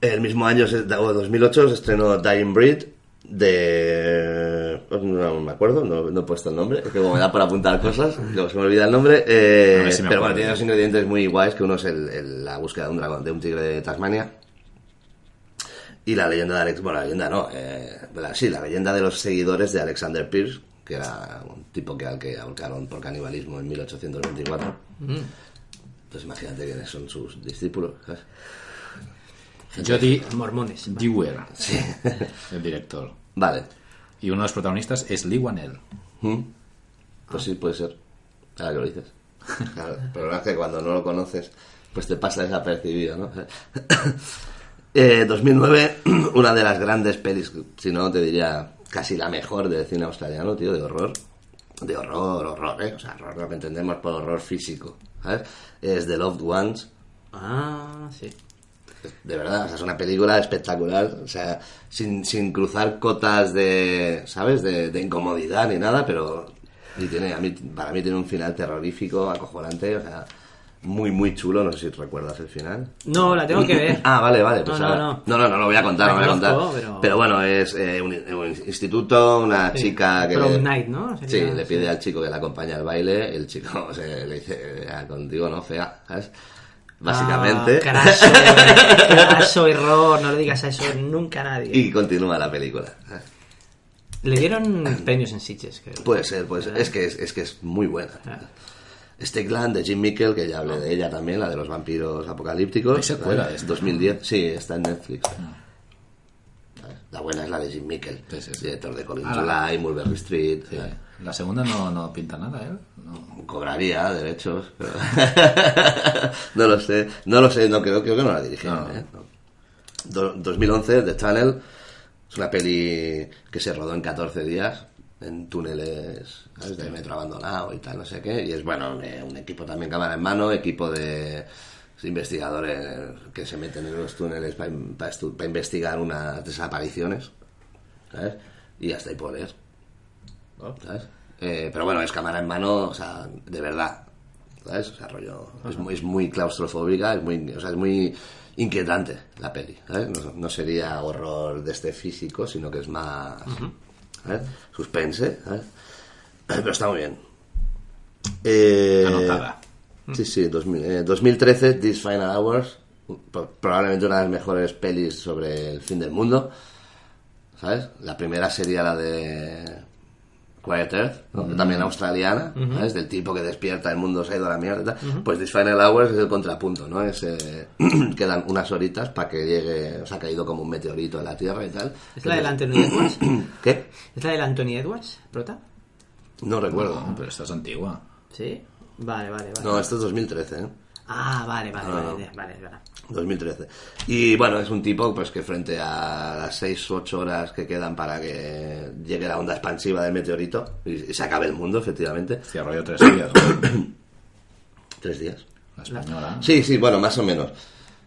El mismo año, o 2008, se estrenó Dying Breed de... No me acuerdo, no, no he puesto el nombre, es que como me da por apuntar cosas, <laughs> luego se me olvida el nombre, eh, si pero bueno, tiene dos ingredientes muy guays, que uno es el- el- la búsqueda de un dragón, de un tigre de Tasmania, y la leyenda de Alex, bueno, la leyenda no, eh, la- sí, la leyenda de los seguidores de Alexander Pierce, que era un tipo que al que ahorcaron por canibalismo en 1824. Entonces imagínate quiénes son sus discípulos, ¿sabes? Jody Mormones. Dewey, <laughs> Sí. el director. Vale. Y uno de los protagonistas es Lee Wanell. ¿Mm? Pues sí, puede ser. Ahora que lo dices. <laughs> Claro, el problema es que cuando no lo conoces, pues te pasa desapercibido, ¿no? <coughs> Eh, 2009, <clears throat> una de las grandes pelis, si no te diría casi la mejor del cine australiano, tío, de horror. De horror, horror, ¿eh? O sea, horror lo que entendemos por horror físico, ¿sabes? Es The Loved Ones. Ah, sí. De verdad, o sea, es una película espectacular, o sea, sin, sin cruzar cotas de, ¿sabes? De, de incomodidad ni nada, pero y tiene, a mí, para mí tiene un final terrorífico, acojonante, o sea, muy, muy chulo, no sé si recuerdas el final. No, la tengo que ver. <laughs> Ah, vale, vale. Pues No, no, ahora- no. no, no, no lo voy a contar, no La lo voy a contar. Pero... pero- bueno, es eh, un, un instituto, una Sí. chica que... Prom night, ¿no? Sí, le pide sí. al chico que le acompañe al baile, el chico <laughs> se, le dice, "Ah, contigo no, fea, ¿sabes? Básicamente. Ah, craso, <laughs> craso error, no le digas a eso nunca a nadie. y continúa la película. Le dieron premios en Sitges, creo. Puede ser, pues es que es, es que es muy buena. Stickland de Jim Mickle, que ya hablé de ella también, la de los vampiros apocalípticos. Hay secuela esta, 2010, sí, está en Netflix. ¿Sabes? La buena es la de Jim Mickle, director de Colin Ah, July, Mulberry Street. Sí. ¿sabes? La segunda no, no pinta nada, ¿eh? No. Cobraría derechos, pero... <laughs> no lo sé, no lo sé, no creo, creo que no la dirigieron. No. ¿eh? No. Do- 2011, The Tunnel, es una peli que se rodó en 14 días en túneles ¿sabes? de metro abandonado y tal, no sé qué, y es bueno, eh, un equipo también cámara en mano, equipo de investigadores que se meten en los túneles para investigar unas desapariciones, ¿sabes? Y hasta ahí puedo leer. ¿sabes? Eh, pero bueno, es cámara en mano, o sea, de verdad, ¿sabes? O sea, rollo, es, muy, es muy claustrofóbica, es muy, o sea, es muy inquietante la peli, ¿sabes? No, no sería horror de este físico, sino que es más, ¿sabes? Suspense, ¿sabes? <clears throat> Pero está muy bien. Eh, Anotada. Sí, sí, 2000, eh, 2013, This Final Hours, pro- probablemente una de las mejores pelis sobre el fin del mundo, ¿sabes? La primera sería la de Quiet Earth, ¿no? Mm. también australiana. ¿sabes? Del tipo que despierta, el mundo se ha ido a la mierda y tal. Pues This Final Hours es el contrapunto, ¿no? Es, eh, <clears throat> quedan unas horitas para que llegue, o sea, ha caído como un meteorito a la Tierra y tal. ¿Es la del Anthony Edwards? <clears throat> ¿Qué? ¿Es la del Anthony Edwards, prota? No recuerdo. No, pero esta es antigua. Sí. Vale, vale, vale. No, esto es 2013, ¿eh? Ah, vale, vale, No, vale, no. vale, vale, vale. 2013. Y bueno, es un tipo pues que frente a las 6 u 8 horas que quedan para que llegue la onda expansiva del meteorito y, se acabe el mundo, efectivamente. Hostia, rollo tres días. <coughs> ¿Tres días? La española. Sí, sí, bueno, más o menos.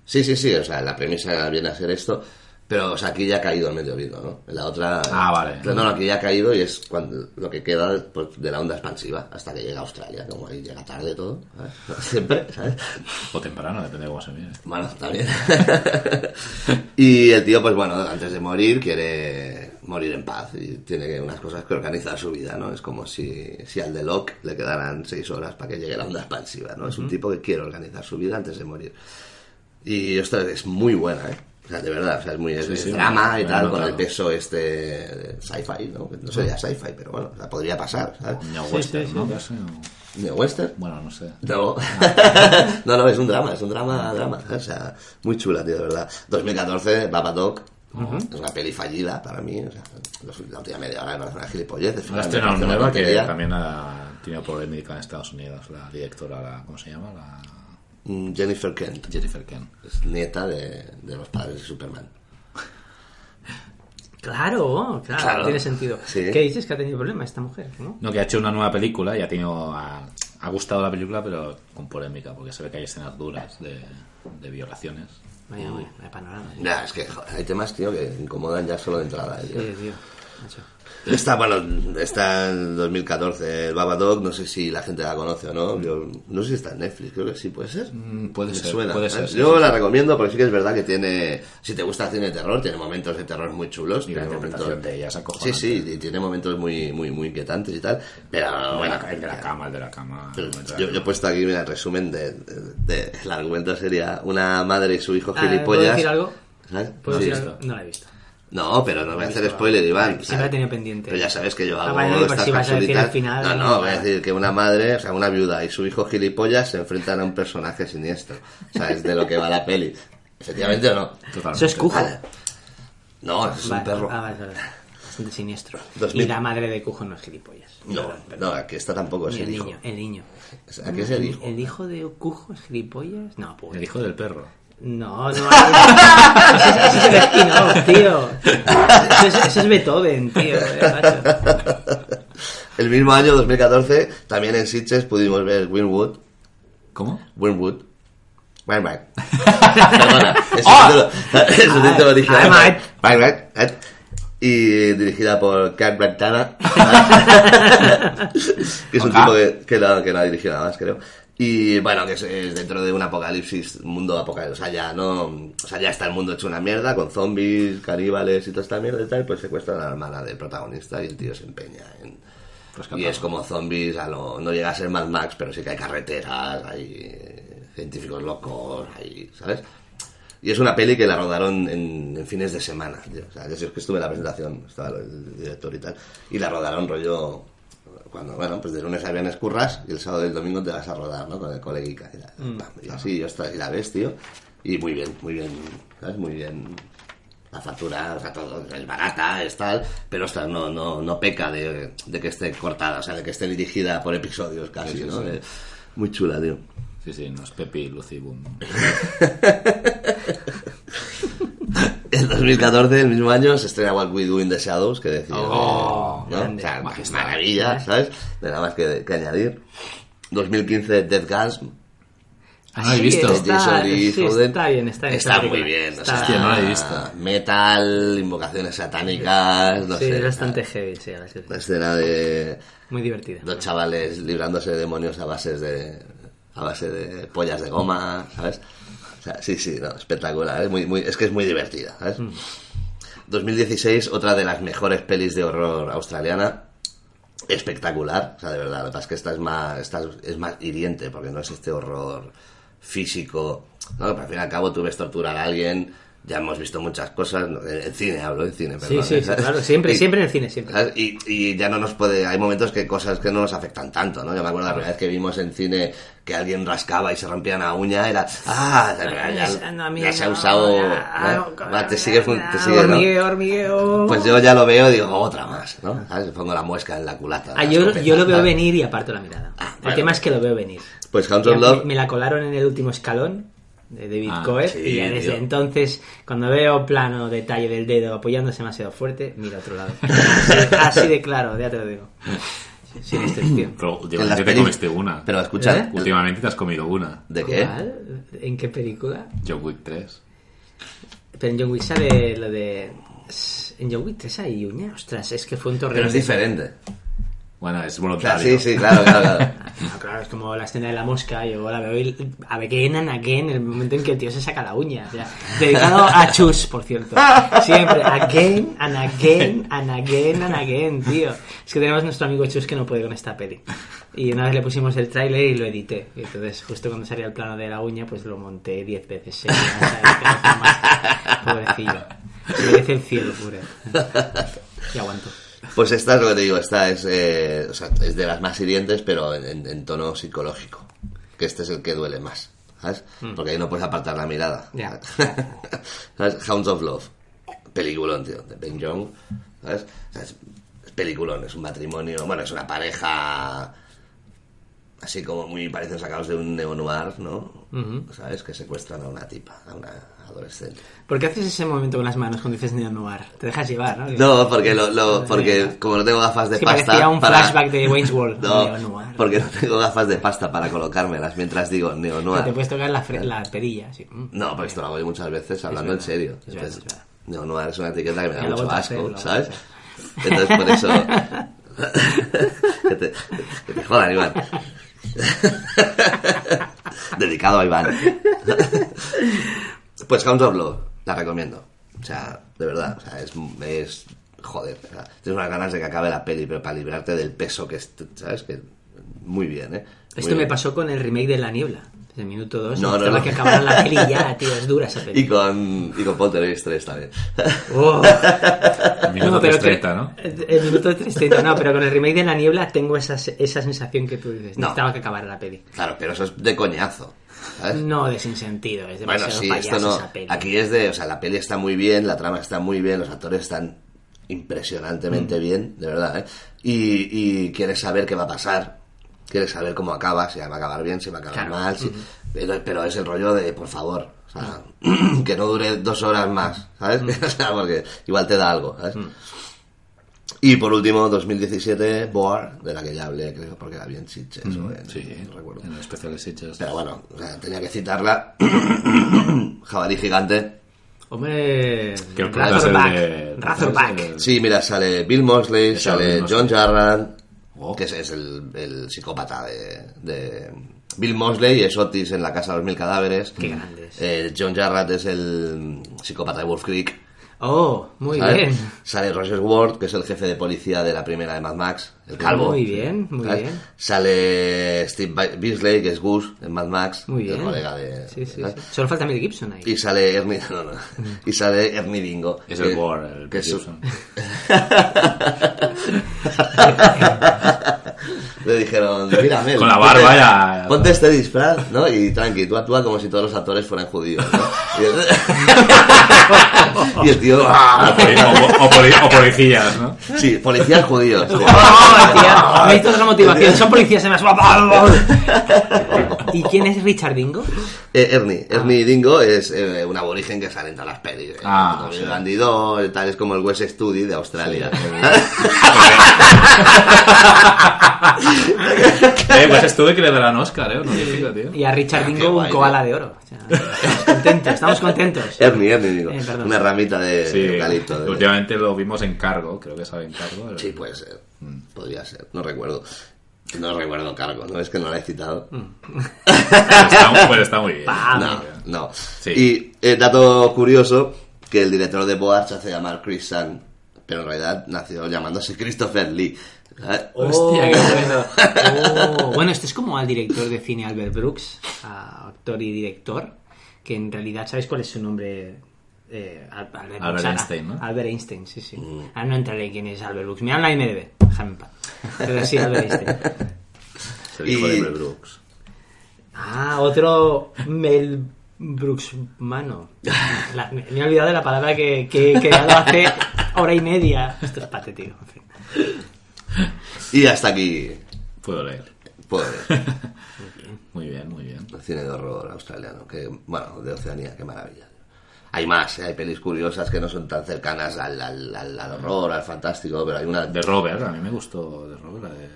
Sí, sí, sí, o sea, la premisa viene a ser esto. Pero, o sea, aquí ya ha caído el meteorito, ¿no? En la otra... Ah, vale. No, no, aquí ya ha caído y es cuando lo que queda pues, de la onda expansiva hasta que llega a Australia, como ahí llega tarde todo, ¿sabes? <laughs> Siempre, ¿sabes? O temprano, depende de cómo se mire. Bueno, también. <laughs> y el tío, pues bueno, antes de morir quiere morir en paz y tiene unas cosas que organizar su vida, ¿no? Es como si, si al de Locke le quedaran seis horas para que llegue la onda expansiva, ¿no? Es un tipo que quiere organizar su vida antes de morir. Y esto es muy buena, ¿eh? O sea, de verdad, o sea, es muy Sí, es sí, drama me- y tal, con el peso este de sci-fi, ¿no? No sería sci-fi, pero bueno, o sea, podría pasar, ¿sabes? Neo-western, ¿no? Casi, o- ¿Neo-western? Bueno, no sé. No. <laughs> no, no, es un drama, es un drama, drama. O sea, muy chula, tío, de verdad. 2014, Babadook. Ujú. Es una peli fallida para mí. O sea, la última media hora me parece una gilipollez. Una una nueva que también ha tenido polémica en Estados Unidos. La directora, la, ¿cómo se llama? La... Mm, Jennifer Kent. Jennifer Kent. Es nieta de, de los padres de Superman. <laughs> Claro, claro, Claro. tiene sentido. Sí. ¿Qué dices que ha tenido problema esta mujer? ¿no? No, que ha hecho una nueva película y ha tenido. Ha, ha gustado la película, pero con polémica, porque se ve que hay escenas duras de, de violaciones. Vaya, vaya, vaya panorama. Ya, es que joder, hay temas, tío, que incomodan ya solo de entrada. Sí, tío. Está, bueno, está en 2014 el Babadook, no sé si la gente la conoce o no. Yo no sé si está en Netflix, creo que sí, puede ser. Mm, puede Me ser, suena, puede ¿eh? ser, sí, Yo sí, la sí. recomiendo porque sí que es verdad que tiene, si te gusta el cine de terror, tiene momentos de terror muy chulos. Y la tiene interpretación momentos- de ella es Sí, sí, y tiene momentos muy, muy, muy inquietantes y tal. Pero El de bueno, la- el de la cama, el de la cama. pero el de la yo, yo he puesto aquí mira, el resumen de, de- de- el argumento sería una madre y su hijo ¿Puedo gilipollas. decir algo? ¿Sabes? ¿Puedo Sí. decir algo? No la he visto. No, pero no voy a hacer spoiler, Iván. Siempre ¿sabes? he tenido pendiente. Pero ya sabes que yo Ah, hago vale, no, por estas si vas a decir capsulitas. el final, no, no, voy a decir que una madre, o sea, una viuda y su hijo gilipollas se enfrentan a un personaje siniestro. O sea, es de lo que va la peli. ¿Efectivamente o no? Eso es Cujo. Vale. No, es un Vale, perro. Ah, vale, vale. Bastante siniestro. 2000. Y la madre de Cujo no es gilipollas. No, no, aquí está tampoco, es el el hijo. niño, el niño. Aquí es el hijo. ¿El hijo de Cujo es gilipollas? No, pues. El hijo del perro. No, no. Ese es, ese es el spin-off, tío. Ese es, Beethoven, tío. eh. El mismo año, 2014, también en Sitges pudimos ver Winwood. ¿Cómo? Winwood. Winwood. <laughs> Perdona, es su título, es su título original. Winwood, eh. Y dirigida por Cat Brantana. <laughs> <laughs> que es un tipo que, que, la, que la ha dirigido nada más, creo. Y bueno, que es, es dentro de un apocalipsis, un mundo apocalipsis. O sea, ya no. O sea, ya está el mundo hecho una mierda, con zombies, caníbales y toda esta mierda y tal. Pues secuestran a la hermana del protagonista y el tío se empeña en. Y es como zombies, a lo, no llega a ser Mad Max, pero sí que hay carreteras, hay eh, científicos locos, hay, ¿sabes? Y es una peli que la rodaron en, en fines de semana, tío. O sea, yo sí que estuve en la presentación, estaba el director y tal, y la rodaron rollo cuando, bueno, pues de lunes a viernes curras y el sábado y el domingo te vas a rodar, ¿no? Con el coleguica y, la- Mm. y así, yo y la ves, tío, y muy bien, muy bien, ¿sabes? Muy bien. La factura, o sea, todo es barata, es tal, pero ostras, no, no, no peca de, de que esté cortada, o sea, de que esté dirigida por episodios casi, Sí, ¿no? sí. De- muy chula, tío. Sí, sí, no es Pepi, Lucy, Boom. <laughs> En 2014, el mismo año, se estrena What We Do in the Shadows, que decía, Oh, ¿no? grande. O sea, Majestad. maravilla, ¿sabes? De nada más que, que añadir. 2015, Death Gasm. Ah, no lo he Sí, visto. está- Jason Lee sí, está bien, está bien, Está esa muy bien, o Está- sea, Hostia, no he visto. Metal, invocaciones satánicas, no sí, sé. es bastante heavy, sí, sí. La escena de Muy divertida. dos chavales librándose de demonios a bases de a base de pollas de goma, ¿sabes? Sea, sí, sí, no, espectacular, es muy, muy, es que es muy divertida, ¿sabes? Mm. 2016, otra de las mejores pelis de horror australiana, espectacular, o sea, de verdad, lo que pasa es que esta es más, esta es más hiriente, porque no es este horror físico, ¿no? Pero al fin y al cabo tú ves torturar a alguien, ya hemos visto muchas cosas, en cine hablo, en cine, Sí, perdón, sí, sí, ¿sabes? claro, <laughs> siempre, Y- siempre en el cine, siempre. Y, y ya no nos puede. Hay momentos que cosas que no nos afectan tanto, ¿no? Yo me acuerdo la primera vez que vimos en cine que alguien rascaba y se rompía una uña, era. ¡Ah! Ya, ya- No, se ha usado. ¿eh? ah, Va, te sigue, hormigueo, hormigueo. Pues yo ya lo veo y digo, otra más, ¿no? ¿Sabes? Pongo la muesca en la culata. Ah, yo, yo lo veo venir y aparto la mirada. el bueno. tema es que lo veo venir. Pues Hounds of Love. Me, me la colaron en el último escalón de David Ah, Coe sí, y ya desde tío. entonces, cuando veo plano detalle del dedo apoyándose demasiado fuerte, miro a otro lado. Así, <laughs> así de claro, ya te lo digo. Sin excepción. Pero últimamente te comiste una. Pero escucha, ¿Eh? Últimamente te has comido una. ¿de qué? ¿Cuál? ¿En qué película? John Wick 3. Pero en John Wick sale lo de... En John Wick 3 hay uña. Ostras, es que fue un torreo. Pero es diferente. Bueno, es voluntario. sí, sí, claro, claro, claro. No, <laughs> claro, es como la escena de la mosca, yo la veo y again and again, el momento en que el tío se saca la uña. O sea, dedicado a Chus, por cierto. Siempre, again and again and again and again, tío. Es que tenemos nuestro amigo Chus que no puede con esta peli. Y una vez le pusimos el tráiler y lo edité. Y entonces, justo cuando salía el plano de la uña, pues lo monté 10 veces. seguidas. Pobrecillo. Se merece el cielo, pure. Y aguanto. Pues esta es lo que te digo, esta es, eh, o sea, es de las más hirientes, pero en, en tono psicológico. Que este es el que duele más, ¿sabes? Porque ahí no puedes apartar la mirada. Mm. Ya. <laughs> ¿Sabes? Hounds of Love. Peliculón, tío, de Ben Young. ¿Sabes? O sea, es, es peliculón, es un matrimonio, bueno, es una pareja así como muy parecen sacados de un neo-noir, ¿no? ¿Sabes? Que secuestran a una tipa, a una adolescente. ¿Por qué haces ese momento con las manos cuando dices neo noir? Te dejas llevar, ¿no? No, porque, lo, lo- porque como no tengo gafas de Es que pasta... un para- flashback de Wayne's World. <laughs> No, Neo-noir. porque no tengo gafas de pasta para colocármelas mientras digo Que neo-noir. te puedes tocar la, fre- la perilla, sí. Mm. No, pero esto lo hago yo muchas veces hablando en serio. Entonces, es verdad. neo-noir es una etiqueta que me da mucho a asco, ¿sabes? <laughs> Entonces por eso... <laughs> que, te, que te jodan, Iván. Dedicado a Iván. Pues Hounds of Love, la recomiendo. O sea, de verdad, o sea, es... es joder, o sea, tienes unas ganas de que acabe la peli, pero para librarte del peso que es, ¿sabes? Que muy bien, ¿eh? Muy Esto me pasó con el remake de La Niebla. Desde el minuto 2. No, No, no, no. que acabar la peli ya, <laughs> tío. Es dura esa peli. Y con, y con Poltergeist 3 también. Oh. <laughs> Minuto No, pero 3.30, que- ¿no? El minuto 3.30, no, pero con el remake de La Niebla tengo esa, esa sensación que tú dices. No. Necesitaba que acabara la peli. Claro, pero eso es de coñazo. ¿sabes? No de sin sentido, es Bueno, demasiado sí, payaso esto no. esa peli. Aquí es de. O sea, la peli está muy bien, la trama está muy bien, los actores están impresionantemente Mm. bien, de verdad, ¿eh? Y, y quieres saber qué va a pasar, quieres saber cómo acaba, si va a acabar bien, si va a acabar Claro. mal, si- Ujú. pero, pero es el rollo de, por favor, o sea, <clears throat> que no dure dos horas más, ¿sabes? <laughs> O sea, porque igual te da algo, ¿sabes? Y por último, 2017, Boar, de la que ya hablé, creo, porque la vi en Sitges, o en- Sí, no recuerdo. en el especial de. Pero bueno, o sea, tenía que citarla. <clears throat> Jabalí gigante. Hombre. Razorback. Razorback. Sí, mira, sale Bill Mosley, sale. John Jarrett, Que es, es el, el psicópata de, de- Bill Mosley, es Otis en la Casa de los Mil Cadáveres. Qué grandes. Eh, John Jarrett es el psicópata de Wolf Creek. Oh, muy ¿sabes? bien. Sale Roger Ward, que es el jefe de policía de la primera de Mad Max, el calvo. Muy bien, muy ¿sabes? bien. Sale Steve Beasley, que es Gus en Mad Max, Muy bien. el colega de... Sí, sí, ¿sabes? sí. Solo falta Mel Gibson ahí. Y sale Ernie, <laughs> no, no. Y sale Ernie Dingo. Es el Boar, el que es su- Gibson. <laughs> <laughs> Le dijeron, mira, Mel, Con la ponte- barba ya- Ponte este disfraz, ¿no? Y tranqui, tú actúa como si todos los actores fueran judíos, ¿no? Y el, <laughs> y el tío... ¡ah! O, poli- o- o poli- o policías, ¿no? Sí, policías judíos. tío. ¡Oh! Me hizo otra motivación. Son policías en las... ¿Y quién es Richard Dingo? Eh, Ernie, Ernie Dingo es eh, un aborigen que sale en todas las pelis. eh, Ah, sí. bandido, tal, es como el West Studi de Australia. <laughs> Eh, pues estuve que le darán Oscar, ¿eh? No significa, tío. Y a Richard Ah, Dingo un guay, koala de oro. O sea, estamos contentos, estamos contentos. <laughs> Ernie, Ernie. Eh, una ramita de Sí, eucalipto. de- últimamente lo vimos en cargo, creo que sale en cargo. Sí, puede ser. Podría ser. No recuerdo. No recuerdo cargo, ¿no? Es que no la he citado. Está, pues está muy bien. <laughs> No, no. Sí. Y eh, dato curioso, que el director de Boar se hace llamar Chris Sun, pero en realidad nació llamándose Christopher Lee. ¿Sabes? Hostia, qué bueno. Oh, bueno, esto es como al director de cine Albert Brooks, a actor y director, que en realidad, ¿sabéis cuál es su nombre? Eh, Al- Albert, Albert ah, Einstein, ¿no? Albert Einstein, sí, sí. Mm. Ahora no entraré en quién es Albert Brooks. Mira la IMDb, déjame en paz. Pero sí, Albert Einstein. Es el hijo Y- de Mel Brooks. Ah, otro Mel Brooks mano. La- me, me he olvidado de la palabra que, que he creado hace hora y media. Esto es patético. en fin. Y hasta aquí Puedo leer. puedo ver. <laughs> Muy bien, muy bien. El cine de horror australiano, que, bueno, de Oceanía, qué maravilla. Hay más, ¿eh? hay pelis curiosas que no son tan cercanas al, al, al- al horror, al fantástico, pero hay una... De Robert, a mí me gustó de Robert, la de...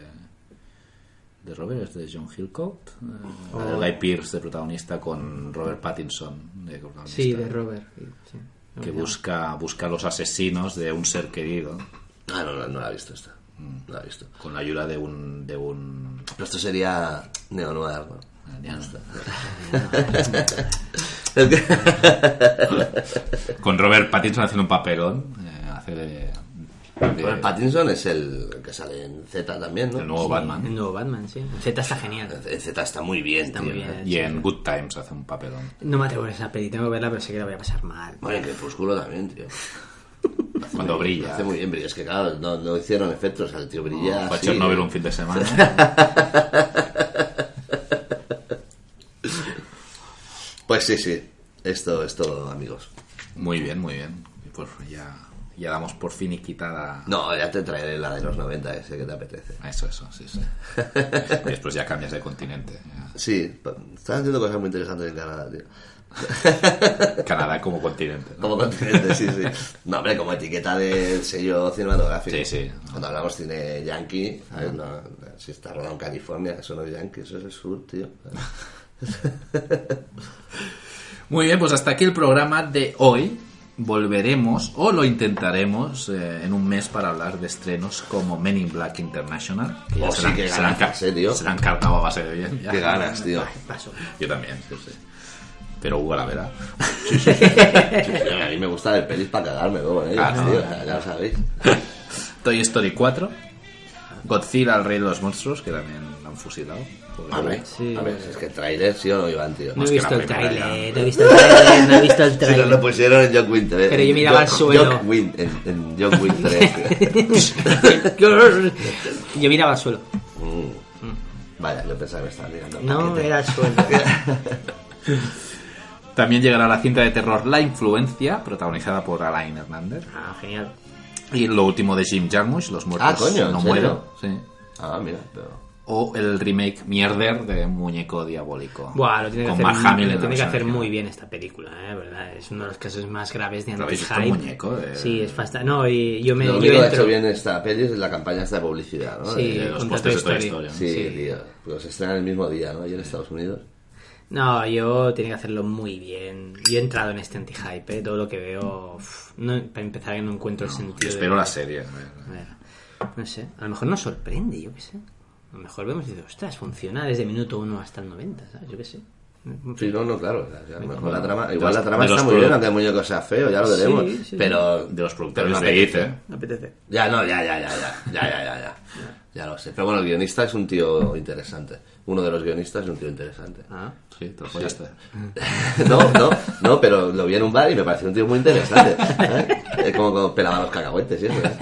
De Robert es de John Hillcoat. eh, la de Oh. Guy Pearce de protagonista con Robert Pattinson de protagonista. Sí, de Robert. sí. Que busca, busca a los asesinos de un ser querido Ah, no, no, no la he visto esta. No la he visto. con la ayuda de un... De un Pero esto sería neo-noir, ¿no? ya no está. <laughs> Es que- con Robert Pattinson haciendo un papelón. eh, hace de... de- Robert Pattinson es el que sale en Z también, ¿no? El nuevo Batman. El nuevo Batman, sí. Z está genial. En Z está muy bien, Está tío. muy bien. Y en Good Times hace un papelón. No me atrevo a ver esa peli, tengo que verla, pero sé que la voy a pasar mal. Bueno, en Crepúsculo también, tío. Cuando brilla. Hace muy bien, brilla. Es que claro, no, no hicieron efectos, o sea, el tío brilla así, Chernobyl un fin de semana. <laughs> Pues sí, sí. Esto es todo, amigos. Muy bien, muy bien. Y Pues ya, ya damos por fin y quitada. No, ya te traeré la de los 90, ese que te apetece. Eso, eso, sí, sí. <laughs> y después ya cambias de continente. ya. Sí, están haciendo cosas muy interesantes en Canadá, tío. <laughs> Canadá como continente. ¿no? Como continente, sí, sí. No, hombre, como etiqueta del sello cinematográfico. Sí, sí. Cuando hablamos cine yankee, ¿sabes? No, si está rodado en California, eso no es yankee, eso es el sur, tío. <laughs> Muy bien, pues hasta aquí el programa de hoy. Volveremos, o lo intentaremos, eh, en un mes para hablar de estrenos como Men in Black International. Que ya Oh, se sí, han ganas, ca- eh, tío. se la han cargado a base de bien. ya. Qué ganas, tío. Paso. Yo también, sí, sí. Pero Hugo la verá. Sí, sí, a mí me gusta el pelis para cagarme luego, ¿eh? No. tío, ya, ya lo sabéis. Toy Story 4. Godzilla, el rey de los monstruos, que también han fusilado. A ver. Sí. a ver, es que el tráiler sí o no iban, tío. No he visto el tráiler, ya. no he visto el tráiler, no he visto el <laughs> Si nos tráiler. lo pusieron en Jock Winter. eh. Pero yo miraba al suelo. Win, en, en Jock Win 3. Yo miraba al suelo. Mm. Vaya, yo pensaba que me estaban mirando. el No, paquete. era al suelo. <laughs> También llegará la cinta de terror La Influencia, protagonizada por Alain Hernández. Ah, genial. Y lo último de Jim Jarmusch, Los muertos Ah, coño, ¿en no mueren. Sí. Ah, mira, pero... O el remake Mierder de Muñeco Diabólico. Buah, lo tiene que con hacer, Mark lo tiene que hacer muy bien esta película, ¿eh? ¿verdad? Es uno de los casos más graves de ¿Lo habéis visto el anti-hype. muñeco? De- Sí, es bastante... No, y yo me... Lo único que ha hecho bien esta peli es la campaña esta de publicidad, ¿no? Sí, De- De los Toy de. Story. Sí, Sí. tío. Pues se estrenan el mismo día, ¿no? Y en Estados Unidos. No, yo tiene que hacerlo muy bien. Yo he entrado en este anti-hype, ¿eh? todo lo que veo... uf, no, para empezar, que no encuentro el sentido. Yo espero de- la serie. no sé, a lo mejor nos sorprende, yo qué sé. A lo mejor vemos y dices, ostras, funciona desde minuto 1 hasta el 90, ¿sabes? Yo qué sé. Sí, no, no, claro. o sea, a lo mejor la trama, igual la trama está muy bien, aunque el muñeco sea feo, ya lo veremos. Sí, sí. pero De los productores no apetece. ¿eh? Me apetece. Ya, no, ya, ya, ya, ya, ya, ya, ya, ya. Ya lo sé. Pero bueno, el guionista es un tío interesante. Uno de los guionistas es un tío interesante. Ah, Sí, te lo follaste. <laughs> No, no, no, pero lo vi en un bar y me pareció un tío muy interesante. Es como, como pelaba los cacahuetes y eso. ¿eh?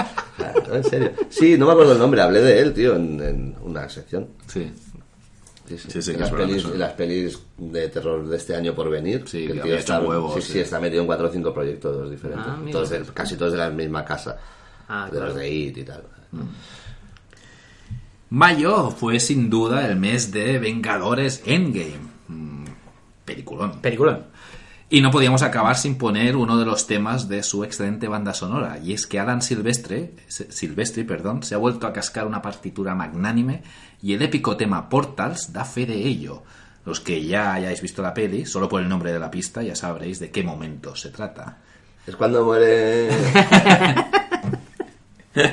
No, en serio. Sí, no me acuerdo el nombre, hablé de él, tío, en, en una sección. Sí. Sí, sí. Sí, sí, las, pelis, las pelis de terror de este año por venir. Sí, que el tío está, huevos, sí, sí. sí, está metido en cuatro o cinco proyectos diferentes. Ah, todos de- casi todos de la misma casa. Ah, de claro. los de IT y tal. Mayo fue sin duda el mes de Vengadores Endgame. Mm, Peliculón. Peliculón. Y no podíamos acabar sin poner uno de los temas de su excelente banda sonora, y es que Alan Silvestre, Silvestri perdón, se ha vuelto a cascar una partitura magnánime y el épico tema Portals da fe de ello. Los que ya hayáis visto la peli, solo por el nombre de la pista ya sabréis de qué momento se trata. Es cuando muere. <laughs>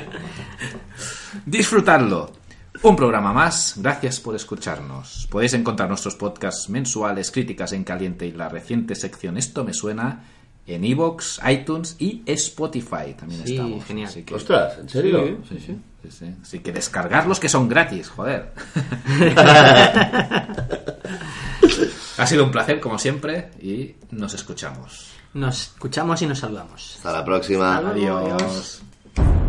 Disfrutadlo. Un programa más, gracias por escucharnos. Podéis encontrar nuestros podcasts mensuales, críticas en caliente y la reciente sección Esto me suena en iVoox, iTunes y Spotify. También Sí, estamos. genial. Así que, Ostras, ¿en serio? sí, sí, sí, sí. Así que descargarlos que son gratis, joder. <laughs> ha sido un placer como siempre y nos escuchamos. Nos escuchamos y nos saludamos. Hasta la próxima. Hasta luego, Adiós. adiós.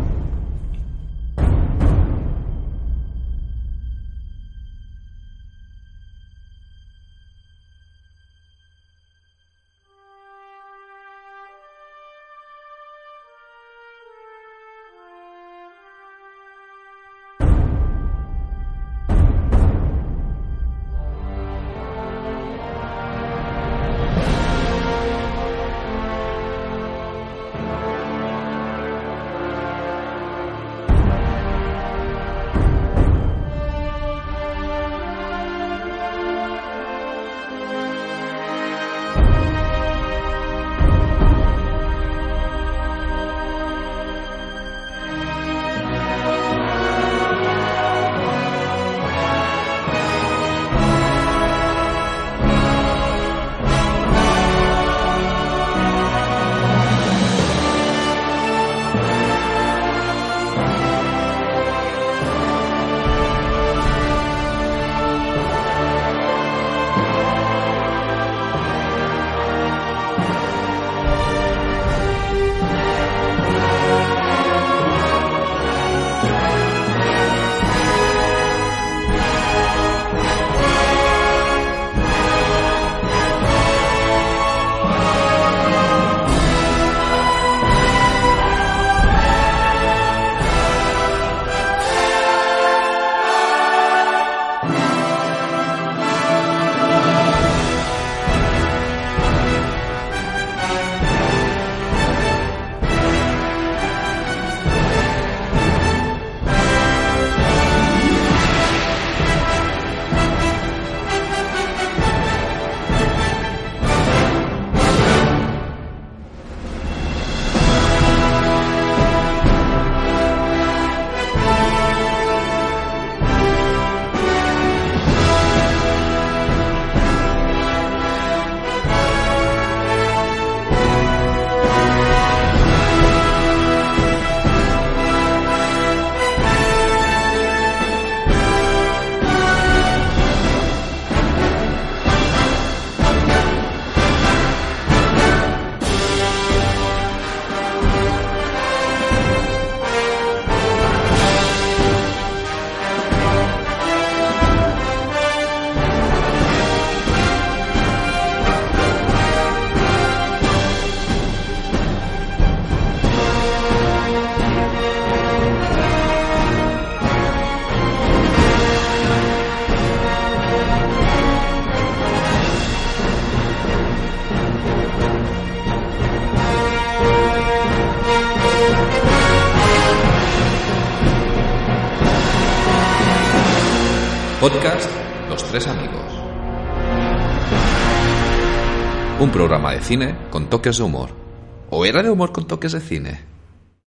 Programa de cine con toques de humor. ¿O era de humor con toques de cine?